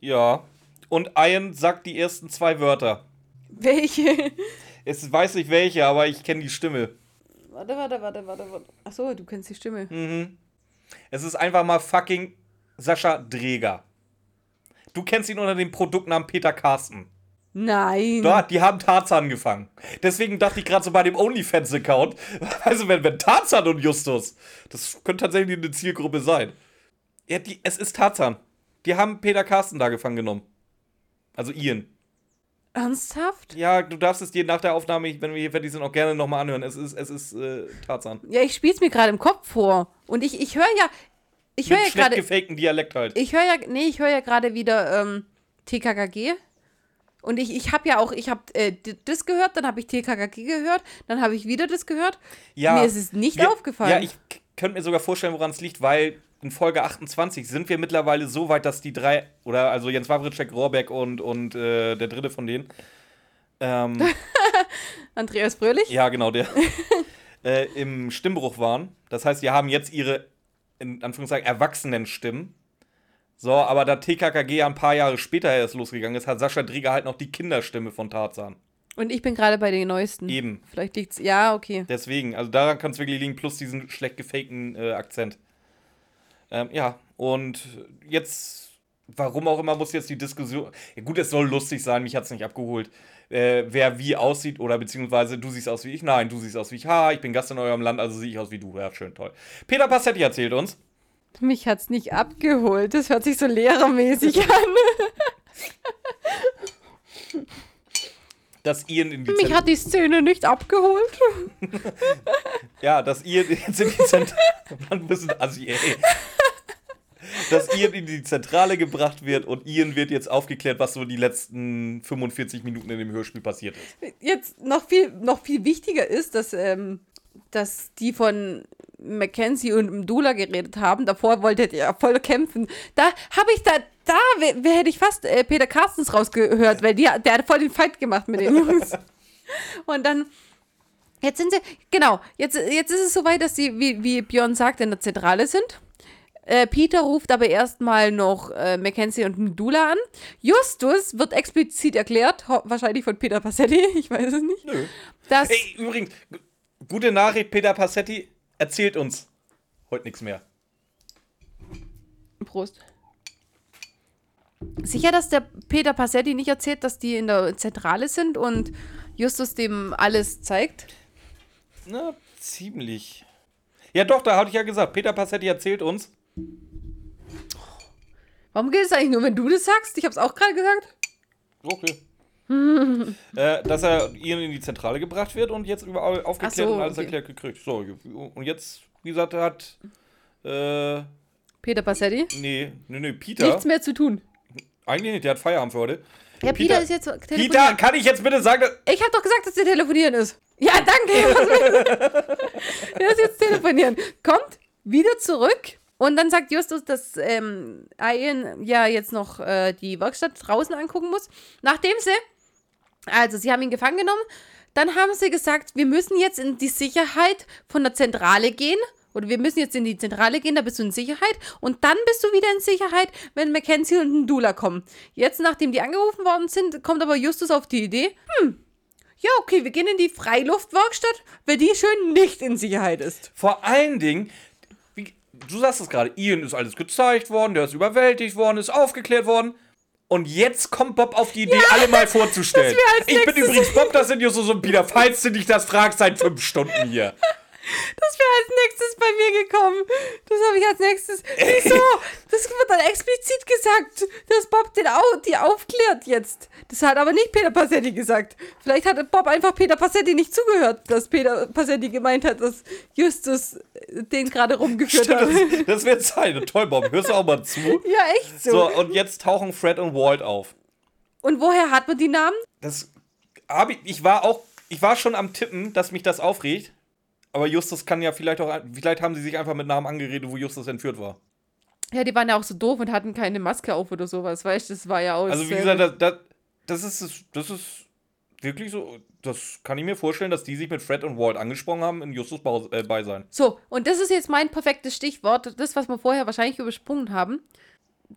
[SPEAKER 2] Ja. Und Ian sagt die ersten zwei Wörter.
[SPEAKER 1] Welche? [laughs]
[SPEAKER 2] Es weiß nicht welche, aber ich kenne die Stimme.
[SPEAKER 1] warte, warte, warte, warte, warte. Achso, du kennst die Stimme.
[SPEAKER 2] Hm. Es ist einfach mal fucking Sascha Dreger. Du kennst ihn unter dem Produktnamen Peter Carsten.
[SPEAKER 1] Nein.
[SPEAKER 2] Dort, die haben Tarzan angefangen. Deswegen dachte ich gerade so bei dem OnlyFans-Account, [laughs] also wenn, wenn Tarzan und Justus, das könnte tatsächlich eine Zielgruppe sein. Ja, die, es ist Tarzan. Die haben Peter Carsten da gefangen genommen. Also Ian.
[SPEAKER 1] Ernsthaft?
[SPEAKER 2] Ja, du darfst es dir nach der Aufnahme, wenn wir hier fertig sind, auch gerne nochmal anhören. Es ist, es ist äh, Tarzan.
[SPEAKER 1] Ja, ich spiel's mir gerade im Kopf vor. Und ich, ich höre ja. Ich höre ja gerade.
[SPEAKER 2] gefakten Dialekt halt.
[SPEAKER 1] Ich höre ja. Nee, ich höre ja gerade wieder ähm, TKKG. Und ich, ich habe ja auch, ich habe äh, das gehört, dann habe ich TKKG gehört, dann habe ich wieder das gehört.
[SPEAKER 2] Ja,
[SPEAKER 1] Mir ist es nicht
[SPEAKER 2] wir-
[SPEAKER 1] aufgefallen.
[SPEAKER 2] Ja, ich könnte mir sogar vorstellen, woran es liegt, weil in Folge 28 sind wir mittlerweile so weit, dass die drei, oder also Jens Wawritschek, Rohrbeck und, und äh, der dritte von denen, ähm, [laughs]
[SPEAKER 1] Andreas Fröhlich?
[SPEAKER 2] ja, genau, der, [laughs] äh, im Stimmbruch waren. Das heißt, die haben jetzt ihre, in Anführungszeichen, Erwachsenenstimmen. So, aber da TKKG ja ein paar Jahre später erst losgegangen ist, hat Sascha Drieger halt noch die Kinderstimme von Tarzan.
[SPEAKER 1] Und ich bin gerade bei den neuesten.
[SPEAKER 2] Eben.
[SPEAKER 1] Vielleicht liegt's. Ja, okay.
[SPEAKER 2] Deswegen, also daran kann es wirklich liegen, plus diesen schlecht gefakten äh, Akzent. Ähm, ja, und jetzt, warum auch immer, muss jetzt die Diskussion. Ja, gut, es soll lustig sein, mich hat es nicht abgeholt. Äh, wer wie aussieht oder beziehungsweise du siehst aus wie ich. Nein, du siehst aus wie ich. Ha, ich bin Gast in eurem Land, also sehe ich aus wie du. Ja, schön, toll. Peter Passetti erzählt uns.
[SPEAKER 1] Mich hat's nicht abgeholt. Das hört sich so lehrermäßig an.
[SPEAKER 2] Dass Ian in die
[SPEAKER 1] Mich
[SPEAKER 2] Zent-
[SPEAKER 1] hat die Szene nicht abgeholt.
[SPEAKER 2] Ja, dass Ian jetzt in die Zentrale. Mann, du bist ein Assi, ey. Dass Ian in die Zentrale gebracht wird und Ian wird jetzt aufgeklärt, was so die letzten 45 Minuten in dem Hörspiel passiert ist.
[SPEAKER 1] Jetzt noch viel, noch viel wichtiger ist, dass, ähm, dass die von Mackenzie und Mdula geredet haben. Davor wolltet ihr ja voll kämpfen. Da habe ich da, da wer, wer hätte ich fast äh, Peter Carstens rausgehört, weil die, der hat voll den Fight gemacht mit den Jungs. [laughs] Und dann, jetzt sind sie, genau, jetzt, jetzt ist es soweit, dass sie, wie, wie Björn sagt, in der Zentrale sind. Äh, Peter ruft aber erstmal noch äh, Mackenzie und Mdula an. Justus wird explizit erklärt, wahrscheinlich von Peter Passetti, [laughs] ich weiß es nicht.
[SPEAKER 2] Nö.
[SPEAKER 1] Dass,
[SPEAKER 2] Ey, übrigens, gute Nachricht, Peter Passetti erzählt uns heute nichts mehr.
[SPEAKER 1] Prost. Sicher, dass der Peter Passetti nicht erzählt, dass die in der Zentrale sind und Justus dem alles zeigt?
[SPEAKER 2] Na, ziemlich. Ja, doch, da hatte ich ja gesagt, Peter Passetti erzählt uns.
[SPEAKER 1] Warum geht es eigentlich nur, wenn du das sagst? Ich habe es auch gerade gesagt.
[SPEAKER 2] Okay. [laughs] äh, dass er Ian in die Zentrale gebracht wird und jetzt überall aufgeklärt
[SPEAKER 1] so,
[SPEAKER 2] und alles
[SPEAKER 1] okay.
[SPEAKER 2] erklärt gekriegt. So, und jetzt, wie gesagt, hat. Äh,
[SPEAKER 1] Peter Passetti.
[SPEAKER 2] nee, nee, nee, Peter.
[SPEAKER 1] Nichts mehr zu tun.
[SPEAKER 2] Eigentlich nicht, der hat Feierabend für heute.
[SPEAKER 1] Ja, Peter, ist jetzt telefonieren.
[SPEAKER 2] Peter, kann ich jetzt bitte sagen, dass-
[SPEAKER 1] Ich habe doch gesagt, dass der telefonieren ist. Ja, danke. [laughs] der ist jetzt telefonieren. Kommt wieder zurück und dann sagt Justus, dass ähm, Ian ja jetzt noch äh, die Werkstatt draußen angucken muss. Nachdem sie, also sie haben ihn gefangen genommen, dann haben sie gesagt, wir müssen jetzt in die Sicherheit von der Zentrale gehen. Oder wir müssen jetzt in die Zentrale gehen, da bist du in Sicherheit. Und dann bist du wieder in Sicherheit, wenn Mackenzie und ein Dula kommen. Jetzt, nachdem die angerufen worden sind, kommt aber Justus auf die Idee, hm, ja, okay, wir gehen in die Freiluftwerkstatt, weil die schön nicht in Sicherheit ist.
[SPEAKER 2] vor allen Dingen, wie, du sagst es gerade, Ian ist alles gezeigt worden, der ist überwältigt worden, ist aufgeklärt worden. Und jetzt kommt Bob auf die Idee, alle mal vorzustellen. Ich bin übrigens [laughs] Bob, das sind Justus und Peter, falls du dich das fragst, seit fünf Stunden hier.
[SPEAKER 1] Das wäre als nächstes bei mir gekommen. Das habe ich als nächstes. Wieso? Das wird dann explizit gesagt, dass Bob den Au die aufklärt jetzt. Das hat aber nicht Peter Passetti gesagt. Vielleicht hat Bob einfach Peter Passetti nicht zugehört, dass Peter Passetti gemeint hat, dass Justus den gerade rumgeführt hat.
[SPEAKER 2] Das, das wird sein. Toll, Bob, hörst du auch mal zu? [laughs]
[SPEAKER 1] ja, echt so.
[SPEAKER 2] So, und jetzt tauchen Fred und Walt auf.
[SPEAKER 1] Und woher hat man die Namen?
[SPEAKER 2] Das hab ich, ich war auch, ich war schon am Tippen, dass mich das aufregt. Aber Justus kann ja vielleicht auch, vielleicht haben sie sich einfach mit Namen angeredet, wo Justus entführt war.
[SPEAKER 1] Ja, die waren ja auch so doof und hatten keine Maske auf oder sowas, weißt du? Das war ja auch.
[SPEAKER 2] Also wie gesagt, das, das, das ist es- das ist wirklich so. Das kann ich mir vorstellen, dass die sich mit Fred und Walt angesprochen haben in Justus äh, Beisein.
[SPEAKER 1] So, und das ist jetzt mein perfektes Stichwort, das, was wir vorher wahrscheinlich übersprungen haben.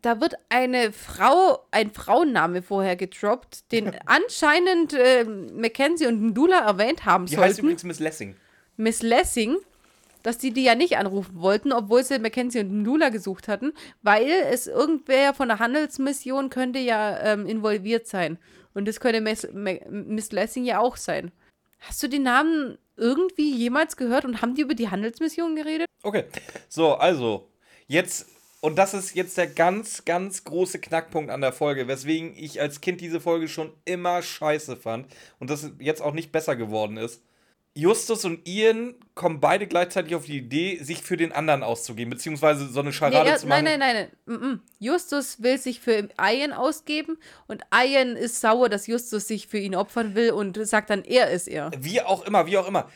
[SPEAKER 1] Da wird eine Frau, ein Frauenname vorher gedroppt, den [laughs] anscheinend äh, Mackenzie und Ndula erwähnt haben
[SPEAKER 2] Die heißt
[SPEAKER 1] sollten.
[SPEAKER 2] übrigens Miss Lessing.
[SPEAKER 1] Miss Lessing, dass die die ja nicht anrufen wollten, obwohl sie Mackenzie und Ndula gesucht hatten, weil es irgendwer von der Handelsmission könnte ja ähm, involviert sein. Und das könnte Miss, Miss Lessing ja auch sein. Hast du die Namen irgendwie jemals gehört und haben die über die Handelsmission geredet?
[SPEAKER 2] Okay, so, also, jetzt, und das ist jetzt der ganz, ganz große Knackpunkt an der Folge, weswegen ich als Kind diese Folge schon immer scheiße fand und das jetzt auch nicht besser geworden ist. Justus und Ian kommen beide gleichzeitig auf die Idee, sich für den anderen auszugeben, beziehungsweise so eine
[SPEAKER 1] Nee,
[SPEAKER 2] Scharade
[SPEAKER 1] er,
[SPEAKER 2] zu machen.
[SPEAKER 1] nein, nein, nein, nein. Mm, mm. Justus will sich für Ian ausgeben und Ian ist sauer, dass Justus sich für ihn opfern will und sagt dann, er ist er.
[SPEAKER 2] Wie auch immer, wie auch immer.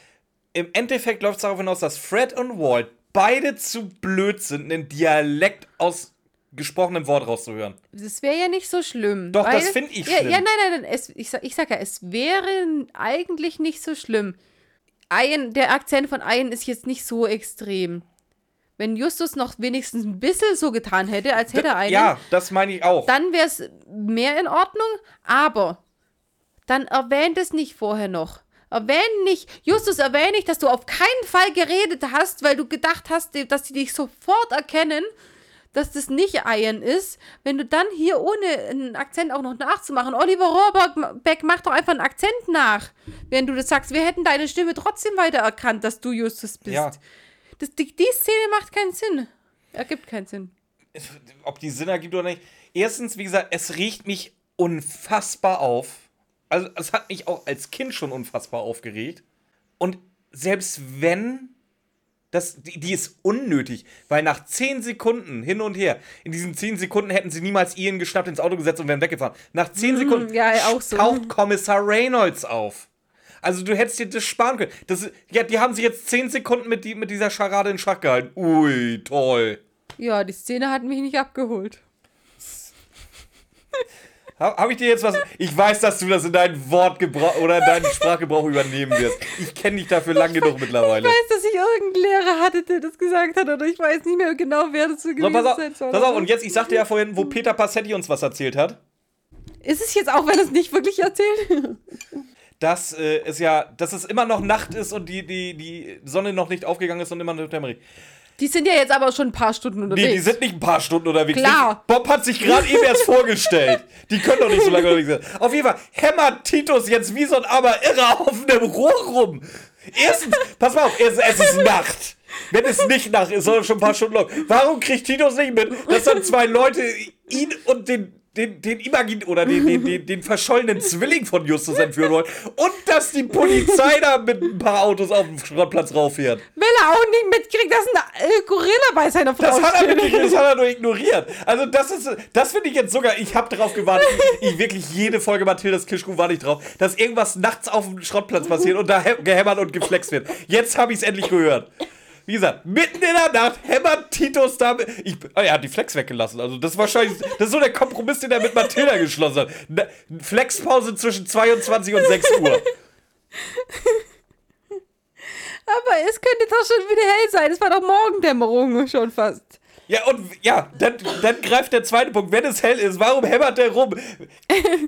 [SPEAKER 2] Im Endeffekt läuft es darauf hinaus, dass Fred und Walt beide zu blöd sind, einen Dialekt aus gesprochenem Wort rauszuhören.
[SPEAKER 1] Das wäre ja nicht so schlimm.
[SPEAKER 2] Doch, das find ich
[SPEAKER 1] ja,
[SPEAKER 2] schlimm.
[SPEAKER 1] Ja, nein, nein, nein. Es, ich, sag, ich sag ja, es wäre eigentlich nicht so schlimm. Ian, der Akzent von Ian ist jetzt nicht so extrem. Wenn Justus noch wenigstens ein bisschen so getan hätte, als hätte er einen,
[SPEAKER 2] Ja, das meine ich auch.
[SPEAKER 1] dann wäre es mehr in Ordnung, aber dann erwähnt es nicht vorher noch. Erwähne nicht, Justus, erwähne nicht, dass du auf keinen Fall geredet hast, weil du gedacht hast, dass sie dich sofort erkennen, dass das nicht Ian ist. Wenn du dann hier ohne einen Akzent auch noch nachzumachen, Oliver Rohrbeck macht doch einfach einen Akzent nach, wenn du das sagst. Wir hätten deine Stimme trotzdem weiter erkannt, dass du Justus bist.
[SPEAKER 2] Ja.
[SPEAKER 1] Das, die, die Szene macht keinen Sinn. Ergibt keinen Sinn.
[SPEAKER 2] ob die Sinn ergibt oder nicht. Erstens, wie gesagt, es riecht mich unfassbar auf. Also, es hat mich auch als Kind schon unfassbar aufgeregt. Und selbst wenn, das, die, die ist unnötig, weil nach 10 Sekunden hin und her, in diesen 10 Sekunden hätten sie niemals Ian geschnappt, ins Auto gesetzt und wären weggefahren. Nach 10 Sekunden
[SPEAKER 1] Mhm, ja, auch so.
[SPEAKER 2] taucht Kommissar Reynolds auf. Also du hättest dir das sparen können. Das, ja, die haben sich jetzt 10 Sekunden mit, die, mit dieser Scharade in Schach gehalten. Ui, toll.
[SPEAKER 1] Ja, die Szene hat mich nicht abgeholt. [laughs]
[SPEAKER 2] Habe hab ich dir jetzt was? Ich weiß, dass du das in deinen Wortgebrauch oder in deinen Sprachgebrauch übernehmen wirst. Ich kenne dich dafür lang genug mittlerweile.
[SPEAKER 1] Ich weiß, dass ich irgendeinen Lehrer hatte, der das gesagt hat, oder ich weiß nicht mehr genau, wer das so
[SPEAKER 2] So,
[SPEAKER 1] gewesen
[SPEAKER 2] pass auf,
[SPEAKER 1] soll.
[SPEAKER 2] pass auf, und jetzt, ich sagte ja vorhin, wo Peter Passetti uns was erzählt hat,
[SPEAKER 1] Ist es jetzt auch, wenn es nicht wirklich erzählt? [laughs]
[SPEAKER 2] dass äh, es ja, dass es immer noch Nacht ist und die, die, die Sonne noch nicht aufgegangen ist und immer noch dämmerig.
[SPEAKER 1] Die sind ja jetzt aber schon ein paar Stunden unterwegs.
[SPEAKER 2] Nee, die sind nicht ein paar Stunden unterwegs.
[SPEAKER 1] Klar.
[SPEAKER 2] Bob hat sich gerade eben erst vorgestellt. Die können doch nicht so lange unterwegs sein. Auf jeden Fall hämmert Titus jetzt wie so ein armer Irrer auf einem Rohr rum. Erstens, pass mal auf, es, es ist Nacht. Wenn es nicht Nacht ist, sondern schon ein paar Stunden lang. Warum kriegt Titus nicht mit, dass dann zwei Leute ihn und den den, den Imagin oder den, den, den, den verschollenen Zwilling von Justus entführen wollen und dass die Polizei da mit ein paar Autos auf dem Schrottplatz rauffährt.
[SPEAKER 1] Will er auch nicht mitkriegt, dass ein äh, Gorilla bei seiner Frau
[SPEAKER 2] Das hat er mitgekriegt, das hat er nur ignoriert. Also das ist, das finde ich jetzt sogar, ich habe darauf gewartet, [laughs] ich wirklich jede Folge Mathildas Kirschkuh war nicht drauf, dass irgendwas nachts auf dem Schrottplatz passiert und da hä- gehämmert und geflext wird. Jetzt habe ich es endlich gehört. Wie gesagt, mitten in der Nacht hämmert Titus da. Ich, oh, er hat die Flex weggelassen. Also, das ist wahrscheinlich. Das ist so der Kompromiss, den er mit Mathilda geschlossen hat. Flexpause zwischen 22 und 6 Uhr. [laughs]
[SPEAKER 1] Aber es könnte doch schon wieder hell sein. Es war doch Morgendämmerung schon fast.
[SPEAKER 2] Ja, und ja, dann, dann greift der zweite Punkt. Wenn es hell ist, warum hämmert der rum?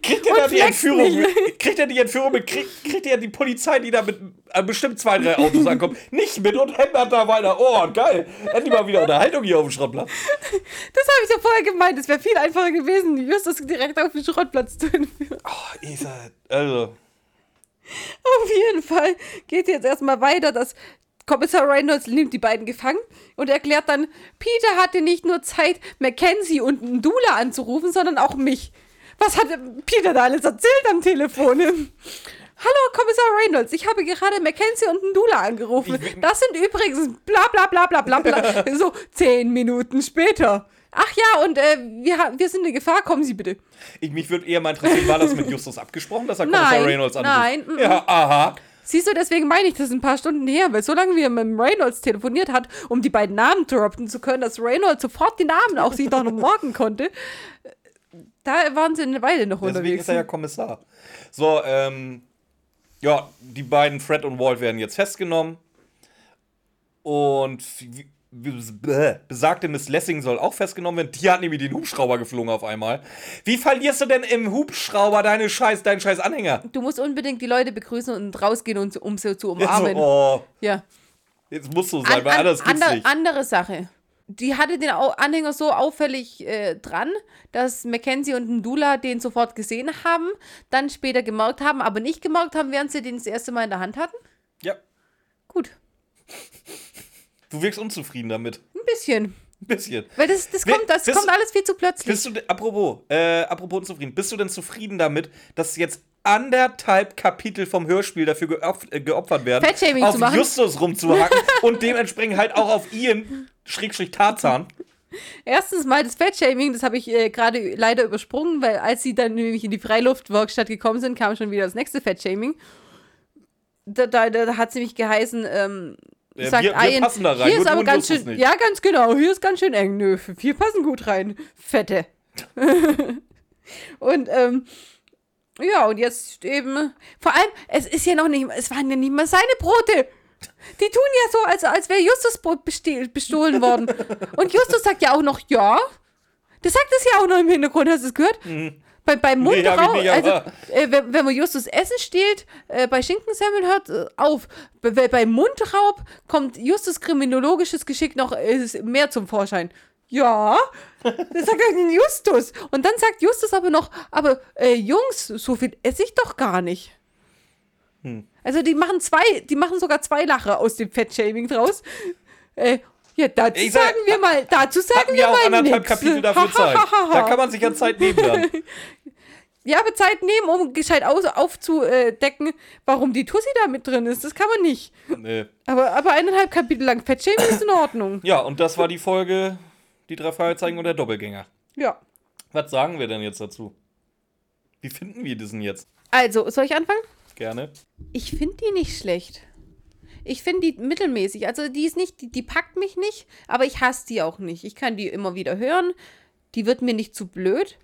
[SPEAKER 2] Kriegt er [laughs] da die Entführung mit? Kriegt er die Entführung mit? Kriegt, kriegt er die Polizei, die da mit äh, bestimmt zwei, drei Autos ankommt, [laughs] nicht mit und hämmert da weiter? Oh, geil. Endlich mal wieder Unterhaltung hier auf dem Schrottplatz.
[SPEAKER 1] Das habe ich ja vorher gemeint. Es wäre viel einfacher gewesen, Justus direkt auf den Schrottplatz zu entführen.
[SPEAKER 2] Oh, Isa, also.
[SPEAKER 1] Auf jeden Fall geht jetzt erstmal weiter, dass Kommissar Reynolds nimmt die beiden gefangen und erklärt dann, Peter hatte nicht nur Zeit, Mackenzie und Ndula anzurufen, sondern auch mich. Was hat Peter da alles erzählt am Telefon? [laughs] Hallo, Kommissar Reynolds, ich habe gerade Mackenzie und Ndula angerufen. Das sind übrigens bla bla bla bla bla bla. [laughs] so zehn Minuten später. Ach ja, und äh, wir, wir sind in Gefahr, kommen Sie bitte.
[SPEAKER 2] Ich, mich würde eher mal interessieren, war das mit [laughs] Justus abgesprochen, dass er Kommissar
[SPEAKER 1] Nein,
[SPEAKER 2] Reynolds anruft?
[SPEAKER 1] nein, mm,
[SPEAKER 2] Ja, aha.
[SPEAKER 1] Siehst du, deswegen meine ich, das ein paar Stunden her, weil so lange wie er mit dem Reynolds telefoniert hat, um die beiden Namen droppen zu können, dass Reynolds sofort die Namen auch sich noch morgen konnte, da waren sie eine Weile noch
[SPEAKER 2] Deswegen
[SPEAKER 1] unterwegs.
[SPEAKER 2] ist er ja Kommissar. So, ähm, ja, die beiden Fred und Walt werden jetzt festgenommen. Und besagte Miss Lessing soll auch festgenommen werden. Die hat nämlich den Hubschrauber geflogen auf einmal. Wie verlierst du denn im Hubschrauber deine scheiß, deinen scheiß Anhänger?
[SPEAKER 1] Du musst unbedingt die Leute begrüßen und rausgehen, und, um sie zu
[SPEAKER 2] Jetzt, so,
[SPEAKER 1] umarmen.
[SPEAKER 2] oh,
[SPEAKER 1] Ja.
[SPEAKER 2] jetzt muss so sein,
[SPEAKER 1] An,
[SPEAKER 2] weil
[SPEAKER 1] an,
[SPEAKER 2] anders geht's
[SPEAKER 1] ander,
[SPEAKER 2] nicht.
[SPEAKER 1] andere Sache. Die hatte den Anhänger so auffällig äh, dran, dass Mackenzie und Ndula den sofort gesehen haben, dann später gemerkt haben, aber nicht gemerkt haben, während sie den das erste Mal in der Hand hatten.
[SPEAKER 2] Ja,
[SPEAKER 1] Gut,
[SPEAKER 2] du wirkst unzufrieden damit.
[SPEAKER 1] ein bisschen.
[SPEAKER 2] Ein bisschen.
[SPEAKER 1] Weil das, das, kommt, das
[SPEAKER 2] bist-
[SPEAKER 1] kommt alles viel zu plötzlich.
[SPEAKER 2] Bist du, apropos, äh, apropos unzufrieden, bist du denn zufrieden damit, dass jetzt anderthalb Kapitel vom Hörspiel dafür geopf äh, geopfert werden, auf
[SPEAKER 1] zu?
[SPEAKER 2] Justus rumzuhacken [laughs] und dementsprechend halt auch auf Ian, Schrägstrich Tarzan?
[SPEAKER 1] Erstens mal das Fettshaming, das habe ich äh, gerade leider übersprungen, weil als sie dann nämlich in die Freiluftwerkstatt gekommen sind, kam schon wieder das nächste Fettshaming. Da, da, da hat es nämlich geheißen, ähm,
[SPEAKER 2] Äh,
[SPEAKER 1] sagt
[SPEAKER 2] wir- wir
[SPEAKER 1] Ian,
[SPEAKER 2] passen da rein,
[SPEAKER 1] hier ist aber ganz schön, ja ganz genau, hier ist ganz schön eng, nö, wir passen gut rein, Fette. [laughs] und ähm, ja, und jetzt eben, vor allem, es ist ja noch nicht, es waren ja nicht mal seine Brote. Die tun ja so, als, als wäre Justus Brot bestohlen worden. [laughs] Und Justus sagt ja auch noch, ja. Der sagt es ja auch noch im Hintergrund, hast du es gehört? Bei, beim
[SPEAKER 2] Mhm. Nee,
[SPEAKER 1] also äh, wenn, wenn man Justus Essen stiehlt, äh, bei Schinkensemmeln hört äh, auf. Bei, bei- beim Mundraub kommt Justus kriminologisches Geschick noch äh, mehr zum Vorschein. Ja, das sagt er Justus. Und dann sagt Justus aber noch, aber äh, Jungs, so viel esse ich doch gar nicht.
[SPEAKER 2] Hm.
[SPEAKER 1] Also die machen zwei, die machen sogar zwei Lacher aus dem Fettshaming draus. Ja, dazu
[SPEAKER 2] sag-
[SPEAKER 1] sagen wir mal, dazu sagen wir
[SPEAKER 2] wir auch
[SPEAKER 1] mal
[SPEAKER 2] anderthalb
[SPEAKER 1] nix.
[SPEAKER 2] Kapitel dafür Zeit. Da kann man sich ja Zeit nehmen dann. [laughs]
[SPEAKER 1] Ja, aber Zeit nehmen, um gescheit aus, aufzudecken, warum die Tussi da mit drin ist. Das kann man nicht.
[SPEAKER 2] Nee.
[SPEAKER 1] Aber, aber eineinhalb Kapitel lang Fettshaming ist in Ordnung. [laughs]
[SPEAKER 2] Ja, und das war die Folge Die drei Fragezeichen und der Doppelgänger.
[SPEAKER 1] Ja.
[SPEAKER 2] Was sagen wir denn jetzt dazu? Wie finden wir diesen jetzt?
[SPEAKER 1] Also, soll ich anfangen?
[SPEAKER 2] Gerne.
[SPEAKER 1] Ich finde die nicht schlecht. Ich finde die mittelmäßig. Also die ist nicht, die, die packt mich nicht, aber ich hasse die auch nicht. Ich kann die immer wieder hören. Die wird mir nicht zu blöd.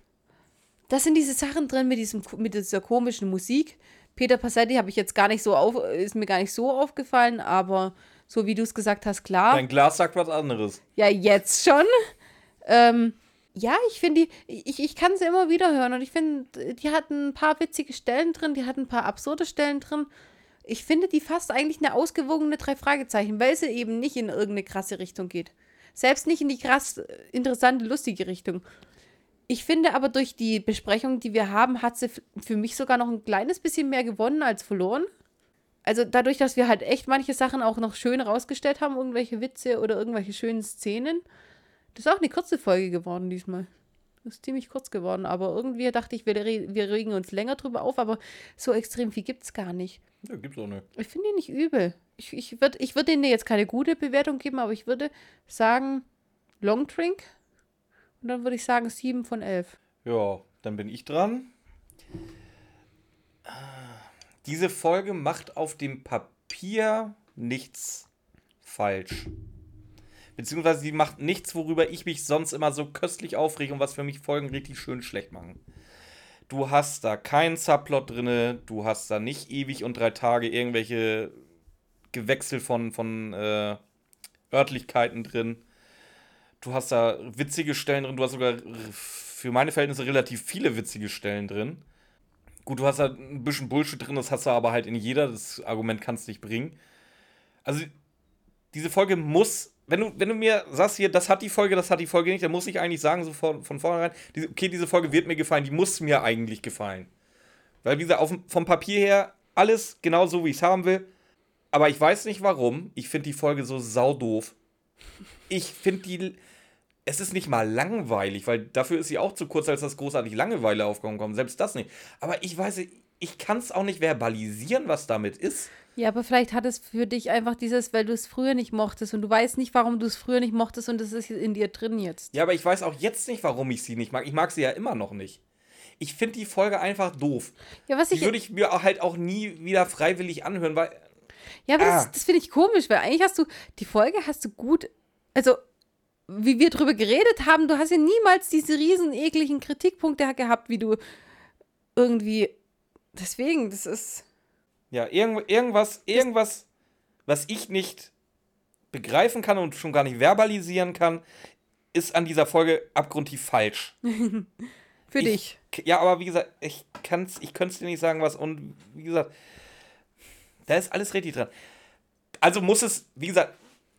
[SPEAKER 1] Das sind diese Sachen drin mit, diesem, mit dieser komischen Musik. Peter Passetti habe ich jetzt gar nicht so auf, ist mir gar nicht so aufgefallen, aber so wie du es gesagt hast, klar.
[SPEAKER 2] Dein Glas sagt was anderes.
[SPEAKER 1] Ja, jetzt schon. Ähm, ja, ich finde die, ich, ich kann sie immer wieder hören und ich finde, die hat ein paar witzige Stellen drin, die hat ein paar absurde Stellen drin. Ich finde die fast eigentlich eine ausgewogene drei Fragezeichen, weil sie eben nicht in irgendeine krasse Richtung geht. Selbst nicht in die krass äh, interessante, lustige Richtung. Ich finde aber durch die Besprechung, die wir haben, hat sie für mich sogar noch ein kleines bisschen mehr gewonnen als verloren. Also dadurch, dass wir halt echt manche Sachen auch noch schön rausgestellt haben, irgendwelche Witze oder irgendwelche schönen Szenen. Das ist auch eine kurze Folge geworden diesmal. Das ist ziemlich kurz geworden, aber irgendwie dachte ich, wir, wir regen uns länger drüber auf, aber so extrem viel gibt es gar nicht.
[SPEAKER 2] Ja, gibt's auch nicht.
[SPEAKER 1] Ich finde ihn nicht übel. Ich, ich würde ich würd denen jetzt keine gute Bewertung geben, aber ich würde sagen Long Drink. Und dann würde ich sagen 7 von 11.
[SPEAKER 2] Ja, dann bin ich dran. Diese Folge macht auf dem Papier nichts falsch. Beziehungsweise sie macht nichts, worüber ich mich sonst immer so köstlich aufrege und was für mich Folgen richtig schön schlecht machen. Du hast da keinen Subplot drinne, du hast da nicht ewig und drei Tage irgendwelche Gewechsel von, von äh, Örtlichkeiten drin. Du hast da witzige Stellen drin, du hast sogar für meine Verhältnisse relativ viele witzige Stellen drin. Gut, du hast da ein bisschen Bullshit drin, das hast du aber halt in jeder, das Argument kannst du nicht bringen. Also, diese Folge muss, wenn du, wenn du mir sagst hier, das hat die Folge, das hat die Folge nicht, dann muss ich eigentlich sagen, so von, von vornherein, diese, okay, diese Folge wird mir gefallen, die muss mir eigentlich gefallen. Weil, wie gesagt, auf, vom Papier her, alles genau so, wie ich es haben will. Aber ich weiß nicht warum. Ich finde die Folge so saudoof. Ich finde die. Es ist nicht mal langweilig, weil dafür ist sie auch zu kurz, als das großartig Langeweile aufkommen kommt. Selbst das nicht. Aber ich weiß, ich kann es auch nicht verbalisieren, was damit ist.
[SPEAKER 1] Ja, aber vielleicht hat es für dich einfach dieses, weil du es früher nicht mochtest und du weißt nicht, warum du es früher nicht mochtest und es ist in dir drin jetzt.
[SPEAKER 2] Ja, aber ich weiß auch jetzt nicht, warum ich sie nicht mag. Ich mag sie ja immer noch nicht. Ich finde die Folge einfach doof.
[SPEAKER 1] Ja, was
[SPEAKER 2] Die
[SPEAKER 1] ich.
[SPEAKER 2] würde ich mir halt auch nie wieder freiwillig anhören, weil
[SPEAKER 1] Ja, aber
[SPEAKER 2] Ah.
[SPEAKER 1] das, das finde ich komisch, weil eigentlich hast du, die Folge hast du gut, also wie wir drüber geredet haben, du hast ja niemals diese riesen ekligen Kritikpunkte gehabt, wie du irgendwie, deswegen, das ist,
[SPEAKER 2] Ja, irgend, irgendwas, irgendwas, was ich nicht begreifen kann und schon gar nicht verbalisieren kann, ist an dieser Folge abgrundtief falsch. [laughs]
[SPEAKER 1] für
[SPEAKER 2] Ich-
[SPEAKER 1] dich.
[SPEAKER 2] Ja, aber wie gesagt, ich kann's, ich könnte es dir nicht sagen, was. Und wie gesagt, da ist alles richtig dran. Also muss es, wie gesagt,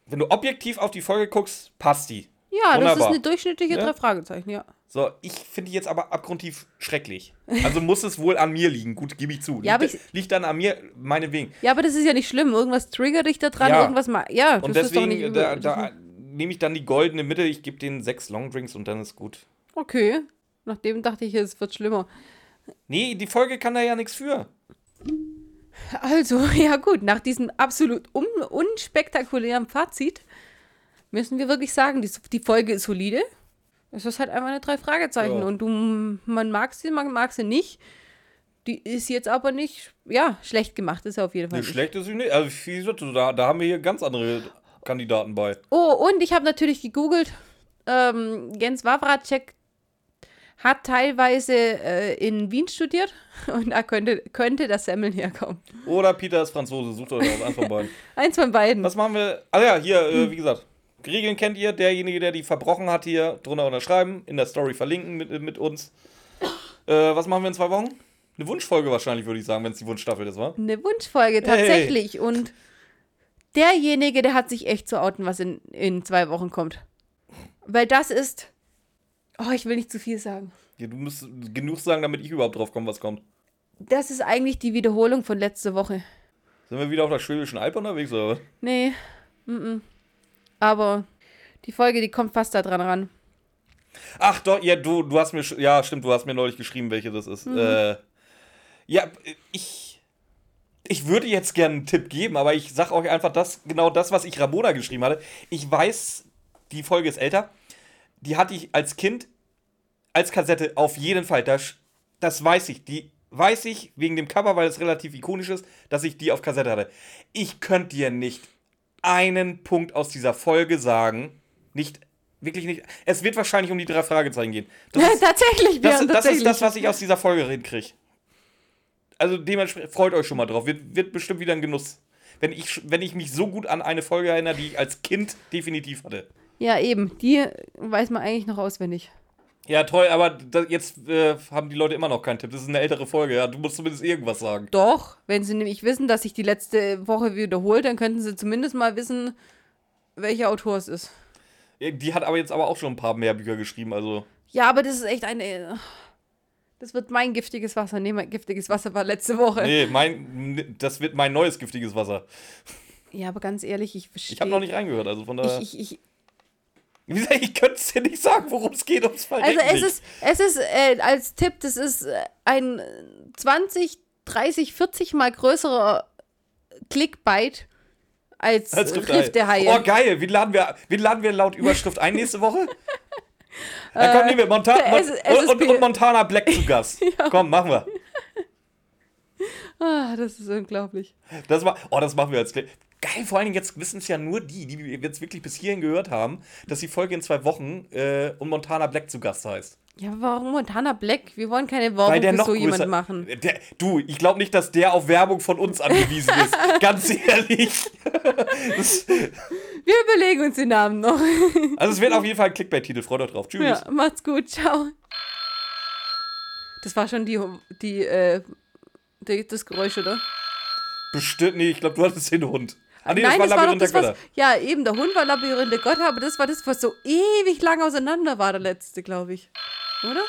[SPEAKER 2] wenn du objektiv auf die Folge guckst, passt die.
[SPEAKER 1] Ja, das ist
[SPEAKER 2] Wunderbar.
[SPEAKER 1] eine durchschnittliche
[SPEAKER 2] Ja?
[SPEAKER 1] drei Fragezeichen, ja.
[SPEAKER 2] So, ich finde die jetzt aber abgrundtief schrecklich. Also muss es wohl an mir liegen. Gut, gebe ich zu.
[SPEAKER 1] Ja,
[SPEAKER 2] liegt,
[SPEAKER 1] ich-
[SPEAKER 2] liegt dann an mir, meinetwegen.
[SPEAKER 1] Ja, aber das ist ja nicht schlimm. Irgendwas triggert dich da dran,
[SPEAKER 2] Ja.
[SPEAKER 1] irgendwas mal. Ja,
[SPEAKER 2] Und
[SPEAKER 1] doch nicht
[SPEAKER 2] deswegen,
[SPEAKER 1] übel.
[SPEAKER 2] da, da nehme ich dann die goldene Mitte. Ich gebe denen sechs Longdrinks und dann ist gut.
[SPEAKER 1] Okay. Nachdem dachte ich, es wird schlimmer.
[SPEAKER 2] Nee, die Folge kann da ja nichts für.
[SPEAKER 1] Also, [laughs] ja gut, nach diesem absolut un unspektakulären Fazit müssen wir wirklich sagen, die, die Folge ist solide. Es ist halt einfach eine drei Fragezeichen
[SPEAKER 2] Ja.
[SPEAKER 1] und du, man mag sie, man mag sie nicht. Die ist jetzt aber nicht, ja, schlecht gemacht, ist sie auf jeden Fall
[SPEAKER 2] Nee, schlecht ist sie nicht. Also, wie gesagt, da, da haben wir hier ganz andere Kandidaten bei.
[SPEAKER 1] Oh, und ich habe natürlich gegoogelt, ähm, Jens Wawracek hat teilweise äh, in Wien studiert [laughs] und da könnte, könnte das Semmeln herkommen.
[SPEAKER 2] Oder Peter ist Franzose. Sucht euch aus, eins von beiden. [laughs]
[SPEAKER 1] Eins von beiden.
[SPEAKER 2] Was machen wir? Ah ja, hier,
[SPEAKER 1] Hm.
[SPEAKER 2] äh, wie gesagt. Regeln kennt ihr. Derjenige, der die verbrochen hat, hier drunter unterschreiben. In der Story verlinken mit, mit uns. Äh, was machen wir in zwei Wochen? Eine Wunschfolge wahrscheinlich, würde ich sagen, wenn es die Wunschstaffel ist, wa?
[SPEAKER 1] Eine Wunschfolge, tatsächlich. Und derjenige, der hat sich echt zu outen, was in, in zwei Wochen kommt. Weil das ist. Oh, ich will nicht zu viel sagen.
[SPEAKER 2] Ja, du musst genug sagen, damit ich überhaupt drauf komme, was kommt.
[SPEAKER 1] Das ist eigentlich die Wiederholung von letzter Woche.
[SPEAKER 2] Sind wir wieder auf der Schwäbischen Alb unterwegs, oder was?
[SPEAKER 1] Nee. Mm -mm. Aber die Folge, die kommt fast da dran ran.
[SPEAKER 2] Ach doch, ja, du, du hast mir, ja, stimmt, du hast mir neulich geschrieben, welche das ist.
[SPEAKER 1] Mhm.
[SPEAKER 2] Äh, ja, ich, ich würde jetzt gerne einen Tipp geben, aber ich sag euch einfach das, genau das, was ich Ramona geschrieben hatte. Ich weiß, die Folge ist älter. Die hatte ich als Kind als Kassette auf jeden Fall. Das, das weiß ich. Die weiß ich wegen dem Cover, weil es relativ ikonisch ist, dass ich die auf Kassette hatte. Ich könnte dir nicht einen Punkt aus dieser Folge sagen. Nicht, wirklich nicht. Es wird wahrscheinlich um die drei Fragezeichen gehen. Das ist,
[SPEAKER 1] tatsächlich,
[SPEAKER 2] das, das ist
[SPEAKER 1] tatsächlich.
[SPEAKER 2] das, was ich aus dieser Folge hinkriege. Also dementsprechend freut euch schon mal drauf. Wird, wird bestimmt wieder ein Genuss. Wenn ich, wenn ich mich so gut an eine Folge erinnere, die ich als Kind definitiv hatte.
[SPEAKER 1] Ja, eben. Die weiß man eigentlich noch auswendig.
[SPEAKER 2] Ja, toll, aber da, jetzt äh, haben die Leute immer noch keinen Tipp. Das ist eine ältere Folge, ja. Du musst zumindest irgendwas sagen.
[SPEAKER 1] Doch, wenn sie nämlich wissen, dass sich die letzte Woche wiederholt, dann könnten sie zumindest mal wissen, welcher Autor es ist.
[SPEAKER 2] Die hat aber jetzt aber auch schon ein paar mehr Bücher geschrieben, also.
[SPEAKER 1] Ja, aber das ist echt eine. Das wird mein giftiges Wasser. Nee, mein giftiges Wasser war letzte Woche.
[SPEAKER 2] Nee, mein, das wird mein neues giftiges Wasser.
[SPEAKER 1] Ja, aber ganz ehrlich, ich verstehe.
[SPEAKER 2] Ich habe noch nicht reingehört, also von daher.
[SPEAKER 1] Ich, ich, ich,
[SPEAKER 2] Wie gesagt, ich könnte es dir nicht sagen, worum es geht, ums Verrecken
[SPEAKER 1] Also es
[SPEAKER 2] nicht.
[SPEAKER 1] ist, es ist äh, als Tipp, das ist äh, ein 20, 30, 40 mal größerer Clickbait als,
[SPEAKER 2] Als Riff
[SPEAKER 1] Riff der Haie.
[SPEAKER 2] Oh, geil. Wie laden, wir, wie laden wir laut Überschrift ein nächste Woche? [laughs] Ja, komm, nehmen wir Monta
[SPEAKER 1] der
[SPEAKER 2] Mon und, und, und Montana Black zu Gast. [laughs] Komm, machen wir.
[SPEAKER 1] ah, das ist unglaublich.
[SPEAKER 2] Das, ma oh, das machen wir als Clip. Geil, vor allen Dingen jetzt wissen es ja nur die, die jetzt wirklich bis hierhin gehört haben, dass die Folge in zwei Wochen äh, und Montana Black zu Gast heißt.
[SPEAKER 1] Ja, warum Montana Black? Wir wollen keine Werbung für so
[SPEAKER 2] größer,
[SPEAKER 1] jemanden machen.
[SPEAKER 2] Der, du, ich glaube nicht, dass der auf Werbung von uns angewiesen ist. [laughs] Ganz ehrlich. [laughs]
[SPEAKER 1] Wir überlegen uns den Namen noch. [laughs]
[SPEAKER 2] also es wird auf jeden Fall ein Clickbait-Titel. Freut euch drauf. Tschüss.
[SPEAKER 1] ja, macht's gut. Ciao. Das war schon die, die, äh, die, das Geräusch, oder?
[SPEAKER 2] Bestimmt, nee, ich glaube, du hattest den Hund. Ah, nee,
[SPEAKER 1] Nein,
[SPEAKER 2] das war
[SPEAKER 1] das,
[SPEAKER 2] der
[SPEAKER 1] was,
[SPEAKER 2] Götter.
[SPEAKER 1] Ja, eben, der Hund war Labyrinth der Götter, aber das war das, was so ewig lang auseinander war, der letzte, glaube ich. Oder?